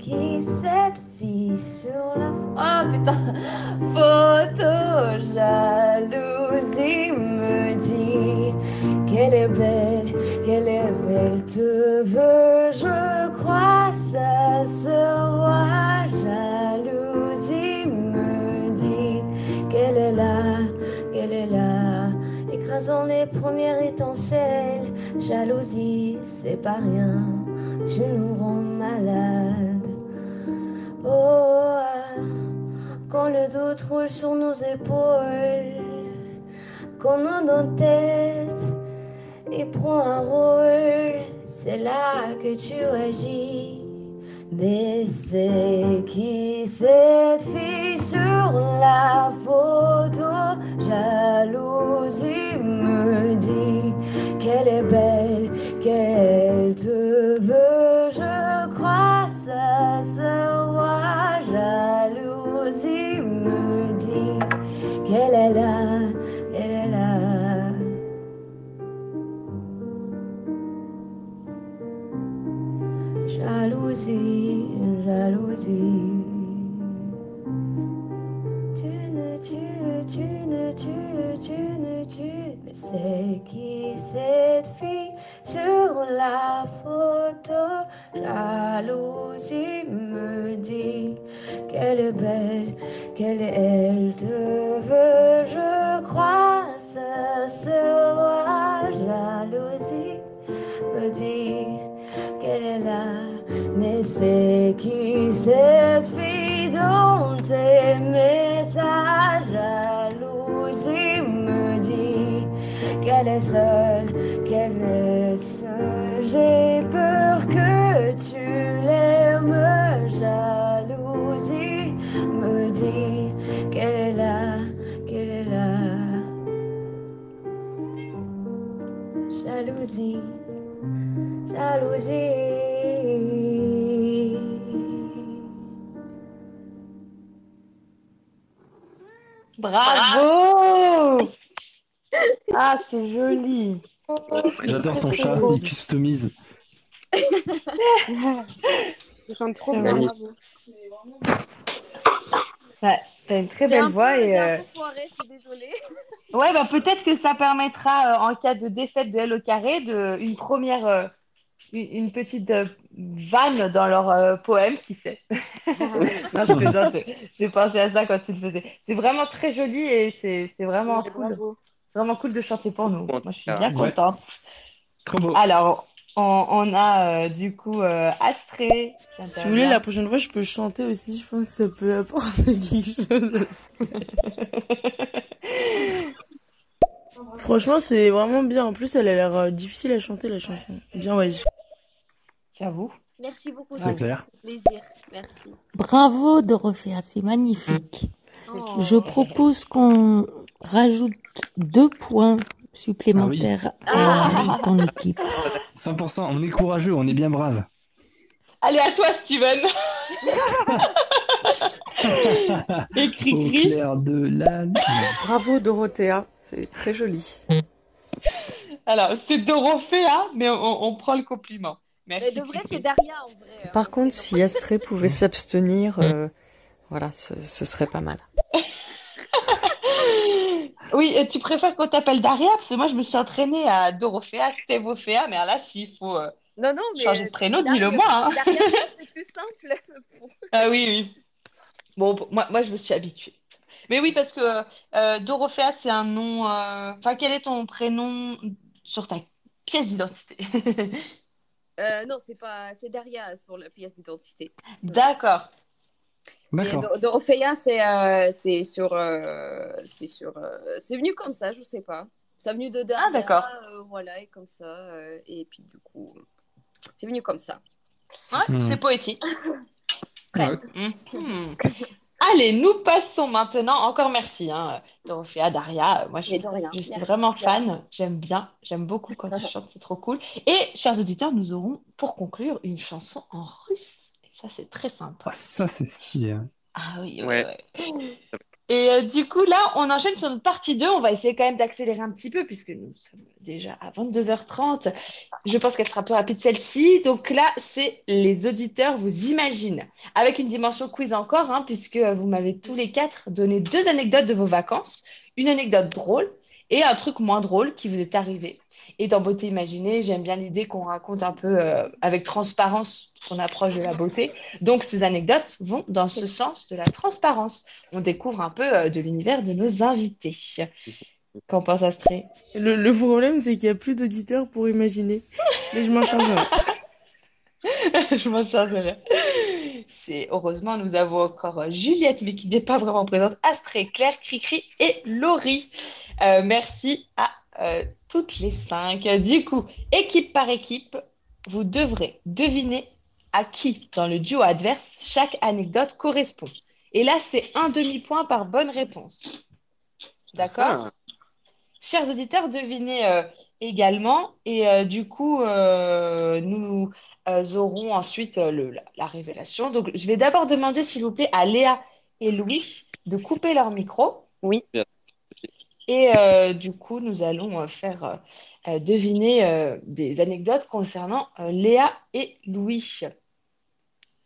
Qui cette fille sur la oh putain photo jalousie me dit qu'elle est belle, qu'elle est belle, te veut, je crois, ça se voit. Jalousie me dit qu'elle est là, qu'elle est là, écrasant les premières étincelles. Jalousie, c'est pas rien, tu nous rends malades. Quand le doute roule sur nos épaules, quand nos tête et prend un rôle, c'est là que tu agis. Mais c'est qui cette fille sur la photo? Jalousie me dit qu'elle est belle, qu'elle la photo? Jalousie me dit qu'elle est belle, qu'elle est elle te veut, je crois, ça se voit. Jalousie me dit qu'elle est là, mais c'est qui cette fille dont tes messages jalousie me dit qu'elle est seule? J'ai peur que tu l'aimes, jalousie me dit qu'elle est là, qu'elle est là. Jalousie, jalousie. Bravo! Ah, c'est joli. J'adore ton chat, il customise. Je chante trop bien. bravo. Ouais, T'as une très un belle peu- voix et j'ai un euh, peu foiré, je suis désolée. ouais bah peut-être que ça permettra euh, en cas de défaite de L au carré de une première euh, une, une petite euh, vanne dans leur euh, poème, qui sait. Non, je plaisante, j'ai pensé à ça quand tu le faisais. C'est vraiment très joli et c'est c'est vraiment cool. bravo. Vraiment cool de chanter pour nous. Moi, je suis bien Ouais. contente. Trop beau. Alors, on, on a euh, du coup euh, Si vous voulez, la prochaine fois, je peux chanter aussi. Je pense que ça peut apporter quelque chose. Franchement, c'est vraiment bien. En plus, elle a l'air euh, difficile à chanter, la chanson. Bien, ouais. J'avoue. Merci beaucoup. C'est clair. Plaisir. Merci. Bravo Dorothea, c'est magnifique. Oh. Je propose qu'on rajoute deux points supplémentaires Ah à ton équipe. 100%, on est courageux, on est bien brave. Allez, à toi, Steven. Et Au cri-cri. clair de la. Bravo Dorothea, c'est très joli. Alors, c'est Dorothea, mais on, on prend le compliment. Merci. Mais de vrai, c'est Daria en vrai. hein. Par contre, si Astrée pouvait s'abstenir, euh, voilà, ce, ce serait pas mal. Oui, et tu préfères qu'on t'appelle Daria? Parce que moi, je me suis entraînée à Dorothea, Stévophea, mais alors là, s'il faut euh, Non, non, mais. changer de prénom, Daria- dis-le moi. hein. Daria, c'est plus simple. Ah oui, oui. Bon, moi, moi, je me suis habituée. Mais oui, parce que euh, Dorothea, c'est un nom. euh, Enfin, quel est ton prénom sur ta pièce d'identité? Euh, non, c'est pas. C'est Daria sur la pièce d'identité. D'accord. D'accord. Dorothea, c'est euh, c'est sur. euh, c'est sur. euh, c'est venu comme ça, je sais pas. C'est venu de Daria. Ah, d'accord. euh, voilà, et comme ça. euh, et puis, du coup, c'est venu comme ça. Ouais, Hmm. c'est poétique. Ouais. Mhm. Allez, nous passons maintenant. Encore merci, hein, Dorothea, Daria. Moi, je, je suis Merci. vraiment fan. J'aime bien. J'aime beaucoup quand tu chantes. C'est trop cool. Et, chers auditeurs, nous aurons pour conclure une chanson en russe. Ça, c'est très sympa. Ah, ça, c'est stylé. hein. Ah oui, Ouais. ouais, ouais. Et euh, du coup, là, on enchaîne sur une partie 2. On va essayer quand même d'accélérer un petit peu puisque nous sommes déjà à 22h30. Je pense qu'elle sera plus rapide celle-ci. Donc là, c'est les auditeurs vous imaginent. Avec une dimension quiz encore, hein, puisque vous m'avez tous les quatre donné deux anecdotes de vos vacances, une anecdote drôle et un truc moins drôle qui vous est arrivé. Et dans Beauté Imaginée, j'aime bien l'idée qu'on raconte un peu euh, avec transparence son approche de la beauté. Donc, ces anecdotes vont dans ce sens de la transparence. On découvre un peu euh, de l'univers de nos invités. Qu'en pense Astrée Le, le problème, c'est qu'il n'y a plus d'auditeurs pour imaginer. Mais je m'en chargerai. Je m'en chargerai. C'est heureusement, nous avons encore euh, Juliette, mais qui n'est pas vraiment présente, Astrée, Claire, Cricri et Laurie. Euh, merci à euh, toutes les cinq. Du coup, équipe par équipe, vous devrez deviner à qui, dans le duo adverse, chaque anecdote correspond. Et là, c'est un demi-point par bonne réponse. D'accord? Ah, Chers auditeurs, devinez euh, également. Et euh, du coup, euh, nous euh, aurons ensuite euh, le- la, la révélation. Donc, je vais d'abord demander, s'il vous plaît, à Léa et Louis de couper leur micro. Oui. Bien. Et euh, du coup, nous allons euh, faire deviner euh, des anecdotes concernant euh, Léa et Louis.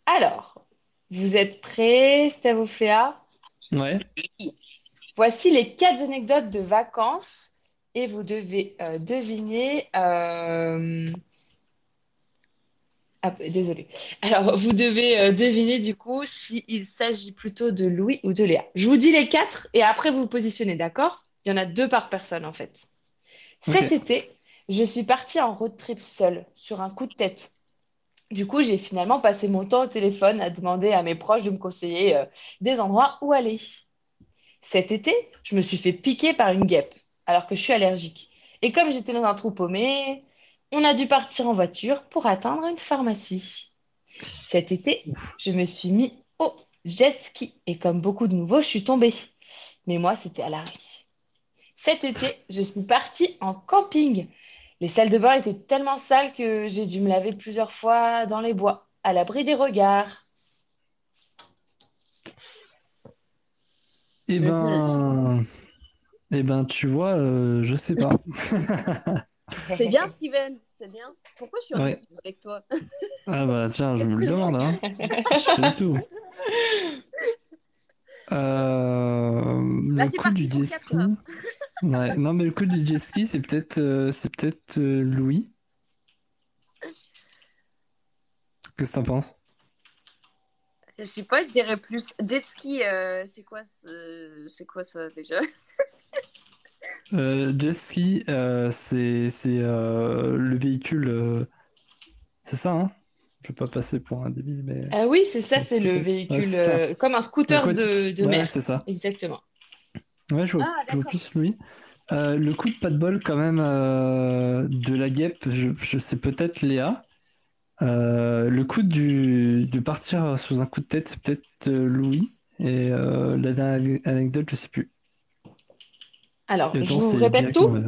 Alors, vous êtes prêts, Stavofléa? Ouais. Voici les quatre anecdotes de vacances et vous devez euh, deviner. euh, ah, désolé. Alors, vous devez euh, deviner du coup s'il s'agit plutôt de Louis ou de Léa. Je vous dis les quatre et après vous vous positionnez, d'accord? Il y en a deux par personne en fait. Cet été, je suis partie en road trip seule sur un coup de tête. Du coup, j'ai finalement passé mon temps au téléphone à demander à mes proches de me conseiller des endroits où aller. Cet été, je me suis fait piquer par une guêpe, alors que je suis allergique. Et comme j'étais dans un trou paumé, on a dû partir en voiture pour atteindre une pharmacie. Cet été, je me suis mis au jet ski et comme beaucoup de nouveaux, je suis tombée. Mais moi, c'était à l'arrêt. Cet été, je suis partie en camping. Les salles de bain étaient tellement sales que j'ai dû me laver plusieurs fois dans les bois, à l'abri des regards. Eh ben, eh ben, tu vois, euh, je sais pas. C'est bien, Steven, c'est bien. Pourquoi je suis Ouais. avec toi? Ah bah tiens, je me le demande, hein. Je sais du tout. Euh, Là, le coup du jet ski. Ouais, non, mais le coup du jet ski, c'est peut-être euh, c'est peut-être euh, Louis. Qu'est-ce que t'en penses? Je sais pas, je dirais plus jet ski. euh, c'est quoi, ce- c'est quoi ça déjà? Euh, jet euh, c'est c'est euh, le véhicule. euh, C'est ça, hein? Je vais pas passer pour un débile, mais. Ah oui, c'est ça, c'est le véhicule, Ouais, euh, comme un scooter de, de Ouais, mer. c'est ça. Exactement. Ouais, je vois, Ah, je plus Louis. Euh, le coup de pas de bol, quand même, euh, de la guêpe, je, je sais peut-être Léa. Euh, le coup du, de partir sous un coup de tête, c'est peut-être euh, Louis. Et euh, la dernière anecdote, je sais plus. Alors, Et je vous répète tout. mais-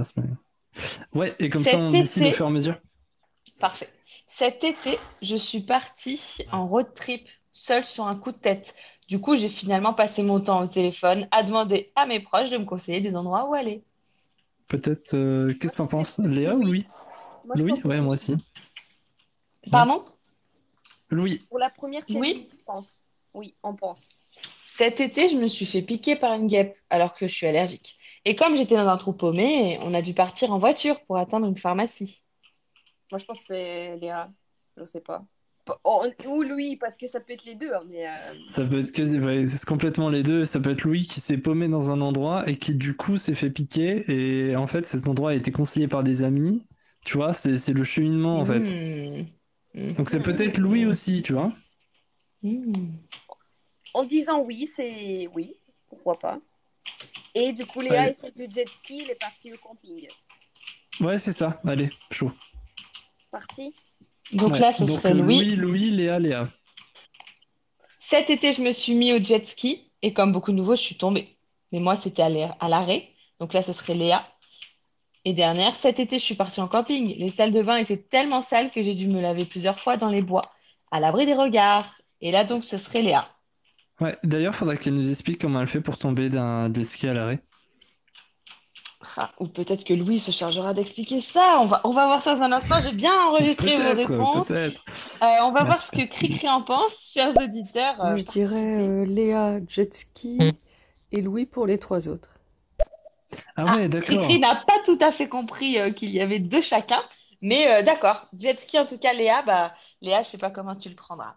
Ouais, et comme Cet ça, on décide au fur et à mesure. Parfait. Cet été, je suis partie en road trip seule sur un coup de tête. Du coup, j'ai finalement passé mon temps au téléphone à demander à mes proches de me conseiller des endroits où aller. Peut-être, euh, qu'est-ce que t'en penses? Léa ou Louis? Moi, Louis? pense Ouais, moi aussi. Pardon? Louis. Pour la première, Oui. oui, je pense. Oui, on pense. Cet été, je me suis fait piquer par une guêpe alors que je suis allergique. Et comme j'étais dans un trou paumé, on a dû partir en voiture pour atteindre une pharmacie. Moi, je pense que c'est Léa. Je sais pas. Oh, ou Louis, parce que ça peut être les deux. hein, mais euh, Ça peut être c'est complètement les deux. Ça peut être Louis qui s'est paumé dans un endroit et qui du coup s'est fait piquer. Et en fait, cet endroit a été conseillé par des amis. Tu vois, c'est le cheminement en fait. Hmm. Donc c'est peut-être Louis aussi, tu vois. Hmm. en disant oui, c'est oui. Pourquoi pas. Et du coup, Léa, Allez. essaie du jet ski, elle est partie au camping. Ouais, c'est ça. Allez, chaud. Parti Donc Ouais. là, ce Donc, serait euh, Louis. Louis, Louis, Léa, Léa. Cet été, je me suis mis au jet ski et comme beaucoup de nouveaux, je suis tombée. Mais moi, c'était à l'arrêt. Donc là, ce serait Léa. Et dernière, cet été, je suis partie en camping. Les salles de bain étaient tellement sales que j'ai dû me laver plusieurs fois dans les bois, à l'abri des regards. Et là, donc, ce serait Léa. Ouais, d'ailleurs, faudrait qu'elle nous explique comment elle fait pour tomber d'un jet ski à l'arrêt. Ah, ou peut-être que Louis se chargera d'expliquer ça. On va, on va voir ça dans un instant. J'ai bien enregistré vos Peut-être, réponses. Euh, on va voir ce que. Cricri en pense, chers auditeurs. Moi, Euh, je dirais euh, Léa jet ski et Louis pour les trois autres. Ah ouais, d'accord. Cricri n'a pas tout à fait compris euh, qu'il y avait deux chacun, mais euh, d'accord. Jet ski, en tout cas, Léa, bah, Léa, je sais pas comment tu le prendras.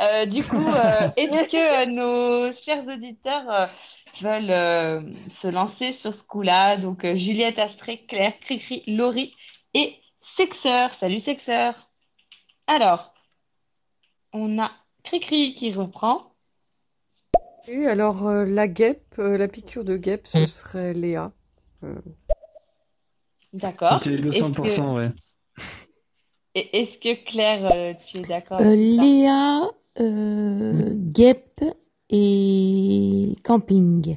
Euh, du coup, euh, est-ce que euh, nos chers auditeurs euh, veulent euh, se lancer sur ce coup-là? Donc, euh, Juliette, Astrée, Claire, Cricri, Laurie et Sexeur. Salut, Sexeur. Alors, on a Cricri qui reprend. Et alors, euh, la guêpe, euh, la piqûre de guêpe, ce serait Léa. Euh, D'accord. Ok, 200%, ouais. Et est-ce que Claire, euh, tu es d'accord Euh? Léa, euh, guêpe et camping.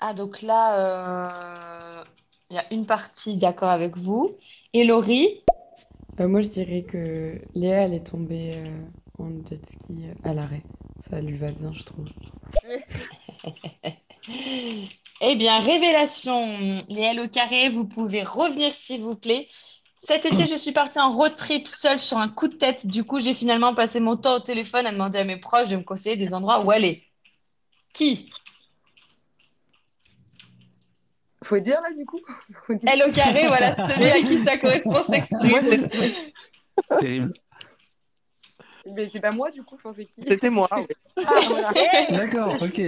Ah, donc là, euh, il y a une partie d'accord avec vous. Et Laurie? Euh, moi, je dirais que Léa, elle est tombée euh, en jet ski euh, à l'arrêt. Ça lui va bien, je trouve. Eh bien, révélation, les L au carré, vous pouvez revenir s'il vous plaît. Cet été, je suis partie en road trip seule sur un coup de tête. Du coup, j'ai finalement passé mon temps au téléphone à demander à mes proches de me conseiller des endroits où aller. Qui? Faut dire là du coup? Faut dire. L au carré, voilà, celui à qui ça correspond s'exprime. Terrible. Mais c'est pas moi du coup, enfin, c'est qui? C'était moi. oui. Ah, voilà. D'accord, ok.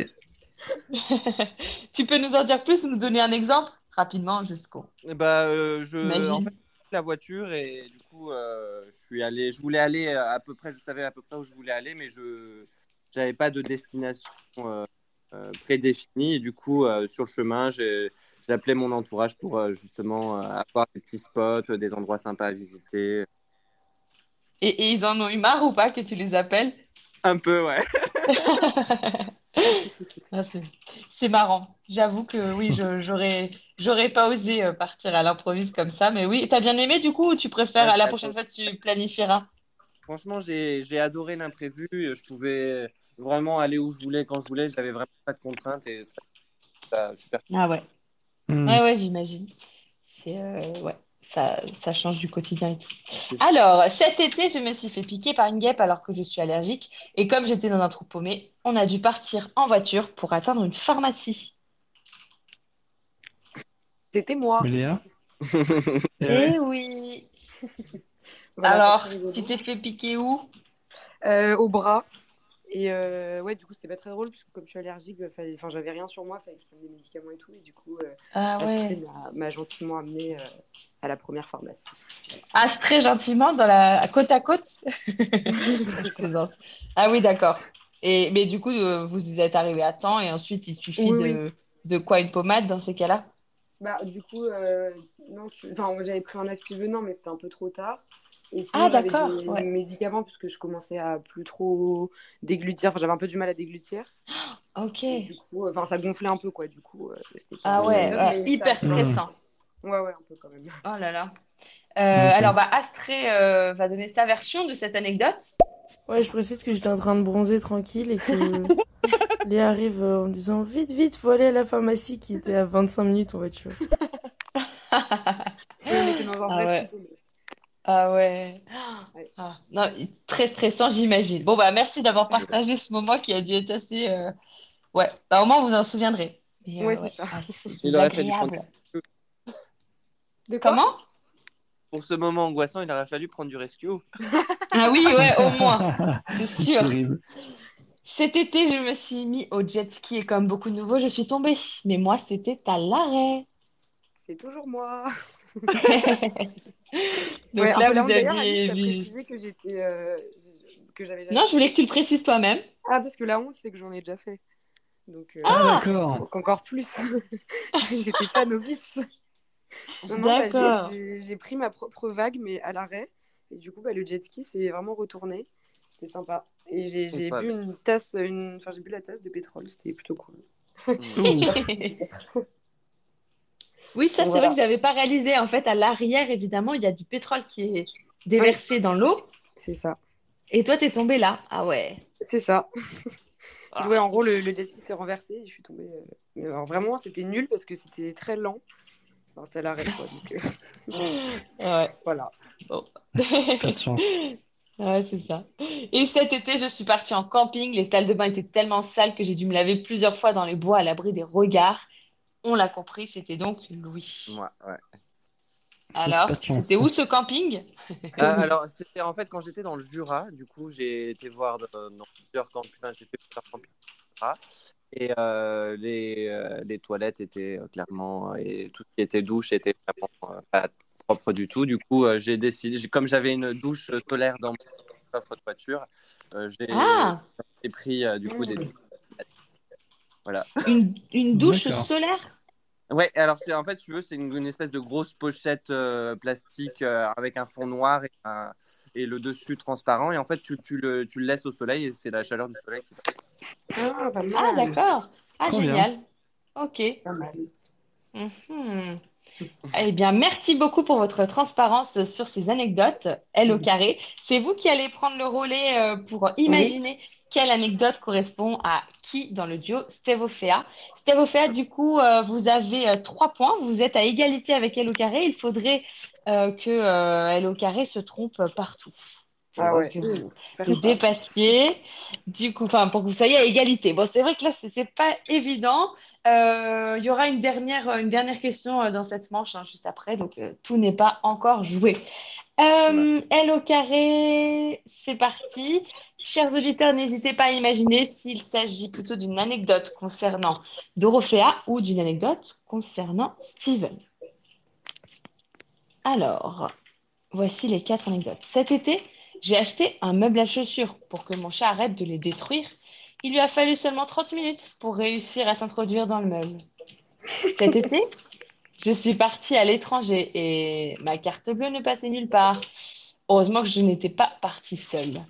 Tu peux nous en dire plus ou nous donner un exemple? Rapidement, jusqu'au. Eh Bah, euh, je, Imagine. en fait, j'ai pris la voiture et du coup, euh, je suis allé, je voulais aller à peu près, je savais à peu près où je voulais aller, mais je j'avais pas de destination euh, euh, prédéfinie. Et du coup, euh, sur le chemin, appelé mon entourage pour euh, justement euh, avoir des petits spots, euh, des endroits sympas à visiter. Et, et ils en ont eu marre ou pas que tu les appelles? Un peu, ouais. Ah, c'est c'est marrant. J'avoue que oui, j'aurais j'aurais pas osé euh, partir à l'improviste comme ça, mais oui, t'as bien aimé du coup ou tu préfères Ouais, à la prochaine fois tu planifieras? Franchement, j'ai j'ai adoré l'imprévu. Je pouvais vraiment aller où je voulais, quand je voulais. J'avais vraiment pas de contraintes et ça, ça super. Ah ouais. Hmm. Ouais, ouais, j'imagine. C'est euh, ouais, ça, ça change du quotidien et tout. Alors, cet été, je me suis fait piquer par une guêpe alors que je suis allergique. Et comme j'étais dans un trou paumé, on a dû partir en voiture pour atteindre une pharmacie. C'était moi. Eh. Eh oui. Voilà, Alors, tu t'es fait piquer où? Euh, au bras. Et euh, ouais, du coup, c'était pas très drôle parce que comme je suis allergique, fallait... enfin, j'avais rien sur moi, fallait que je prenne des médicaments et tout. Et du coup, euh, Ah ouais. m'a- gentiment amené euh, à la première pharmacie. Très gentiment, dans la... à côte à côte. Ah oui, d'accord. Et mais du coup, euh, vous êtes arrivé à temps et ensuite il suffit Oui, de, de quoi une pommade dans ces cas-là? Bah, du coup, euh, non, tu... enfin, j'avais pris un aspivenant, mais c'était un peu trop tard. Et Ah, sinon, d'accord, des ouais. médicaments parce que je commençais à plus trop déglutir. Enfin, j'avais un peu du mal à déglutir. Ok. Et du coup, enfin, ça gonflait un peu, quoi. Du coup, euh, c'était Ah ouais, ouais, mais hyper ça... stressant. Ouais, ouais, un peu quand même. Oh là là. Euh, alors, bah, Astrée euh, va donner sa version de cette anecdote. Ouais, je précise que j'étais en train de bronzer tranquille et que Léa arrive euh, en disant vite, vite, faut aller à la pharmacie qui était à 25 minutes en voiture. Et on était dans un Ah vrai ouais. paumé. Ah ouais. Ouais. Ah, non, très stressant, j'imagine. Bon, bah, merci d'avoir partagé ce moment qui a dû être assez. euh, Ouais, bah, au moins, vous vous en souviendrez. Euh, Ouais, c'est ouais. ça. Ah, c'est Il aurait fallu prendre- désagréable. De quoi Comment? Pour ce moment angoissant, il aurait fallu prendre du rescue. Ah oui, ouais, au moins, c'est sûr. Terrible. Cet été, je me suis mis au jet ski et comme beaucoup de nouveaux, je suis tombée. Mais moi, c'était à l'arrêt. C'est toujours moi. Donc Ouais, là, vous aviez précisé que j'étais, euh, que j'avais Non, je voulais que tu le précises toi-même. Ah, parce que la honte, c'est que j'en ai déjà fait. Donc, euh, Ah, d'accord. donc encore plus. J'étais pas novice. Non, non, bah, j'ai- D'accord. j'ai j'ai pris ma propre vague, mais à l'arrêt. Et du coup, bah, le jet ski s'est vraiment retourné. C'était sympa. Et j'ai bu une tasse, une... enfin, j'ai bu la tasse de pétrole. C'était plutôt cool. Oui, ça, c'est Voilà. vrai que je n'avais pas réalisé. En fait, à l'arrière, évidemment, il y a du pétrole qui est déversé dans l'eau. C'est ça. Et toi, t'es tombé là. Ah ouais. C'est ça. Ah. Ouais, en gros, le, le jet ski s'est renversé et je suis tombée. euh, Mais alors, vraiment, c'était nul parce que c'était très lent. Enfin, c'était à l'arrêt, quoi. Donc, euh, Ouais. voilà. Bon. Pas de chance. Ouais, c'est ça. Et cet été, je suis partie en camping. Les salles de bain étaient tellement sales que j'ai dû me laver plusieurs fois dans les bois à l'abri des regards. On l'a compris, c'était donc Louis. Moi, ouais. Alors, c'était où ce camping? Euh, alors, c'était en fait quand j'étais dans le Jura, du coup, j'ai été voir dans, dans plusieurs campings, enfin, j'ai fait plusieurs campings et euh, les, euh, les toilettes étaient euh, clairement, et tout ce qui était douche était vraiment euh, pas propre du tout. Du coup, euh, j'ai décidé, comme j'avais une douche solaire dans mon coffre de voiture, euh, j'ai Ah j'ai pris euh, du coup des Mm. douches. Voilà. Une, une douche solaire? Ouais, alors c'est en fait, si tu veux, c'est une, une espèce de grosse pochette euh, plastique euh, avec un fond noir et, un- et le dessus transparent. Et en fait, tu, tu le, tu le laisses au soleil et c'est la chaleur du soleil qui Ah, pas mal. Ah, d'accord. Ah, Trop bien. génial. Ok. Pas mal. Mhm. Eh bien, merci beaucoup pour votre transparence sur ces anecdotes. L au carré. C'est vous qui allez prendre le relais euh, pour imaginer quelle anecdote correspond à qui dans le duo Stevofea. Stevofea, du coup, euh, vous avez euh, trois points. Vous êtes à égalité avec L au carré. Il faudrait euh, que L au carré se trompe partout. Pour, Ah ouais. que vous, Faire vous dépassiez, du coup, enfin, pour que vous soyez à égalité. Bon, c'est vrai que là, c'est pas évident. Il y aura une dernière, une dernière question dans cette manche, hein, juste après, donc tout n'est pas encore joué. Euh, L au carré, c'est parti. Chers auditeurs, n'hésitez pas à imaginer s'il s'agit plutôt d'une anecdote concernant Dorothea ou d'une anecdote concernant Steven. Alors, voici les quatre anecdotes. Cet été, j'ai acheté un meuble à chaussures pour que mon chat arrête de les détruire. Il lui a fallu seulement 30 minutes pour réussir à s'introduire dans le meuble. Cet été, je suis partie à l'étranger et ma carte bleue ne passait nulle part. Heureusement que je n'étais pas partie seule.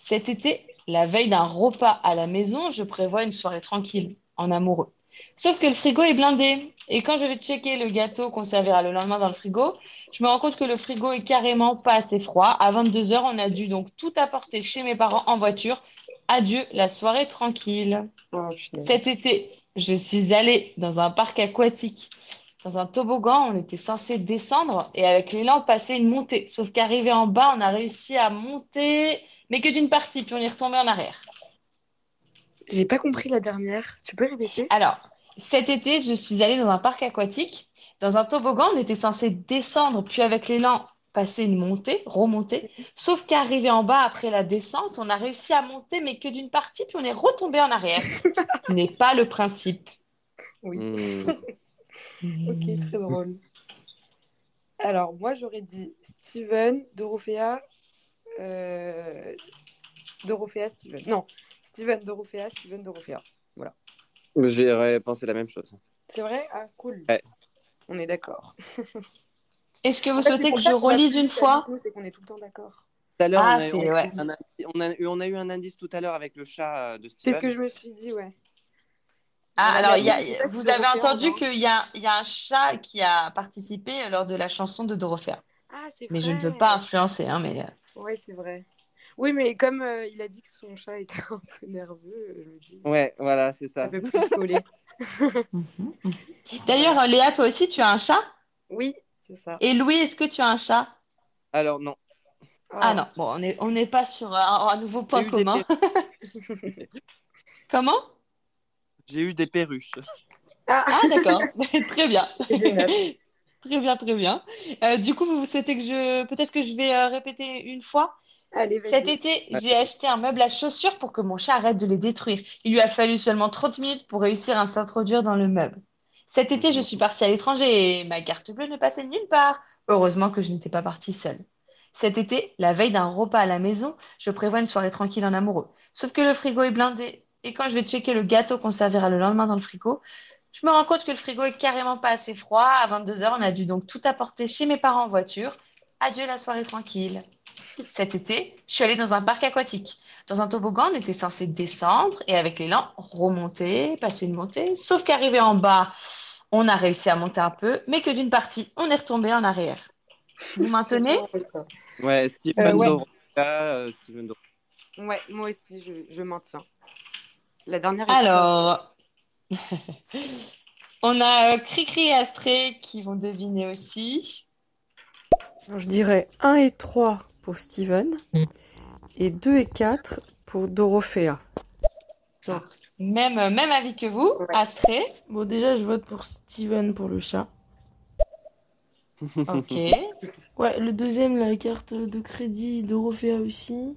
Cet été, la veille d'un repas à la maison, je prévois une soirée tranquille, en amoureux. Sauf que le frigo est blindé. Et quand je vais checker le gâteau qu'on servira le lendemain dans le frigo, je me rends compte que le frigo est carrément pas assez froid. À 22h, on a dû donc tout apporter chez mes parents en voiture. Adieu la soirée tranquille. Oh. Cet été, je suis allée dans un parc aquatique. Dans un toboggan, on était censé descendre et avec l'élan passer une montée. Sauf qu'arrivé en bas, on a réussi à monter, mais que d'une partie, puis on est retombé en arrière. J'ai pas compris la dernière. Tu peux répéter? Alors, cet été, je suis allée dans un parc aquatique. Dans un toboggan, on était censé descendre, puis avec l'élan, passer une montée, remonter. Sauf qu'arrivé en bas après la descente, on a réussi à monter, mais que d'une partie, puis on est retombé en arrière. Ce n'est pas le principe. Oui. Hmm. Ok, très drôle. Alors, moi, j'aurais dit Steven, Dorothea, euh... Dorothea, Steven. Non, Steven, Dorothea, Steven, Dorothea. Voilà. J'aurais pensé la même chose. C'est vrai? Ah, cool. Ouais. On est d'accord. Est-ce que vous En fait, c'est souhaitez que je relise une fois? C'est qu'on est tout le temps d'accord. Tout à l'heure, Ah, on, a, c'est- on a ouais. eu un indi- on a eu- on a eu un indice tout à l'heure avec le chat euh, de C'est Steven. ce que je me suis dit, ouais. Ah, alors, il y a- vous avez entendu qu'il y a, il y a un chat qui a participé lors de la chanson de Dorothea. Ah, c'est Mais je ne veux vrai. pas influencer, hein, mais... euh, Ouais, c'est vrai. Oui, mais comme euh, il a dit que son chat était un peu nerveux, euh, je me dis, Ouais, voilà, c'est ça ça. peut plus coller. D'ailleurs, Léa, toi aussi, tu as un chat? Oui, c'est ça. Et Louis, est-ce que tu as un chat? Alors, non. Ah non, bon, on n'est on pas sur un, un nouveau point commun. Comment? J'ai eu des perruches. Ah, d'accord. Très bien. Très bien, très bien. Euh, du coup, vous souhaitez que je... Peut-être que je vais euh, répéter une fois? Allez, Cet été, j'ai acheté un meuble à chaussures pour que mon chat arrête de les détruire. Il lui a fallu seulement 30 minutes pour réussir à s'introduire dans le meuble. Cet été, je suis partie à l'étranger et ma carte bleue ne passait nulle part. Heureusement que je n'étais pas partie seule. Cet été, la veille d'un repas à la maison, je prévois une soirée tranquille en amoureux. Sauf que le frigo est blindé. Et quand je vais checker le gâteau qu'on servira le lendemain dans le frigo, je me rends compte que le frigo est carrément pas assez froid. À 22h, on a dû donc tout apporter chez mes parents en voiture. Adieu la soirée tranquille. Cet été, je suis allée dans un parc aquatique. Dans un toboggan, on était censé descendre et avec l'élan, remonter, passer une montée. Sauf qu'arrivé en bas, on a réussi à monter un peu, mais que d'une partie, on est retombé en arrière. Vous maintenez? Ouais, Steven Euh, ouais. Dorothea, euh, Steven. Ouais, moi aussi, je, je maintiens. La dernière. Alors, on a euh, Cricri et Astrée qui vont deviner aussi. Alors, je dirais 1 et 3 pour Steven et 2 et 4 pour Dorothea. Donc, Même, même avis que vous, Astrée. Bon, déjà, je vote pour Steven pour le chat. Ok. Ouais, le deuxième, la carte de crédit Dorothea aussi.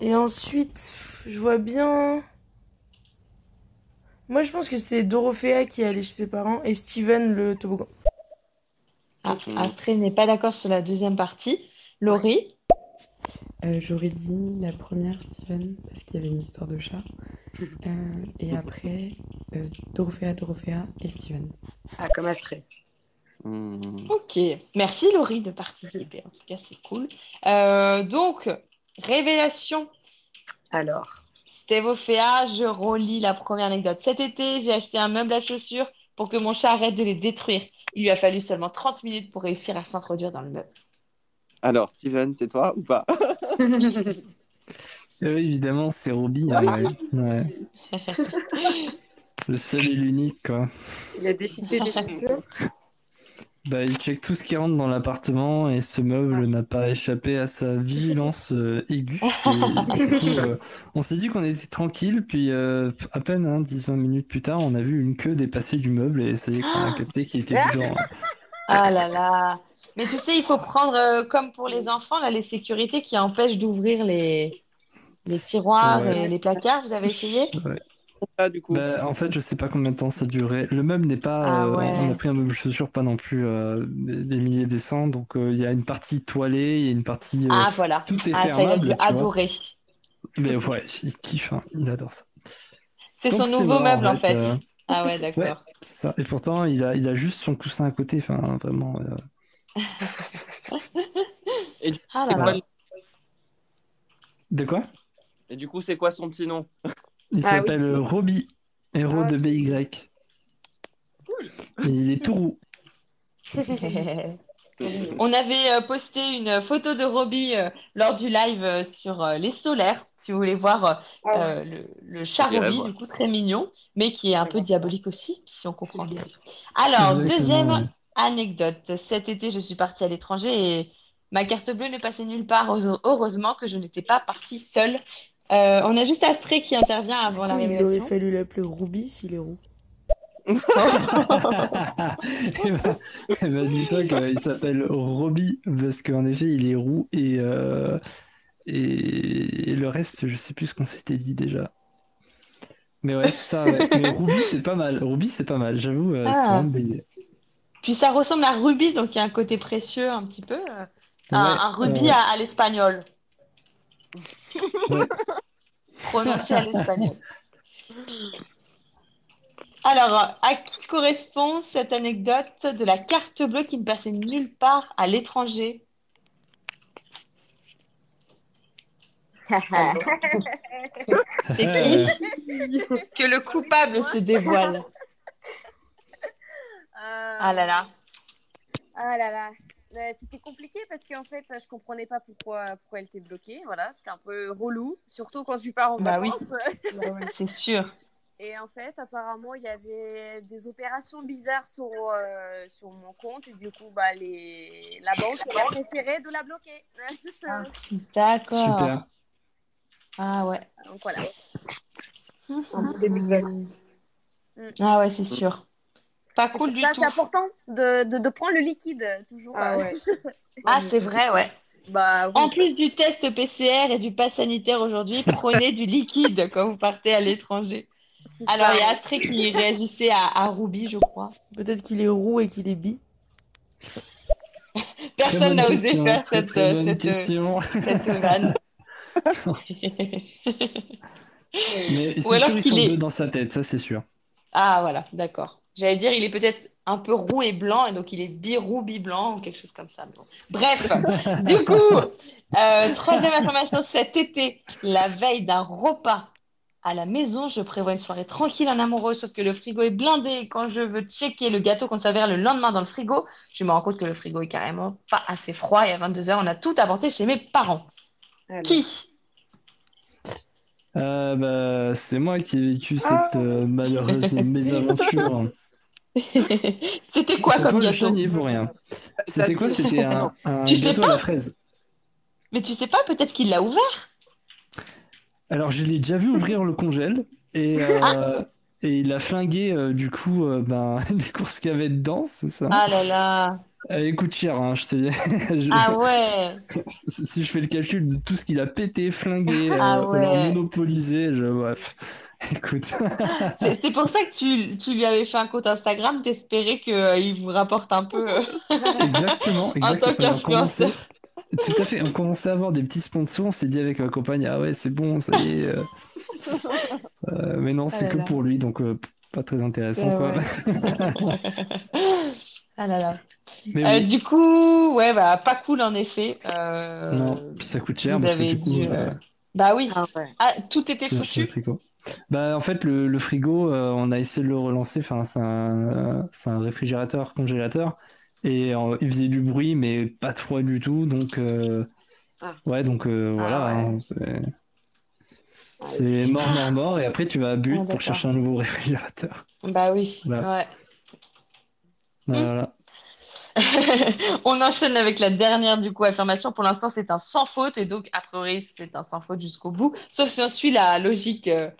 Et ensuite, je vois bien. Moi, je pense que c'est Dorothea qui est allée chez ses parents et Steven le toboggan. Ah, Astrée n'est pas d'accord sur la deuxième partie. Laurie. Euh, j'aurais dit la première Steven parce qu'il y avait une histoire de chat. Euh, et après, euh, Dorothea, Dorothea et Steven. Ah, comme Astrée. Hmm. Ok. Merci Laurie de participer. En tout cas, c'est cool. Euh, donc, révélation. Alors. Stéphophéa, je relis la première anecdote. Cet été, j'ai acheté un meuble à chaussures pour que mon chat arrête de les détruire. Il lui a fallu seulement 30 minutes pour réussir à s'introduire dans le meuble. Alors, Steven, c'est toi ou pas? Euh, évidemment, c'est Roby. hein, ouais. Ouais. Le seul et l'unique, quoi. Il a déchiqueté des chaussures. Bah, il check tout ce qui rentre dans l'appartement et ce meuble n'a pas échappé à sa vigilance euh, aiguë. Et du coup, euh, on s'est dit qu'on était tranquille, puis euh, à peine hein, 10-20 minutes plus tard, on a vu une queue dépasser du meuble et ça y est qu'on a capté qu'il était dedans. Ah là là. Mais tu sais, il faut prendre, comme pour les enfants, là, les sécurités qui empêchent d'ouvrir les, les tiroirs Ouais. et les placards. Vous avez essayé? Ouais. Ah, du coup. Bah, en fait, je sais pas combien de temps ça durait. Le meuble n'est pas. Ah euh, ouais. On a pris un meuble chaussure, pas non plus euh, des, des milliers des cents. Donc, euh, il y a une partie toilée, il y a une partie. euh, Ah voilà. Tout est Ah, ça, il a dû adorer. Mais ouais, il kiffe, hein, il adore ça. C'est son nouveau mort, meuble en fait. euh, Ah ouais, d'accord. ça. Et pourtant, il a, il a juste son coussin à côté. Enfin, vraiment. euh, Et, Ah là voilà. là. De quoi? et du coup, c'est quoi son petit nom? Il Ah s'appelle oui. Roby, héros Ah, de BY. Il est tout roux. On avait euh, posté une photo de Roby euh, lors du live euh, sur euh, les solaires, si vous voulez voir euh, Ah ouais. euh, le, le chat Roby, du coup très mignon, mais qui est un peu diabolique aussi, si on comprend bien. Alors, Exactement, deuxième anecdote. Cet été, je suis partie à l'étranger et ma carte bleue ne passait nulle part. Heure- Heureusement que je n'étais pas partie seule. Euh, on a juste Astrée qui intervient avant la Il aurait révélation. fallu l'appeler Ruby s'il est roux. Ben, dis-toi qu'il s'appelle Roby parce qu'en effet il est roux et, euh, et, et le reste je sais plus ce qu'on s'était dit déjà. Mais ouais c'est ça. ouais. Mais Ruby c'est pas mal. Ruby c'est pas mal. J'avoue euh, Ah. Puis ça ressemble à Ruby, donc il y a un côté précieux un petit peu. un, Ouais, un rubis ouais. à, à l'espagnol. Ouais. Prononcé à l'espagnol. Alors, à qui correspond cette anecdote de la carte bleue qui ne passait nulle part à l'étranger? C'est qui? Que le coupable se dévoile. Ah là là. Ah là là. Euh, C'était compliqué parce qu'en fait, je comprenais pas pourquoi, pourquoi elle était bloquée. Voilà, c'était un peu relou, surtout quand tu pars en Bah oui. vacances. C'est sûr. Et en fait, apparemment, il y avait des opérations bizarres sur, euh, sur mon compte et du coup, bah, les... la banque a préféré de la bloquer. D'accord. Super. Ah ouais. Donc voilà. Un début de vacances. Ah ouais, c'est sûr. Pas C'est cool du ça, tout. c'est important de, de, de prendre le liquide toujours. Ah ouais. Ah, c'est vrai, ouais. Bah oui. En plus du test PCR et du pass sanitaire aujourd'hui, prenez du liquide quand vous partez à l'étranger. Alors, il y a. Astrée qui réagissait à, à Ruby, je crois. Peut-être qu'il est roux et qu'il est bi. Personne n'a osé question, faire très, cette, très bonne cette, question. cette vanne. Mais c'est sûr ils sont est- deux dans sa tête, ça c'est sûr. Ah, voilà, d'accord. J'allais dire, il est peut-être un peu roux et blanc, et donc il est bi-roux, bi-blanc, ou quelque chose comme ça. Bon. Bref, du coup, euh, troisième information, cet été, la veille d'un repas à la maison, je prévois une soirée tranquille en amoureux, sauf que le frigo est blindé, et quand je veux checker le gâteau qu'on s'avère le lendemain dans le frigo, je me rends compte que le frigo est carrément pas assez froid, et à 22h, on a tout apporté chez mes parents. Alors. Qui? Euh, bah, c'est moi qui ai vécu cette euh, malheureuse mésaventure. C'était quoi comme le gâteau? est pour rien. C'était quoi? C'était un, un Tu sais gâteau à la fraise. Mais tu sais pas, peut-être qu'il l'a ouvert? Alors, je l'ai déjà vu ouvrir le congèle, Et, euh, et il a flingué, euh, du coup, euh, ben, les courses qu'il y avait dedans, c'est ça. Ah là là. Elle coûte cher, hein, je te dis. Je- Ah ouais. Si je fais le calcul de tout ce qu'il a pété, flingué, Ah euh, ouais. monopolisé, je... bref. Écoute. C'est pour ça que tu, tu lui avais fait un compte Instagram, t'espérais qu'il vous rapporte un peu euh, Exactement, en tant exactement. Commençait, qu'influenceur. tout à fait, on commençait à avoir des petits sponsors, on s'est dit avec ma compagne, ah ouais, c'est bon, ça y est. euh, euh, mais non, Ah c'est là que là. pour lui, donc euh, pas très intéressant, Ah quoi. ouais. Ah là là. Mais Euh, oui, du coup, ouais, bah, pas cool en effet. Euh, non, ça coûte cher vous parce que du coup, dû. euh, Bah oui. Ah ouais. Ah, tout était foutu. frigo. Bah, en fait, le, le frigo, euh, on a essayé de le relancer. Enfin, c'est un, réfrigérateur congélateur. Et euh, il faisait du bruit, mais pas de froid du tout. Donc, euh, Ah. ouais, donc euh, voilà. Ah ouais. hein, c'est mort, mort, mort. Et après, tu vas à Ah, But pour chercher un nouveau réfrigérateur. Bah oui. Voilà. Ouais. Voilà. On enchaîne avec la dernière du coup affirmation. Pour l'instant, c'est un sans faute et donc a priori c'est un sans faute jusqu'au bout. Sauf si on suit la logique euh,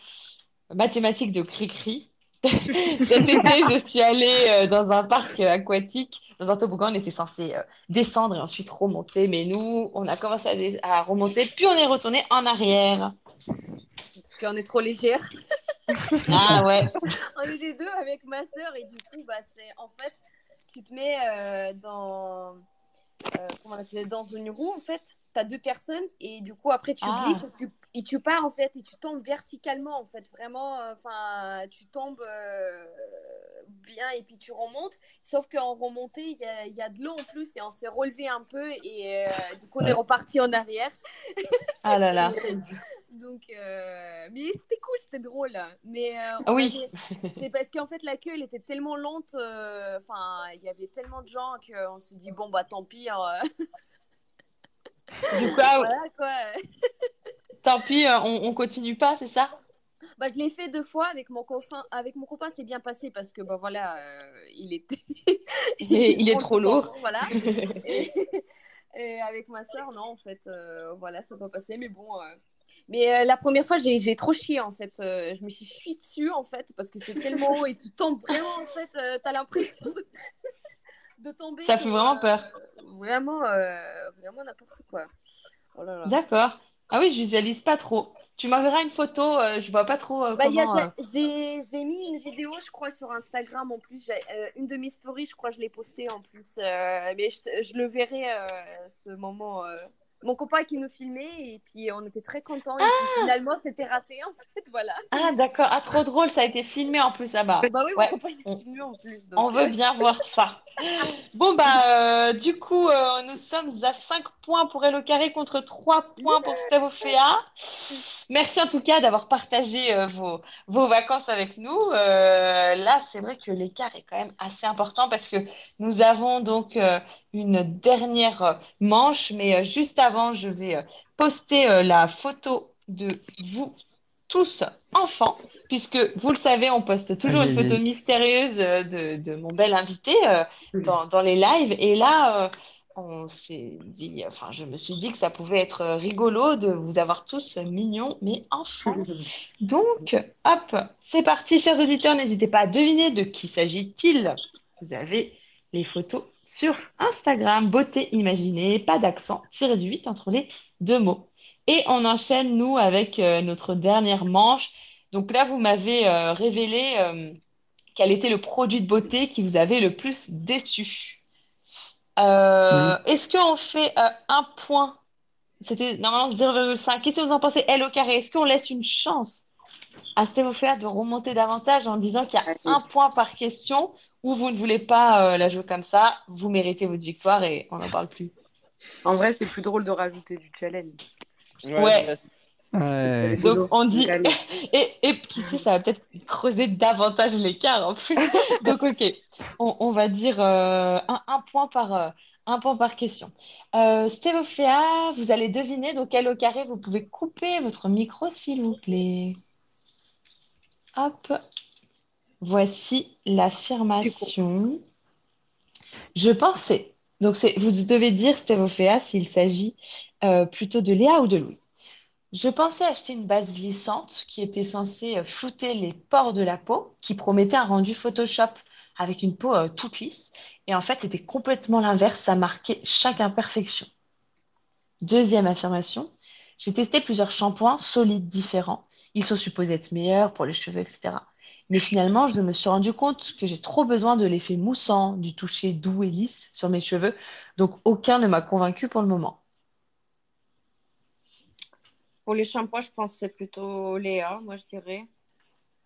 mathématique de Cricri. Cet été, je suis allée euh, dans un parc euh, aquatique, dans un toboggan. On était censé euh, descendre et ensuite remonter, mais nous, on a commencé à remonter, puis on est retourné en arrière. Parce qu'on est trop légère. Ah ouais. On était deux avec ma sœur et du coup, bah, c'est en fait, tu te mets euh, dans, euh, comment on appelle ça, dans une roue en fait. Tu as deux personnes et du coup, après, tu Ah. glisses et tu, et tu pars en fait et tu tombes verticalement en fait. Vraiment, enfin, tu tombes euh, bien et puis tu remontes. Sauf qu'en remontée, il y a, y a de l'eau en plus et on s'est relevé un peu et euh, du coup, on est reparti en arrière. Ah là là. Donc, euh, mais c'était cool, c'était drôle. Mais Ah oui. avait- c'est parce qu'en fait la queue elle était tellement lente. Enfin, il y avait tellement de gens qu'on se dit bon bah tant pis. hein, Du coup, ah, voilà quoi. tant pis, on, on continue pas, c'est ça? Bah je l'ai fait deux fois avec mon copain. Avec mon copain c'est bien passé parce que bah voilà, euh, il était. Il est, il est prend trop lourd. temps, Voilà. Et, et avec ma soeur non en fait, euh, voilà ça n'a pas passé. Mais bon. euh, Mais euh, la première fois, j'ai trop chié en fait. Je me suis fui dessus en fait parce que c'est tellement haut et tu tombes vraiment en fait. T'as l'impression de... de tomber. Ça fait vraiment peur. Vraiment, vraiment n'importe quoi. Oh. D'accord. Ah oui, je visualise pas trop. Tu m'enverras une photo, euh, je vois pas trop euh, Bah, comment. euh, j'ai mis une vidéo, je crois, sur Instagram en plus. Euh, une de mes stories, je crois, je l'ai postée en plus. Euh, mais je, je le verrai ce moment. Mon copain qui nous filmait et puis on était très contents. Et puis finalement, c'était raté en fait. Voilà. Ah d'accord, ah trop drôle, ça a été filmé en plus là-bas. Bah oui, mon copain on, filmé en plus. on Donc, veut euh, bien voir ça. Bon bah euh, du coup euh, nous sommes à 5 points pour Hello Carré contre 3 points pour Stavofea. Merci en tout cas d'avoir partagé euh, vos, vos vacances avec nous. Là c'est vrai que l'écart est quand même assez important parce que nous avons donc une dernière euh, manche, mais euh, juste avant je vais euh, poster la photo de vous tous enfants, puisque vous le savez, on poste toujours une photo mystérieuse de, de mon bel invité euh, dans, dans les lives. Et là, euh, on s'est dit, enfin, je me suis dit que ça pouvait être rigolo de vous avoir tous mignons, mais enfants. Donc, hop, c'est parti, chers auditeurs. N'hésitez pas à deviner de qui s'agit-il. Vous avez les photos sur Instagram, beauté imaginée, pas d'accent, tiré du 8 entre les deux mots. Et on enchaîne, nous, avec euh, notre dernière manche. Donc là, vous m'avez euh, révélé euh, quel était le produit de beauté qui vous avait le plus déçu. Est-ce qu'on fait un point? C'était normalement 0,5. Qu'est-ce que vous en pensez, L au carré? Est-ce qu'on laisse une chance à Stéphane de remonter davantage en disant qu'il y a un point par question ou vous ne voulez pas euh, la jouer comme ça, vous méritez votre victoire et on n'en parle plus. En vrai, c'est plus drôle de rajouter du challenge. Ouais. Ouais. Donc on dit et, et qui sait, ça va peut-être creuser davantage l'écart en plus. Donc ok, on, on va dire euh, un, un point par euh, un point par question. Euh, Stéphophéa, vous allez deviner donc quel au carré vous pouvez couper votre micro s'il vous plaît. Hop, voici l'affirmation. Je pensais. Donc vous devez dire Stéphophéa s'il s'agit euh, plutôt de Léa ou de Louis. Je pensais acheter une base glissante qui était censée euh, flouter les pores de la peau, qui promettait un rendu Photoshop avec une peau euh, toute lisse. Et en fait, c'était complètement l'inverse, ça marquait chaque imperfection. Deuxième affirmation, j'ai testé plusieurs shampoings solides différents. Ils sont supposés être meilleurs pour les cheveux, etc. Mais finalement, je me suis rendu compte que j'ai trop besoin de l'effet moussant, du toucher doux et lisse sur mes cheveux. Donc, aucun ne m'a convaincu pour le moment. Pour les shampoings, je pense que c'est plutôt Léa, moi je dirais.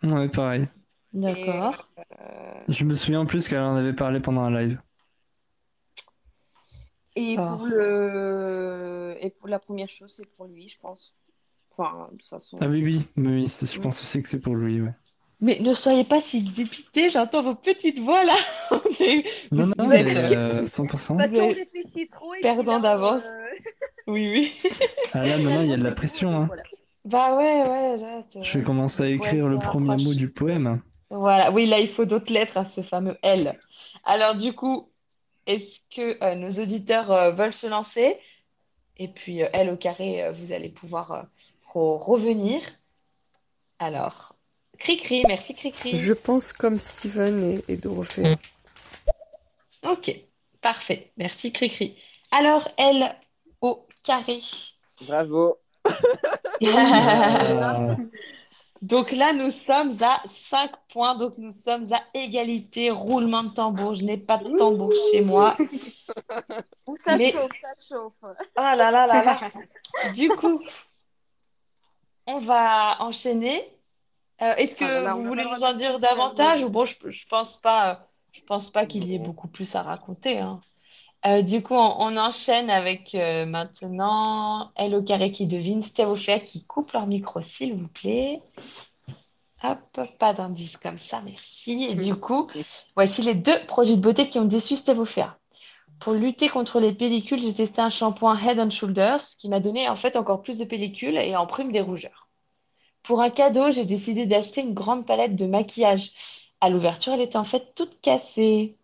Ouais, pareil. D'accord. Euh, Je me souviens en plus qu'elle en avait parlé pendant un live. Et Ah. pour le et pour la première chose, c'est pour lui, je pense. Enfin, de toute façon. Ah oui, oui, je pense aussi que c'est pour lui, ouais. Mais ne soyez pas si dépité, j'entends vos petites voix là. Non, non, mais euh, 100%. Parce Vous qu'on êtes réfléchit trop et Perdant d'avance. euh, Oui, oui. Ah là, maintenant, il y a de la pression, hein. Bah ouais, ouais, là, Je vais commencer à Ouais, écrire le premier mot du poème. Voilà, oui, là, il faut d'autres lettres à ce fameux L. Alors, du coup, est-ce que euh, nos auditeurs euh, veulent se lancer? Et puis, euh, L au carré, euh, vous allez pouvoir re- revenir. Alors, Cri-Cri, merci Cri-Cri. Je pense comme Steven et, et Dorothée. Ok, parfait, merci Cri-Cri. Alors, L au carré. Bravo. Donc là, nous sommes à 5 points, donc nous sommes à égalité. Roulement de tambour, je n'ai pas de tambour chez moi. Ou ça Mais- chauffe, ça chauffe. Ah là là là là. Du coup, on va enchaîner. Euh, est-ce que Ah là là, on vous a voulez nous en dire davantage ou bon, je, je pense pas, euh, je pense pas qu'il y ait beaucoup plus à raconter, hein. Euh, du coup, on, on enchaîne avec euh, maintenant Elle au carré qui devine, Stéphophéa qui coupe leur micro, s'il vous plaît. Hop, pas d'indice comme ça, merci. Et du coup, voici les deux produits de beauté qui ont déçu Stéphophéa. Pour lutter contre les pellicules, j'ai testé un shampoing Head and Shoulders qui m'a donné en fait encore plus de pellicules et en prime des rougeurs. Pour un cadeau, j'ai décidé d'acheter une grande palette de maquillage. À l'ouverture, elle était en fait toute cassée.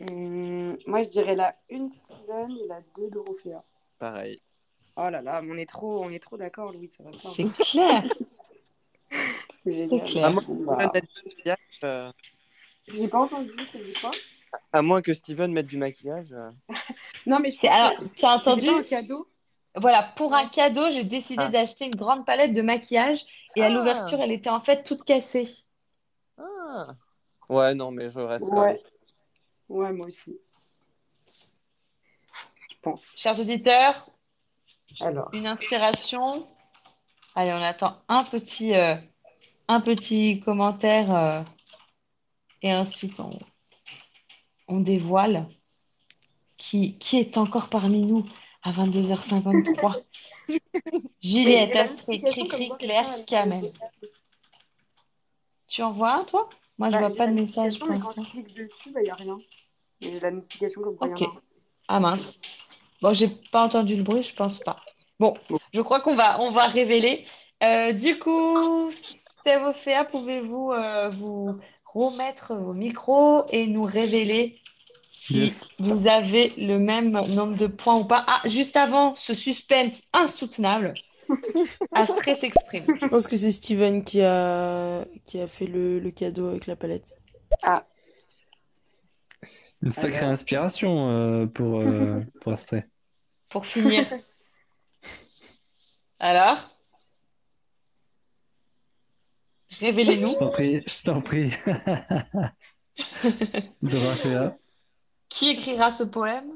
Hum, moi, je dirais la une Steven et la deux Dorothea. Pareil. Oh là là, on est trop, on est trop d'accord, Louis, ça va pas. C'est clair. C'est génial. clair. Mette du maquillage, euh, J'ai pas entendu, t'as dit quoi? À moins que Steven mette du maquillage. euh, Non, mais je C'est- alors, tu as entendu un cadeau. Voilà, pour un cadeau, j'ai décidé Ah. d'acheter une grande palette de maquillage et à Ah. l'ouverture, elle était en fait toute cassée. Ah. Ouais, non, mais je reste là. Ouais. Ouais, moi aussi. Je pense. Chers auditeurs, Alors, une inspiration. Allez, on attend un petit, euh, un petit commentaire euh, et ensuite on, on dévoile qui, qui est encore parmi nous à 22h53. Juliette, Cricri, quoi Claire, Kamel. Tu en vois un, toi? Moi, je bah, vois j'ai pas de message pour mais quand je clique dessus, bah, il n'y a rien. Mais j'ai la notification comme quoi il y en a Ok. un. Ah mince. Bon, j'ai pas entendu le bruit, je pense pas. Bon, je crois qu'on va, on va révéler. Euh, du coup, Stéphophéa, pouvez-vous euh, vous remettre vos micros et nous révéler si Yes. vous avez le même nombre de points ou pas? Ah, juste avant ce suspense insoutenable, Astrée s'exprime. Je pense que c'est Steven qui a, qui a fait le, le cadeau avec la palette. Ah, Une sacrée Alors. inspiration euh, pour, euh. Pour finir. Alors? Révélez-nous. Je t'en prie, je t'en prie. Dorothea. Qui écrira ce poème?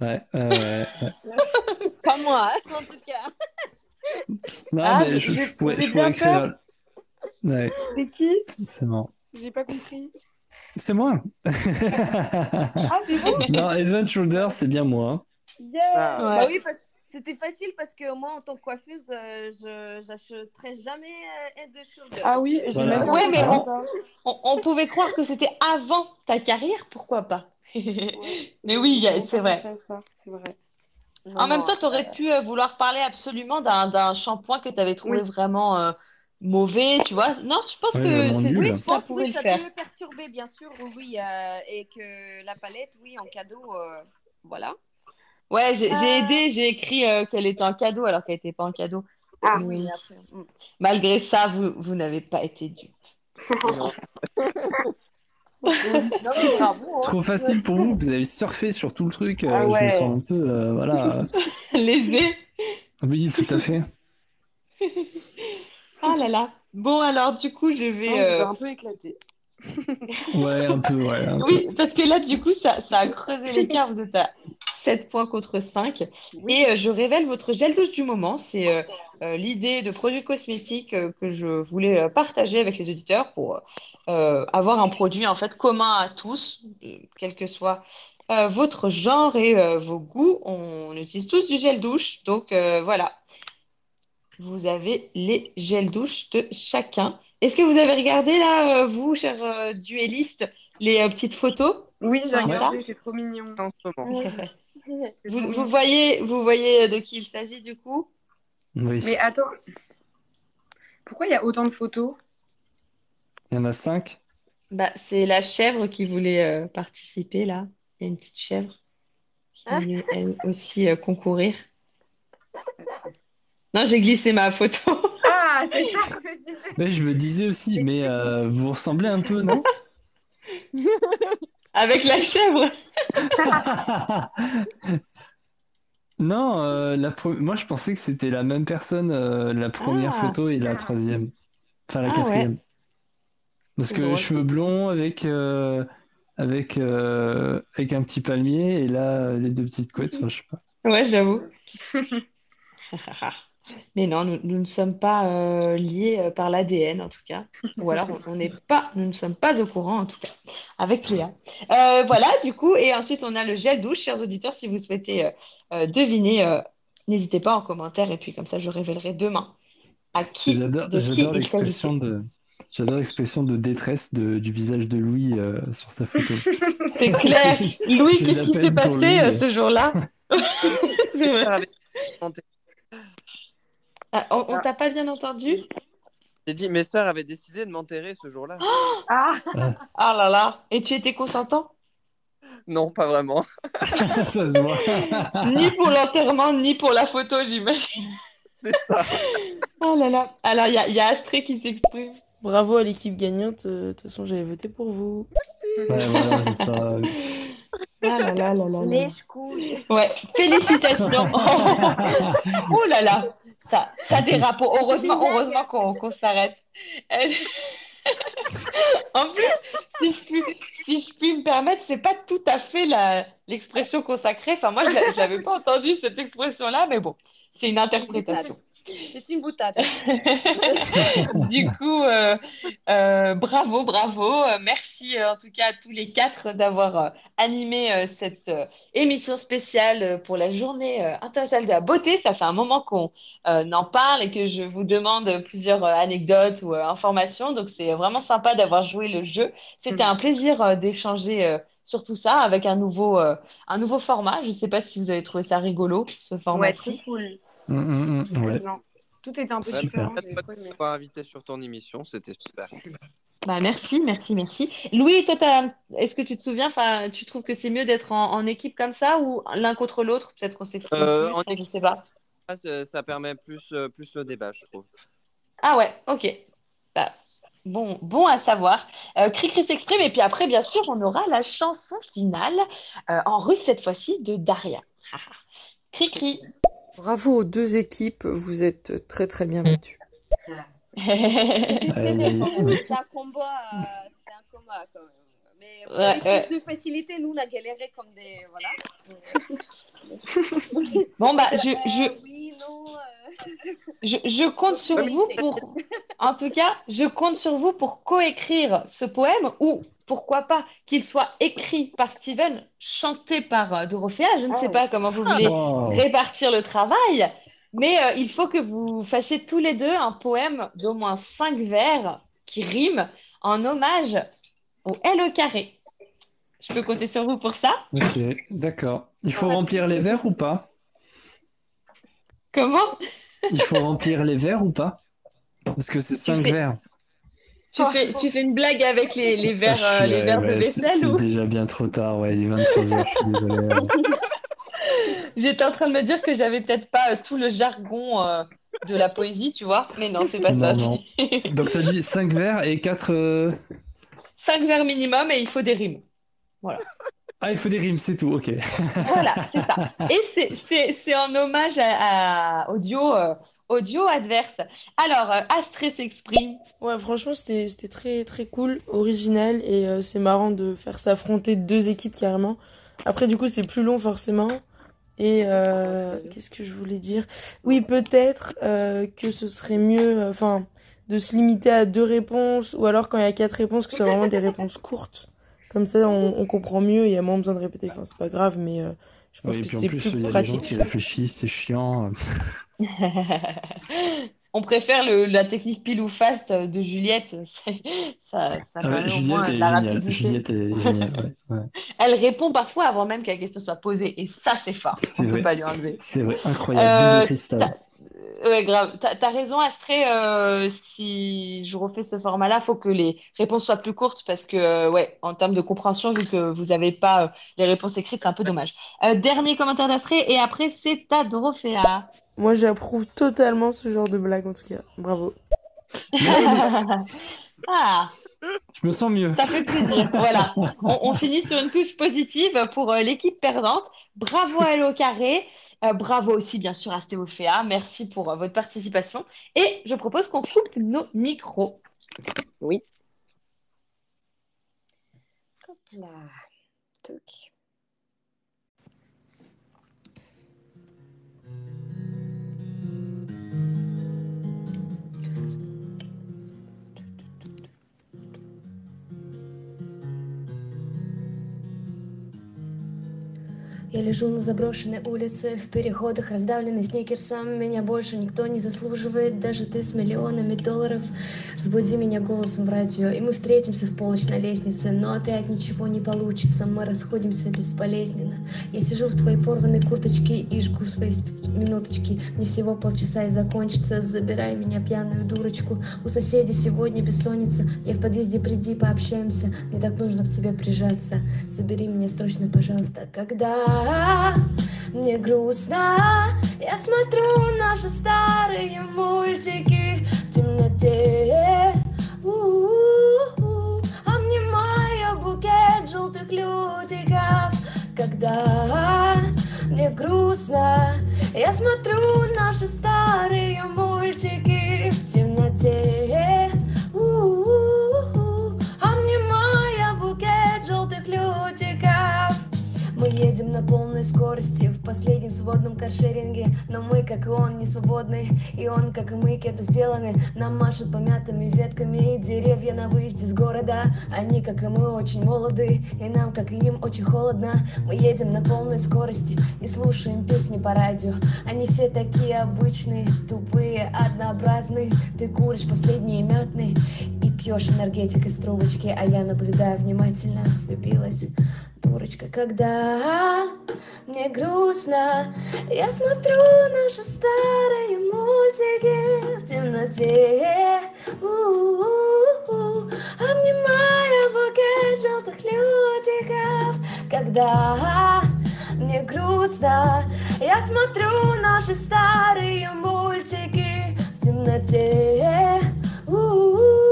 Ouais, euh, ouais, ouais. Pas moi, hein, en tout cas. Non, Ah, mais je, je pourrais, je pourrais écrire. Ouais, c'est qui? C'est bon. J'ai pas compris. C'est moi. Ah, c'est vous? Non, Edmund Shoulder, c'est bien moi. Yeah Ah. Ouais. Bah oui, parce c'était facile parce que moi, en tant que coiffeuse, euh, je j'achèterais jamais euh, Head and Shoulders. Ah oui, Voilà. Ouais, mais on- ça. On, on pouvait croire que c'était avant ta carrière, pourquoi pas? Ouais. Mais oui, c'est vrai. ça, C'est. En même temps, tu aurais pu euh, vouloir parler absolument d'un d'un shampoing que tu avais trouvé Oui. vraiment euh, mauvais, tu vois? Non, je pense Ouais, que. Oui, je ça pense pourrait oui, le ça faire. peut perturber, bien sûr, oui, euh, et que la palette, oui, en cadeau, euh, voilà. Ouais, j'ai j'ai aidé, j'ai écrit euh, qu'elle était en cadeau alors qu'elle n'était pas en cadeau. Ah oui, après. malgré ça, vous, vous n'avez pas été dupe. Hein. Trop facile pour vous, vous avez surfé sur tout le truc. euh, Ah Je me sens un peu. euh, voilà. Lésé. Oui, tout à fait. Ah là là. Bon, alors du coup, je vais. euh, un peu éclaté. Ouais, un peu, ouais. un peu. Oui, parce que là, du coup, ça, ça a creusé l'écart. Vous êtes à 7 points contre 5. Et euh, je révèle votre gel douche du moment. C'est euh, euh, l'idée de produits cosmétiques euh, que je voulais partager avec les auditeurs pour euh, avoir un produit en fait commun à tous, euh, quel que soit euh, votre genre et euh, vos goûts. On utilise tous du gel douche. Donc euh, voilà, vous avez les gels douche de chacun. Est-ce que vous avez regardé là, euh, vous, chers euh, duellistes, les euh, petites photos? Oui, j'ai regardé, c'est trop mignon. En ce moment. C'est Vous, trop vous mignon. voyez, vous voyez de qui il s'agit du coup? Oui. Mais attends, pourquoi il y a autant de photos? Il y en a cinq. Bah, c'est la chèvre qui voulait euh, participer là. Il y a une petite chèvre qui Ah. voulait elle aussi euh, concourir. Non, j'ai glissé ma photo. Ah, c'est ça que je disais. Ouais, je me disais aussi, mais euh, vous ressemblez un peu, non? Avec la chèvre. Non, euh, la pro- moi je pensais que c'était la même personne, euh, la première Ah. photo et la troisième. Enfin, la Ah ouais. quatrième. Parce que drôle. cheveux blonds avec, euh, avec, euh, avec un petit palmier et là les deux petites couettes, enfin, je sais pas. Ouais, j'avoue. Mais non, nous, nous ne sommes pas euh, liés euh, par l'ADN en tout cas. Ou alors on n'est pas, nous ne sommes pas au courant en tout cas avec Léa. Euh, voilà, du coup, et ensuite on a le gel douche, chers auditeurs, si vous souhaitez euh, euh, deviner, euh, n'hésitez pas en commentaire et puis comme ça je révélerai demain à qui, J'adore, l'expression de, j'adore l'expression de détresse de- du visage de Louis euh, sur sa photo. C'est clair. Louis, qu'est-ce qui s'est passé lui, mais- ce jour-là? C'est vrai. Ah, on on t'a pas bien entendu? J'ai dit, mes sœurs avaient décidé de m'enterrer ce jour-là. Ah, Ah là là. Et tu étais consentant? Non, pas vraiment. Ça se voit. Ni pour l'enterrement, ni pour la photo, j'imagine. C'est ça. Oh là là. Alors, il y a, il y a Astrée qui s'exprime. Bravo à l'équipe gagnante. euh, De toute façon, j'avais voté pour vous. Ouais, voilà, c'est ça. Ah là là là là là. Lèche-couille. Ouais, félicitations. Oh là là. Ça, ça dérape. Heureusement, heureusement qu'on s'arrête. En plus, si je puis, si je puis me permettre, c'est pas tout à fait l'expression consacrée. Enfin, moi, je l'avais pas entendu cette expression-là, mais bon, c'est une interprétation. C'est une boutade. Du coup, euh, euh, bravo, bravo. Euh, Merci euh, en tout cas à tous les quatre d'avoir euh, animé euh, cette euh, émission spéciale pour la journée euh, internationale de la beauté. Ça fait un moment qu'on euh, en parle et que je vous demande plusieurs euh, anecdotes ou euh, informations. Donc c'est vraiment sympa d'avoir joué le jeu. C'était un plaisir euh, d'échanger euh, sur tout ça avec un nouveau, euh, un nouveau format. Je ne sais pas si vous avez trouvé ça rigolo, ce ouais, format-ci. trop cool. Hum, hum, ouais. Non. Tout était un peu Ouais, différent. m'avoir invité sur ton émission, c'était super. Bah, merci, merci, merci. Louis, toi, est-ce que tu te souviens, enfin, tu trouves que c'est mieux d'être en, en équipe comme ça ou l'un contre l'autre? Peut-être qu'on s'exprime Euh, plus, en hein, je équipe. sais pas. Ça, permet plus, euh, plus le débat, je trouve. Ah ouais, ok. Bah, bon, bon à savoir. Euh, Cricri s'exprime et puis après, bien sûr, on aura la chanson finale euh, en russe cette fois-ci de Daria. Cricri. Bravo aux deux équipes, vous êtes très très bien battus. C'est. C'était un combat, c'était un combat quand même. Mais vous Ouais, avez ouais. plus de facilité, nous on a galéré comme des. Voilà. Bon, bah, je, Euh, je, oui, non. euh. Je, je compte sur vous pour, en tout cas, je compte sur vous pour coécrire ce poème ou pourquoi pas qu'il soit écrit par Steven, chanté par euh, Dorothea. Je ne sais pas comment vous voulez Wow. répartir le travail, mais euh, il faut que vous fassiez tous les deux un poème d'au moins cinq vers qui riment en hommage au L au carré. Je peux compter sur vous pour ça? Ok, d'accord. Il faut remplir les verres ou pas? Comment? Il faut remplir les verres ou pas? Parce que c'est cinq fais- verres. Tu fais, tu fais une blague avec les, les verres, Ah, euh, suis- les verres de ouais, vaisselle c'est ou? déjà bien trop tard, ouais, il est 23h, je suis désolé. J'étais en train de me dire que j'avais peut-être pas euh, tout le jargon euh, de la poésie, tu vois. Mais non, c'est pas Non, ça. non. Donc, tu as dit 5 vers et 4. Cinq vers minimum et il faut des rimes. Voilà. Ah, il faut des rimes, c'est tout, ok. Voilà, c'est ça. Et c'est- c'est c'est en hommage à, à- au duo, euh, adverse. Alors, euh, s'exprime. Ouais, franchement, c'était c'était très très cool, original et euh, c'est marrant de faire s'affronter deux équipes carrément. Après, du coup, c'est plus long forcément. Et euh, qu'est-ce que je voulais dire? Oui, peut-être euh, que ce serait mieux, euh, enfin, de se limiter à deux réponses ou alors quand il y a quatre réponses, que ce soit vraiment des réponses courtes. Comme ça, on, on comprend mieux et il y a moins besoin de répéter. Enfin, c'est pas grave, mais euh, je pense Oui, et que puis en c'est plus, plus il y a des gens pratique. qui réfléchissent, c'est chiant. On préfère le, la technique pile ou face de Juliette. C'est- Ça, ça Ah ouais, Juliette de est la géniale. rapidité. Juliette est géniale, ouais, ouais. Elle répond parfois avant même que la question soit posée. Et ça, c'est fort. C'est On peut vrai. pas lui enlever. C'est vrai, incroyable. Euh, Ouais, grave. T'as, raison, Astrée. euh, si je refais ce format-là, faut que les réponses soient plus courtes parce que, euh, ouais, en termes de compréhension, vu que vous n'avez pas euh, les réponses écrites, c'est un peu dommage. Euh, dernier commentaire d'Astrée et après, c'est à Dorothea. Moi, j'approuve totalement ce genre de blague, en tout cas. Bravo. Ah, Je me sens mieux. ça fait plaisir. Voilà. On, on finit sur une touche positive pour euh, l'équipe perdante. Bravo à Hello Carré. Euh, bravo aussi, bien sûr, à Stéophéa. Merci pour euh, votre participation. Et je propose qu'on coupe nos micros. Oui. Hop là. Toc. Я лежу на заброшенной улице В переходах раздавленный сникерсом. Меня больше никто не заслуживает Даже ты с миллионами долларов. Разбуди меня голосом в радио И мы встретимся в полночь на лестнице. Но опять ничего не получится Мы расходимся бесболезненно Я сижу в твоей порванной курточке И жгу свои минуточки. Мне всего полчаса и закончится. Забирай меня, пьяную дурочку. У соседей сегодня бессонница. Я в подъезде приди, пообщаемся. Мне так нужно к тебе прижаться. Забери меня срочно, пожалуйста. Когда мне грустно Я смотрю наши старые мультики В темноте. У-у-у. Обнимая букет желтых лютиков. Когда мне грустно Я смотрю наши старые мультики В темноте на полной скорости в последнем свободном каршеринге. Но мы, как и он, не свободны И он, как и мы, кем сделаны. Нам машут помятыми ветками и деревья на выезде с города. Они, как и мы, очень молоды И нам, как и им, очень холодно. Мы едем на полной скорости И слушаем песни по радио. Они все такие обычные, тупые, однообразные. Ты куришь последние мятные пьешь энергетик из трубочки А я наблюдаю внимательно, влюбилась Дурочка, когда мне грустно Я смотрю наши старые мультики В темноте У-у-у. Обнимая букет желтых лютиков Когда мне грустно Я смотрю наши старые мультики В темноте У-у-у.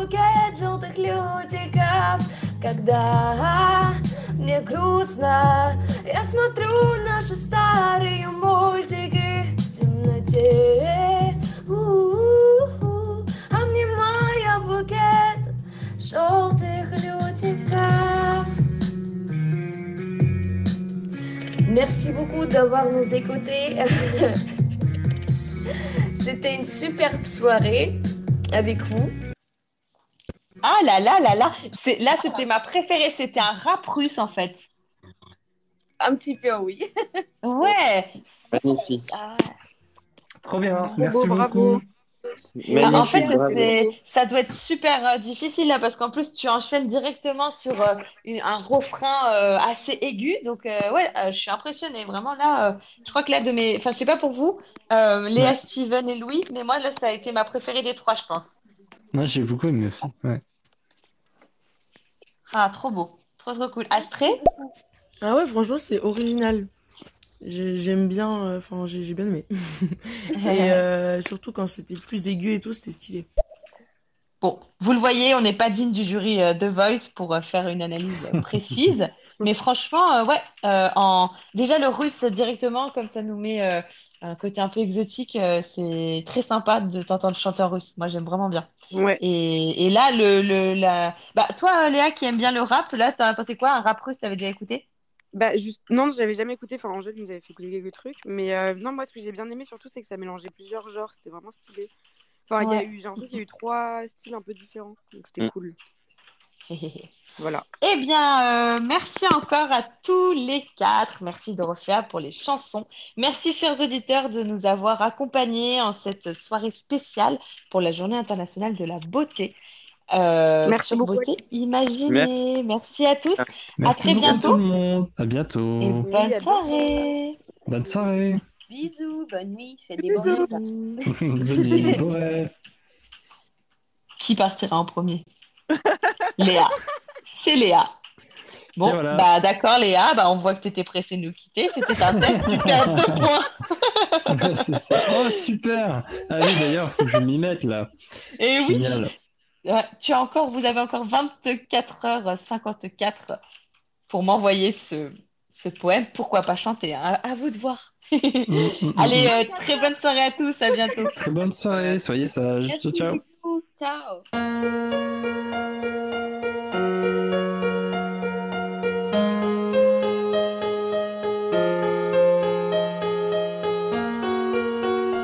Букет желтых лютиков Когда мне грустно Я смотрю наши старые мультики В темноте У-у-у. Обнимая букет желтых lutиков Merci beaucoup d'avoir nous écoutés. C'était une superbe soirée avec vous. Ah là là là là. C'est, là, c'était ma préférée. C'était un rap russe, en fait. Un petit peu, oui. Ouais. Magnifique. Ah. Trop bien, Trop merci beau, bravo. beaucoup. Ah, en fait, bravo. ça doit être super euh, difficile là parce qu'en plus tu enchaînes directement sur euh, une- un refrain euh, assez aigu. Donc euh, ouais, euh, je suis impressionnée vraiment là. euh, je crois que là de mes, enfin je sais pas pour vous, euh, Léa, Ouais. Steven et Louis, mais moi là ça a été ma préférée des trois, je pense. Non, j'ai beaucoup aimé aussi. Ouais. Ah trop beau, trop trop cool. Astrée? Ah ouais, franchement, c'est original. J'ai- J'aime bien, euh, enfin, j'ai j'ai bien aimé. Et euh, surtout quand c'était plus aigu et tout, c'était stylé. Bon, vous le voyez, on n'est pas digne du jury euh, de Voice pour euh, faire une analyse euh, précise, mais franchement, euh, ouais, euh, en déjà le russe directement, comme ça nous met euh, un côté un peu exotique, euh, c'est très sympa de t'entendre chanter en russe. Moi, j'aime vraiment bien. Ouais. Et, et là, le, le la, bah toi, Léa, qui aime bien le rap, là, t'as pensé quoi? Un rap russe, t'avais déjà écouté? Bah, juste... Non, j'avais jamais écouté. Enfin, Angèle nous avait fait écouter quelques trucs. Mais euh, non, moi, ce que j'ai bien aimé surtout, c'est que ça mélangeait plusieurs genres. C'était vraiment stylé. Enfin, il y a Ouais. eu, j'ai l'impression qu'il y a eu trois styles un peu différents. Donc, c'était Mm. cool. Voilà. Eh bien, euh, merci encore à tous les quatre. Merci Dorothea pour les chansons. Merci, chers auditeurs, de nous avoir accompagnés en cette soirée spéciale pour la Journée internationale de la beauté. Euh, Merci beaucoup, Beauté. Imaginée. Merci à tous. Merci à très beaucoup tout bientôt le monde. À et bientôt. Oui, bonne à bientôt. soirée. Bonne soirée. Bisous, bonne nuit, fais des bons Bisous. rêves. Bonne nuit. Beaux rêves. Qui partira en premier? Léa. C'est Léa. Bon, voilà. bah d'accord Léa, bah on voit que tu étais pressée de nous quitter. C'était un test, tu perds deux points. C'est ça. Oh, super. Ah oui, d'ailleurs, faut que je m'y mette là. Et oui. Génial. Ouais, tu as encore, vous avez encore 24 heures 54 pour m'envoyer ce, ce poème. Pourquoi pas chanter, hein? À vous de voir. Mm, mm, mm, Allez, euh, très bonne soirée à tous, à bientôt. Très bonne soirée. Soyez sages. Ciao, Merci ciao. beaucoup, ciao.